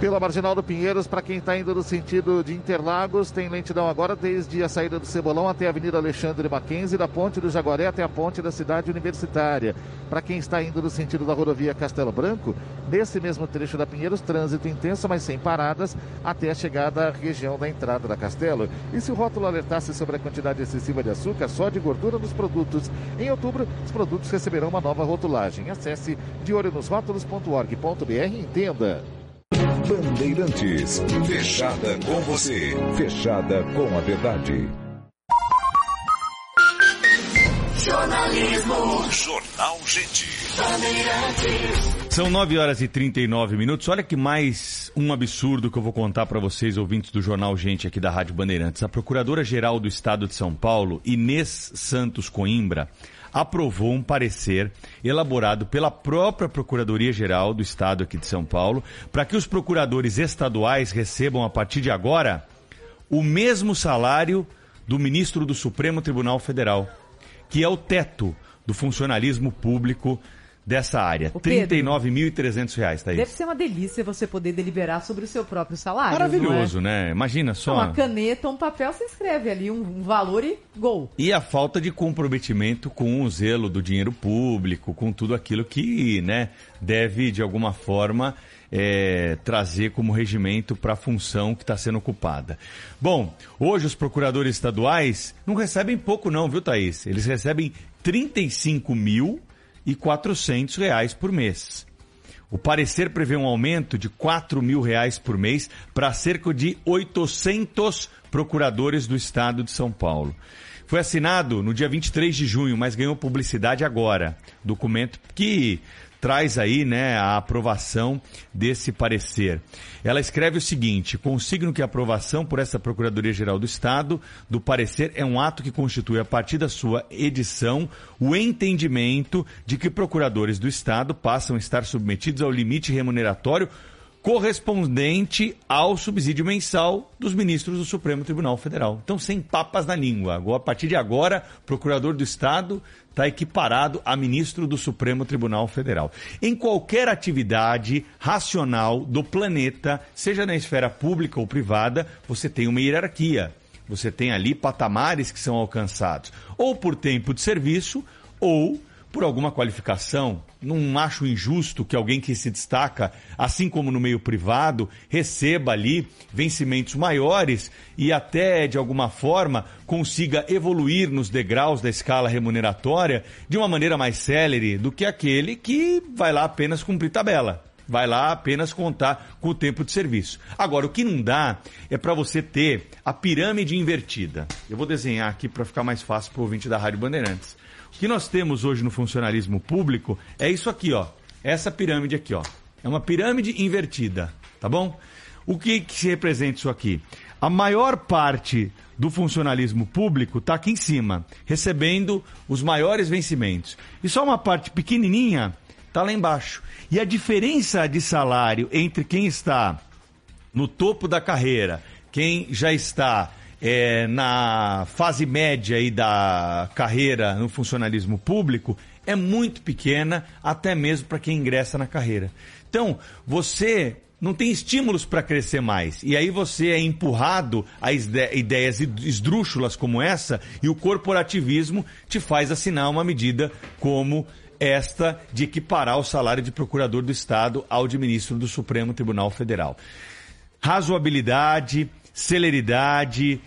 Pela Marginal do Pinheiros, para quem está indo no sentido de Interlagos, tem lentidão agora desde a saída do Cebolão até a Avenida Alexandre Mackenzie, da Ponte do Jaguaré até a Ponte da Cidade Universitária. Para quem está indo no sentido da rodovia Castelo Branco, nesse mesmo trecho da Pinheiros, trânsito intenso, mas sem paradas, até a chegada à região da entrada da Castelo. E se o rótulo alertasse sobre a quantidade excessiva de açúcar só de gordura nos produtos, em outubro, os produtos receberão uma nova rotulagem. Acesse deolhonosrótulos.org.br e entenda. Bandeirantes, fechada com você, fechada com a verdade. Jornalismo. Jornal Gente. Bandeirantes. São 9 horas e 39 minutos. Olha que mais um absurdo que eu vou contar para vocês, ouvintes do Jornal Gente aqui da Rádio Bandeirantes. A Procuradora-Geral do Estado de São Paulo, Inês Santos Coimbra, aprovou um parecer elaborado pela própria Procuradoria-Geral do Estado aqui de São Paulo para que os procuradores estaduais recebam a partir de agora o mesmo salário do ministro do Supremo Tribunal Federal, que é o teto do funcionalismo público dessa área. 39.300 reais, Thaís. Deve ser uma delícia você poder deliberar sobre o seu próprio salário. Maravilhoso, não é? né? Imagina só. Uma caneta, um papel, você escreve ali um, um valor e gol. E a falta de comprometimento com o zelo do dinheiro público, com tudo aquilo que né, deve, de alguma forma, é, trazer como regimento para a função que está sendo ocupada. Bom, hoje os procuradores estaduais não recebem pouco não, viu, Thaís? Eles recebem 35 mil e 400 reais por mês. O parecer prevê um aumento de 4 mil reais por mês para cerca de 800 procuradores do estado de São Paulo. Foi assinado no dia 23 de junho, mas ganhou publicidade agora. Documento que traz aí né, a aprovação desse parecer. Ela escreve o seguinte: consigno que a aprovação por essa Procuradoria-Geral do Estado do parecer é um ato que constitui, a partir da sua edição, o entendimento de que procuradores do Estado passam a estar submetidos ao limite remuneratório correspondente ao subsídio mensal dos ministros do Supremo Tribunal Federal. Então, sem papas na língua. A partir de agora, procurador do Estado está equiparado a ministro do Supremo Tribunal Federal. Em qualquer atividade racional do planeta, seja na esfera pública ou privada, você tem uma hierarquia. Você tem ali patamares que são alcançados, ou por tempo de serviço, ou por alguma qualificação. Não acho injusto que alguém que se destaca, assim como no meio privado, receba ali vencimentos maiores e até, de alguma forma, consiga evoluir nos degraus da escala remuneratória de uma maneira mais célere do que aquele que vai lá apenas cumprir tabela. Vai lá apenas contar com o tempo de serviço. Agora, o que não dá é para você ter a pirâmide invertida. Eu vou desenhar aqui para ficar mais fácil para o ouvinte da Rádio Bandeirantes. O que nós temos hoje no funcionalismo público é isso aqui, ó. Essa pirâmide aqui, ó. É uma pirâmide invertida, tá bom? O que, que representa isso aqui? A maior parte do funcionalismo público está aqui em cima, recebendo os maiores vencimentos. E só uma parte pequenininha está lá embaixo. E a diferença de salário entre quem está no topo da carreira, quem já está é, na fase média aí da carreira no funcionalismo público é muito pequena, até mesmo para quem ingressa na carreira. Então, você não tem estímulos para crescer mais. E aí você é empurrado a ideias esdrúxulas como essa e o corporativismo te faz assinar uma medida como esta de equiparar o salário de procurador do Estado ao de ministro do Supremo Tribunal Federal. Razoabilidade, celeridade,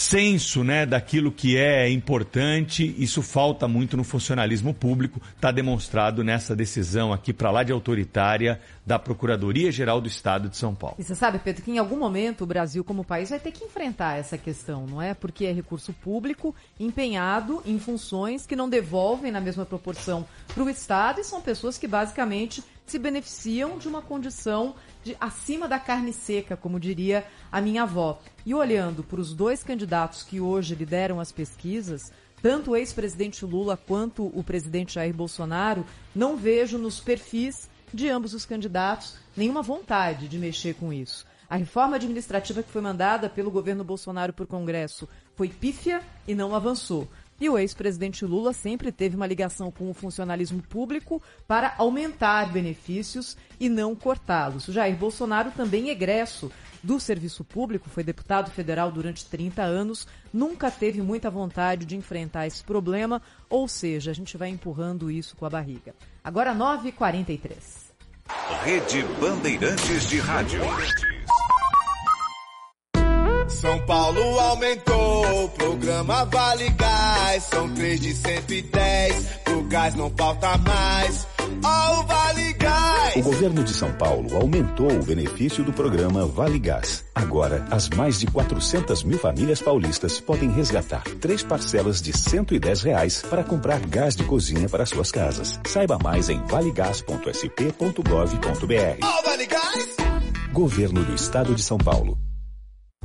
senso né, daquilo que é importante. Isso falta muito no funcionalismo público, está demonstrado nessa decisão aqui para lá de autoritária da Procuradoria-Geral do Estado de São Paulo. E você sabe, Pedro, que em algum momento o Brasil, como país, vai ter que enfrentar essa questão, não é? Porque é recurso público empenhado em funções que não devolvem na mesma proporção para o Estado e são pessoas que basicamente se beneficiam de uma condição de acima da carne seca, como diria a minha avó. E olhando para os dois candidatos que hoje lideram as pesquisas, tanto o ex-presidente Lula quanto o presidente Jair Bolsonaro, não vejo nos perfis de ambos os candidatos nenhuma vontade de mexer com isso. A reforma administrativa que foi mandada pelo governo Bolsonaro por Congresso foi pífia e não avançou. E o ex-presidente Lula sempre teve uma ligação com o funcionalismo público para aumentar benefícios e não cortá-los. Jair Bolsonaro também egresso do serviço público, foi deputado federal durante 30 anos, nunca teve muita vontade de enfrentar esse problema, ou seja, a gente vai empurrando isso com a barriga. Agora 9h43. Rede Bandeirantes de Rádio. São Paulo aumentou, o programa Vale Gás. São três de 110, o gás não falta mais. Ó, o Vale Gás! O governo de São Paulo aumentou o benefício do programa Vale Gás. Agora, as mais de 400 mil famílias paulistas podem resgatar três parcelas de 110 reais para comprar gás de cozinha para suas casas. Saiba mais em valegás.sp.gov.br. Ó, o Vale Gás! Governo do Estado de São Paulo.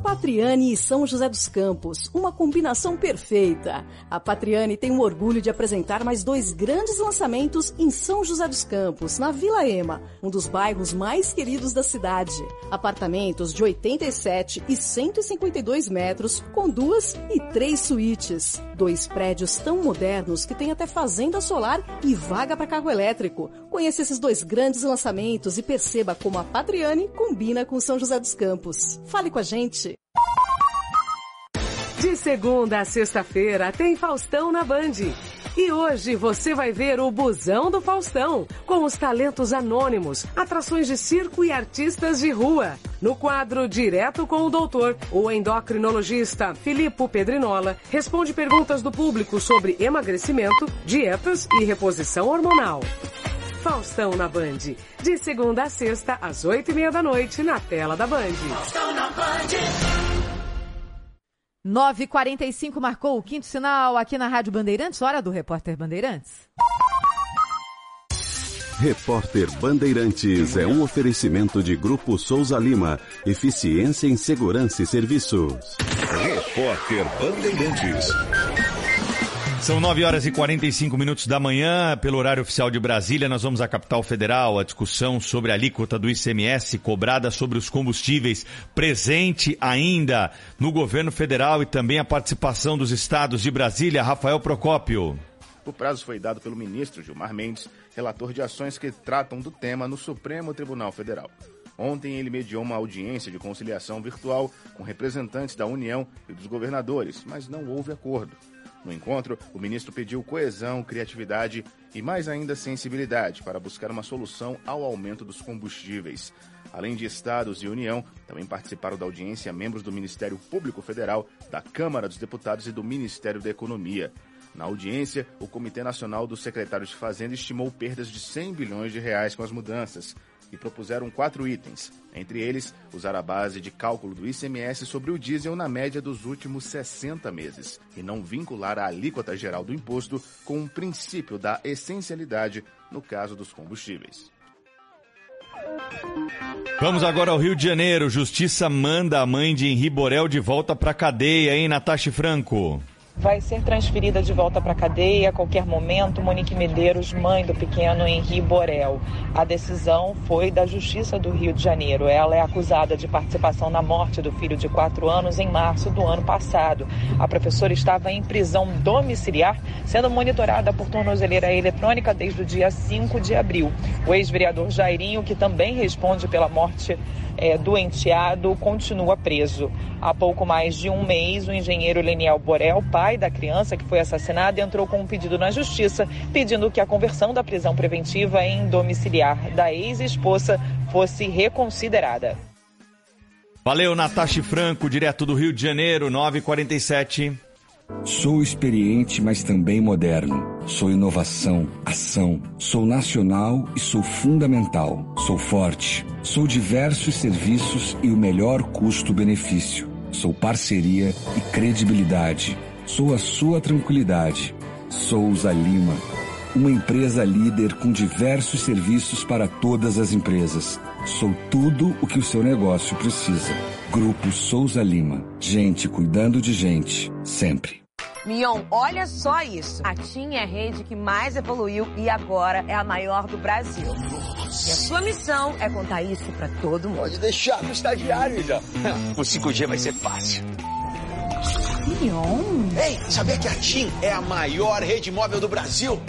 Patriane e São José dos Campos, uma combinação perfeita. A Patriane tem o orgulho de apresentar mais dois grandes lançamentos em São José dos Campos, na Vila Ema, um dos bairros mais queridos da cidade. Apartamentos de 87 e 152 metros, com duas e três suítes. Dois prédios tão modernos que tem até fazenda solar e vaga para carro elétrico. Conheça esses dois grandes lançamentos e perceba como a Patriane combina com São José dos Campos. Fale com a gente. De segunda a sexta-feira tem Faustão na Band. E hoje você vai ver o Busão do Faustão, com os talentos anônimos, atrações de circo e artistas de rua. No quadro Direto com o Doutor, o endocrinologista Filippo Pedrinola responde perguntas do público sobre emagrecimento, dietas e reposição hormonal. Faustão na Band, de segunda a sexta, às oito e meia da noite, na tela da Band. Faustão na Band. 9h45 marcou o quinto sinal aqui na Rádio Bandeirantes, hora do Repórter Bandeirantes. Repórter Bandeirantes é um oferecimento de Grupo Souza Lima. Eficiência em Segurança e Serviços. Repórter Bandeirantes. São 9 horas e 45 minutos da manhã, pelo horário oficial de Brasília, nós vamos à capital federal, a discussão sobre a alíquota do ICMS cobrada sobre os combustíveis, presente ainda no governo federal e também a participação dos estados de Brasília. Rafael Procópio. O prazo foi dado pelo ministro Gilmar Mendes, relator de ações que tratam do tema no Supremo Tribunal Federal. Ontem ele mediou uma audiência de conciliação virtual com representantes da União e dos governadores, mas não houve acordo. No encontro, o ministro pediu coesão, criatividade e mais ainda sensibilidade para buscar uma solução ao aumento dos combustíveis. Além de estados e União, também participaram da audiência membros do Ministério Público Federal, da Câmara dos Deputados e do Ministério da Economia. Na audiência, o Comitê Nacional dos Secretários de Fazenda estimou perdas de 100 bilhões de reais com as mudanças e propuseram quatro itens, entre eles usar a base de cálculo do ICMS sobre o diesel na média dos últimos 60 meses e não vincular a alíquota geral do imposto com o princípio da essencialidade no caso dos combustíveis. Vamos agora ao Rio de Janeiro. Justiça manda a mãe de Henri Borel de volta para cadeia, hein, Natasha Franco? Vai ser transferida de volta para a cadeia a qualquer momento. Monique Medeiros, mãe do pequeno Henri Borel. A decisão foi da Justiça do Rio de Janeiro. Ela é acusada de participação na morte do filho de quatro anos em março do ano passado. A professora estava em prisão domiciliar, sendo monitorada por tornozeleira eletrônica desde o dia 5 de abril. O ex-vereador Jairinho, que também responde pela morte é, do enteado continua preso. Há pouco mais de um mês, o engenheiro Leniel Borel, pai da criança que foi assassinada, entrou com um pedido na justiça pedindo que a conversão da prisão preventiva em domiciliar da ex-esposa fosse reconsiderada. Valeu, Natasha Franco, direto do Rio de Janeiro, 9h47. Sou experiente, mas também moderno. Sou inovação, ação. Sou nacional e sou fundamental. Sou forte. Sou diversos serviços e o melhor custo-benefício. Sou parceria e credibilidade. Sou a sua tranquilidade. Souza Lima. Uma empresa líder com diversos serviços para todas as empresas. Sou tudo o que o seu negócio precisa. Grupo Souza Lima. Gente cuidando de gente, sempre. Mion, olha só isso. A TIM é a rede que mais evoluiu e agora é a maior do Brasil. E a sua missão é contar isso pra todo mundo. Pode deixar no estagiário já. O 5G vai ser fácil. Ei, sabia que a TIM é a maior rede móvel do Brasil?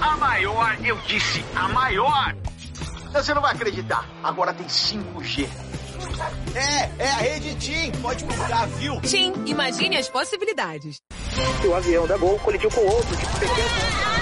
A maior, eu disse, a maior. Você não vai acreditar. Agora tem 5G. É, é a rede TIM. Pode comprar, viu? TIM, imagine as possibilidades. O avião da Gol colidiu com outro de pequeno.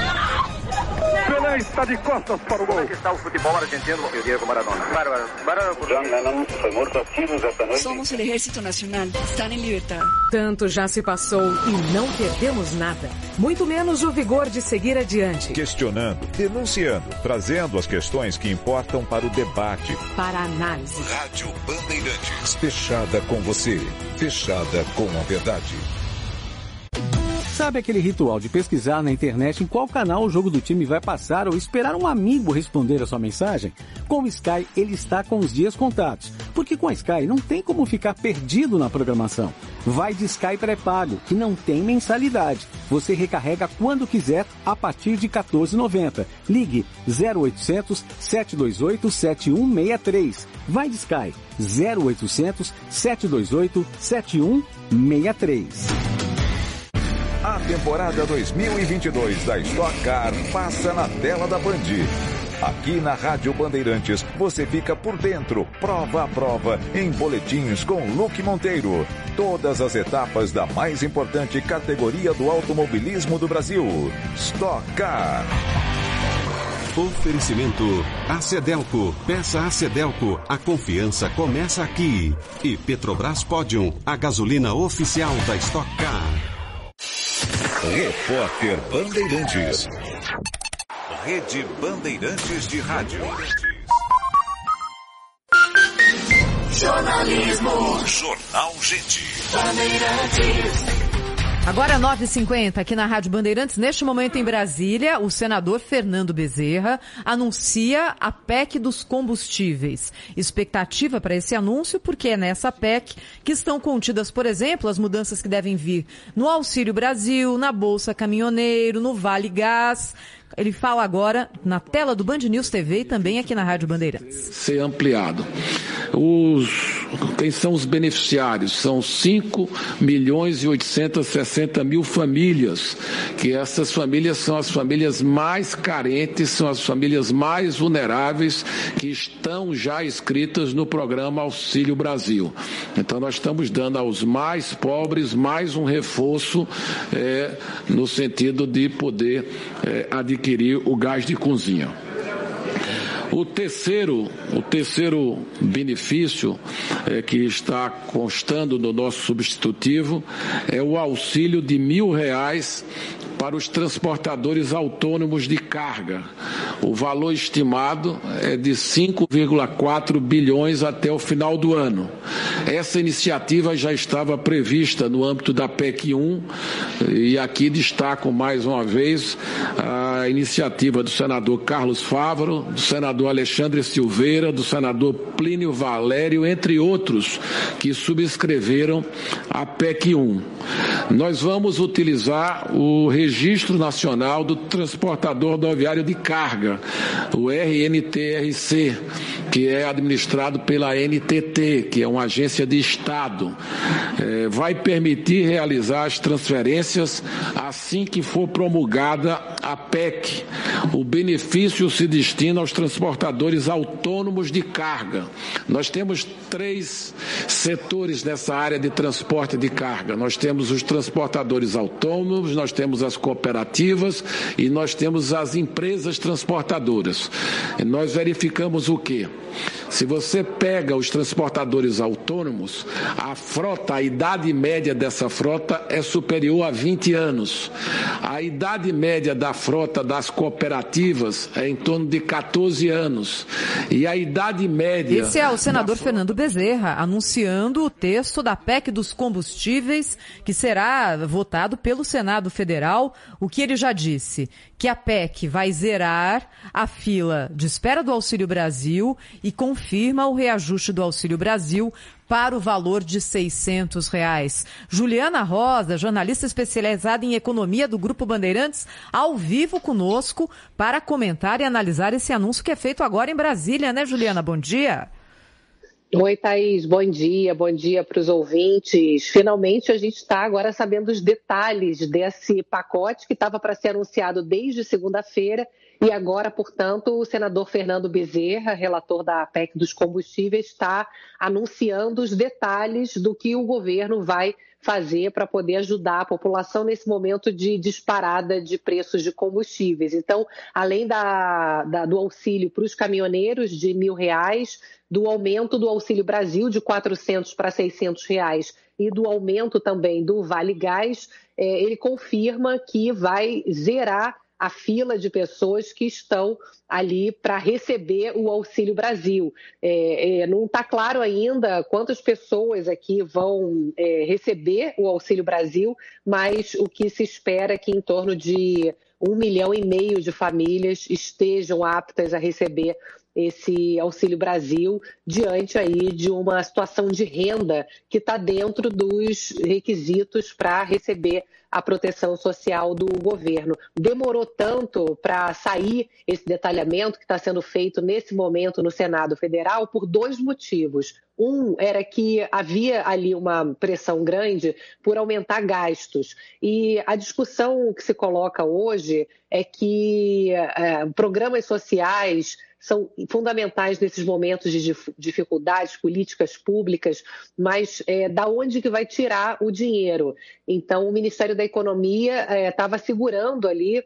Pelé está de costas para o gol. Como é que está o futebol argentino e o Diego Maradona? Bárbaro. Bárbaro. John Lennon foi morto a tiros esta noite. Somos o Ejército Nacional. Estão em liberdade. Tanto já se passou e não perdemos nada. Muito menos o vigor de seguir adiante. Questionando, denunciando, trazendo as questões que importam para o debate. Para a análise. Rádio Bandeirantes. Fechada com você. Fechada com a verdade. Sabe aquele ritual de pesquisar na internet em qual canal o jogo do time vai passar ou esperar um amigo responder a sua mensagem? Com o Sky, ele está com os dias contados. Porque com a Sky não tem como ficar perdido na programação. Vai de Sky pré-pago, que não tem mensalidade. Você recarrega quando quiser, a partir de 14,90. Ligue 0800 728 7163. Vai de Sky 0800 728 7163. A temporada 2022 da Stock Car passa na tela da Band. Aqui na Rádio Bandeirantes, você fica por dentro, prova a prova, em boletins com Luque Monteiro. Todas as etapas da mais importante categoria do automobilismo do Brasil. Stock Car. Oferecimento Acedelco. Peça Acedelco. A confiança começa aqui. E Petrobras Podium, a gasolina oficial da Stock Car. Repórter Bandeirantes. Rede Bandeirantes de Rádio. Jornalismo. Jornal Gente. Bandeirantes. Agora 9h50 aqui na Rádio Bandeirantes. Neste momento em Brasília, o senador Fernando Bezerra anuncia a PEC dos combustíveis. Expectativa para esse anúncio porque é nessa PEC que estão contidas, por exemplo, as mudanças que devem vir no Auxílio Brasil, na Bolsa Caminhoneiro, no Vale Gás. Ele fala agora na tela do Band News TV e também aqui na Rádio Bandeirantes. Ser ampliado. Os, quem são os beneficiários? São 5 milhões e 860 mil famílias, que essas famílias são as famílias mais carentes, são as famílias mais vulneráveis que estão já inscritas no programa Auxílio Brasil. Então nós estamos dando aos mais pobres mais um reforço é, no sentido de poder é, adquirir o gás de cozinha. O terceiro, o terceiro benefício é, que está constando no nosso substitutivo é o auxílio de mil reais para os transportadores autônomos de carga. O valor estimado é de 5,4 bilhões até o final do ano. Essa iniciativa já estava prevista no âmbito da PEC 1 e aqui destaco mais uma vez a iniciativa do senador Carlos Fávaro, do senador Alexandre Silveira, do senador Plínio Valério, entre outros, que subscreveram a PEC 1. Nós vamos utilizar o Registro Nacional do Transportador Rodoviário de Carga, o RNTRC, que é administrado pela NTT, que é uma agência de Estado. É, vai permitir realizar as transferências assim que for promulgada a PEC. O benefício se destina aos transportadores autônomos de carga. Nós temos três setores nessa área de transporte de carga. Nós temos os transportadores autônomos, nós temos as cooperativas e nós temos as empresas transportadoras. E nós verificamos o quê? Se você pega os transportadores autônomos, a frota, a idade média dessa frota é superior a 20 anos. A idade média da frota das cooperativas é em torno de 14 anos. E a idade média. Esse é o senador Fernando Bezerra anunciando o texto da PEC dos combustíveis que será votado pelo Senado Federal. O que ele já disse? Que a PEC vai zerar a fila de espera do Auxílio Brasil e confirma o reajuste do Auxílio Brasil para o valor de 600 reais. Juliana Rosa, jornalista especializada em economia do Grupo Bandeirantes, ao vivo conosco para comentar e analisar esse anúncio que é feito agora em Brasília, né, Juliana? Bom dia. Oi, Thaís, bom dia, bom dia para os ouvintes. Finalmente a gente está agora sabendo os detalhes desse pacote que estava para ser anunciado desde segunda-feira e agora, portanto, o senador Fernando Bezerra, relator da PEC dos combustíveis, está anunciando os detalhes do que o governo vai fazer para poder ajudar a população nesse momento de disparada de preços de combustíveis. Então, além da, da, do auxílio para os caminhoneiros de mil reais, do aumento do Auxílio Brasil de 400 para 600 reais e do aumento também do Vale Gás, é, ele confirma que vai zerar a fila de pessoas que estão ali para receber o Auxílio Brasil. É, é, não está claro ainda quantas pessoas aqui vão é, receber o Auxílio Brasil, mas o que se espera é que em torno de um milhão e meio de famílias estejam aptas a receber esse Auxílio Brasil diante aí de uma situação de renda que está dentro dos requisitos para receber a proteção social do governo. Demorou tanto para sair esse detalhamento que está sendo feito nesse momento no Senado Federal por dois motivos. Um era que havia ali uma pressão grande por aumentar gastos. E a discussão que se coloca hoje é que é, programas sociais são fundamentais nesses momentos de dificuldades políticas públicas, mas é, da onde que vai tirar o dinheiro? Então, o Ministério da Economia estava é, segurando ali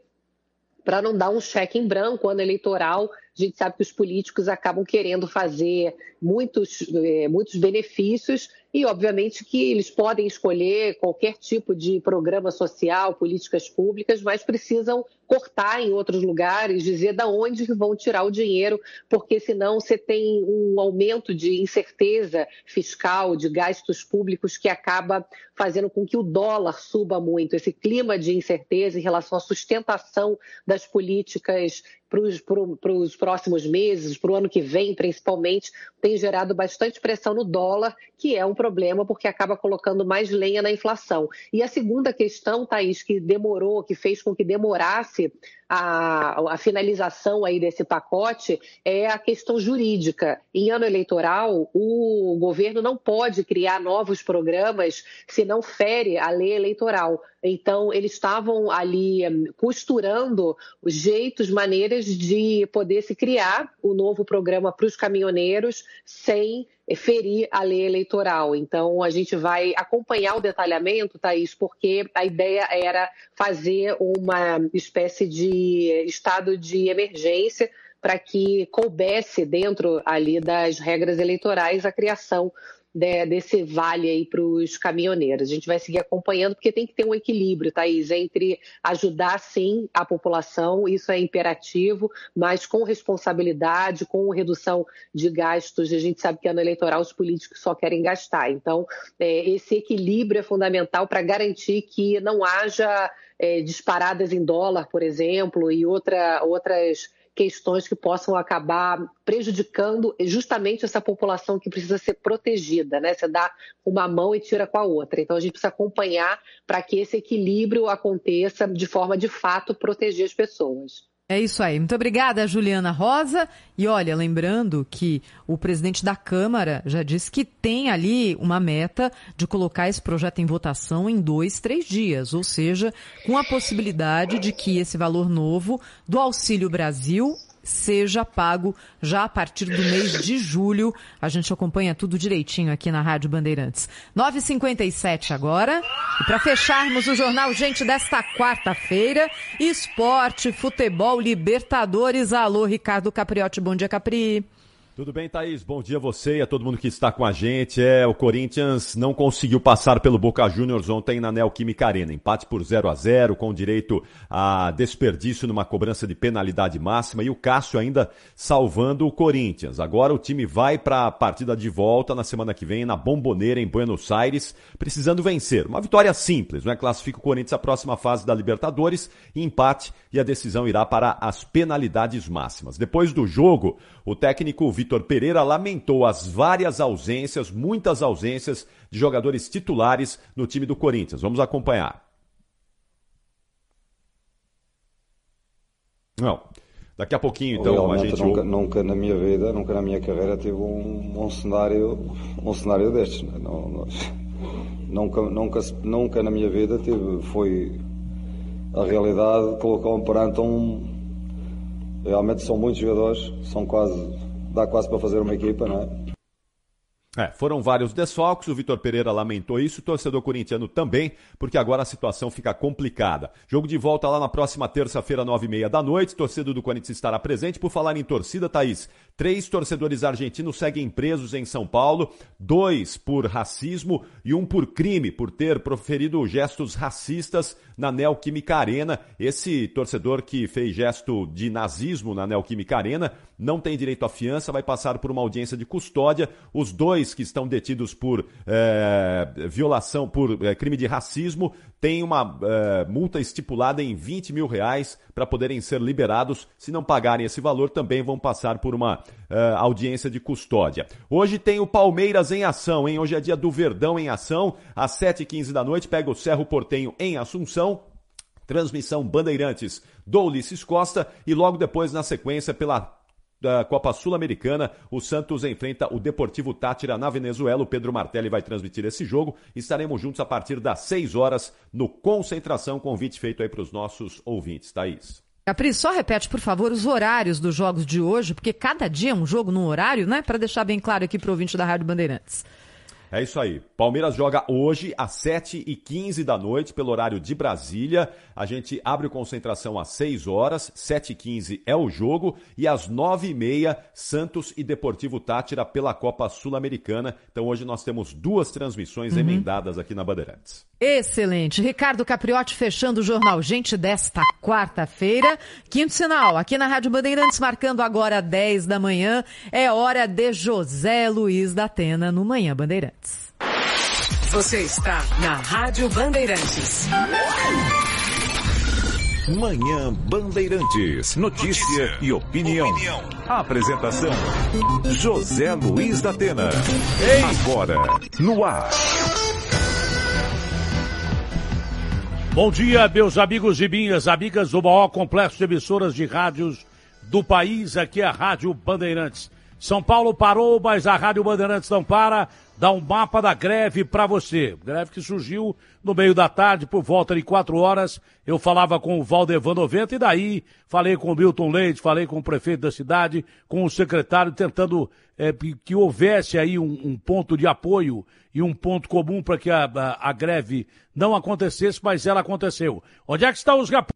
para não dar um cheque em branco ano eleitoral a gente sabe que os políticos acabam querendo fazer muitos, é, muitos benefícios e, obviamente, que eles podem escolher qualquer tipo de programa social, políticas públicas, mas precisam cortar em outros lugares, dizer da onde vão tirar o dinheiro, porque senão você tem um aumento de incerteza fiscal, de gastos públicos que acaba fazendo com que o dólar suba muito. Esse clima de incerteza em relação à sustentação das políticas para os próximos meses, para o ano que vem, principalmente, tem gerado bastante pressão no dólar, que é um problema porque acaba colocando mais lenha na inflação. E a segunda questão, Thaís, que demorou, que fez com que demorasse a, a, finalização aí desse pacote é a questão jurídica. Em ano eleitoral, o governo não pode criar novos programas se não fere a lei eleitoral. Então, eles estavam ali hum, costurando jeitos, maneiras de poder se criar o novo programa para os caminhoneiros sem ferir a lei eleitoral. Então, a gente vai acompanhar o detalhamento, Thaís, porque a ideia era fazer uma espécie de estado de emergência para que coubesse dentro ali das regras eleitorais a criação de, desse vale aí para os caminhoneiros. A gente vai seguir acompanhando, porque tem que ter um equilíbrio, Thaís, entre ajudar, sim, a população, isso é imperativo, mas com responsabilidade, com redução de gastos. A gente sabe que ano eleitoral os políticos só querem gastar. Então, é, esse equilíbrio é fundamental para garantir que não haja é, disparadas em dólar, por exemplo, e outra, outras questões que possam acabar prejudicando justamente essa população que precisa ser protegida, né? Você dá uma mão e tira com a outra. Então a gente precisa acompanhar para que esse equilíbrio aconteça de forma de fato proteger as pessoas. É isso aí. Muito obrigada, Juliana Rosa. E olha, lembrando que o presidente da Câmara já disse que tem ali uma meta de colocar esse projeto em votação em dois, três dias, ou seja, com a possibilidade de que esse valor novo do Auxílio Brasil seja pago já a partir do mês de julho. A gente acompanha tudo direitinho aqui na Rádio Bandeirantes. 9h57 agora. E para fecharmos o jornal, gente, desta quarta-feira, esporte, futebol, Libertadores. Alô, Ricardo Capriotti. Bom dia, Capri. Tudo bem, Thaís? Bom dia a você e a todo mundo que está com a gente. É, o Corinthians não conseguiu passar pelo Boca Juniors ontem na Neoquímica Arena. Empate por 0 a 0 com direito a desperdício numa cobrança de penalidade máxima e o Cássio ainda salvando o Corinthians. Agora o time vai para a partida de volta na semana que vem na Bomboneira em Buenos Aires, precisando vencer. Uma vitória simples, não é? Classifica o Corinthians à próxima fase da Libertadores, empate e a decisão irá para as penalidades máximas. Depois do jogo, o técnico Vitor Pereira lamentou as várias ausências, muitas ausências de jogadores titulares no time do Corinthians. Vamos acompanhar. Não. Daqui a pouquinho, então, a gente... Nunca, nunca, na minha vida, nunca na minha carreira tive um, um cenário, um cenário destes. Não, não, nunca, nunca, nunca na minha vida tive, foi a realidade colocou-me perante um, Realmente são muitos jogadores, são quase, dá quase para fazer uma equipa, não é? É, foram vários desfalques, o Vitor Pereira lamentou isso, o torcedor corintiano também, porque agora a situação fica complicada. Jogo de volta lá na próxima terça-feira, nove e meia da noite, torcedor do Corinthians estará presente. Por falar em torcida, Thaís, três torcedores argentinos seguem presos em São Paulo, dois por racismo e um por crime, por ter proferido gestos racistas na Neoquímica Arena. Esse torcedor que fez gesto de nazismo na Neoquímica Arena não tem direito à fiança, vai passar por uma audiência de custódia. Os dois que estão detidos por é, violação, por é, crime de racismo, têm uma é, multa estipulada em 20 mil reais para poderem ser liberados. Se não pagarem esse valor, também vão passar por uma audiência de custódia. Hoje tem o Palmeiras em ação, hein? Hoje é dia do Verdão em ação. Às 7h15 da noite, pega o Cerro Portenho em Assunção. Transmissão Bandeirantes do Ulisses Costa e logo depois, na sequência, pela da Copa Sul-Americana, o Santos enfrenta o Deportivo Tátira na Venezuela. O Pedro Martelli vai transmitir esse jogo. Estaremos juntos a partir das 6 horas no Concentração. Convite feito aí para os nossos ouvintes. Thaís. Capri, só repete, por favor, os horários dos jogos de hoje, porque cada dia é um jogo num horário, né? Para deixar bem claro aqui para o ouvinte da Rádio Bandeirantes. É isso aí. Palmeiras joga hoje às 7h15 da noite, pelo horário de Brasília. A gente abre concentração às 6 horas, 7h15 é o jogo, e às 9h30, Santos e Deportivo Tátira pela Copa Sul-Americana. Então hoje nós temos duas transmissões uhum. emendadas aqui na Bandeirantes. Excelente. Ricardo Capriotti fechando o jornal Gente desta quarta-feira. Quinto sinal, aqui na Rádio Bandeirantes, marcando agora 10 da manhã. É hora de José Luiz da Atena no Manhã Bandeirantes. Você está na Rádio Bandeirantes. Manhã Bandeirantes. Notícia, e opinião. opinião. Apresentação: José Luiz da Atena. Agora, no ar. Bom dia, meus amigos e minhas amigas do maior complexo de emissoras de rádios do país, aqui é a Rádio Bandeirantes. São Paulo parou, mas a Rádio Bandeirantes não para. Dá um mapa da greve para você. Greve que surgiu no meio da tarde, por volta de quatro horas. Eu falava com o Valdevan 90 e daí falei com o Milton Leite, falei com o prefeito da cidade, com o secretário, tentando é, que houvesse aí um, um ponto de apoio e um ponto comum para que a, a, a, greve não acontecesse, mas ela aconteceu. Onde é que estão os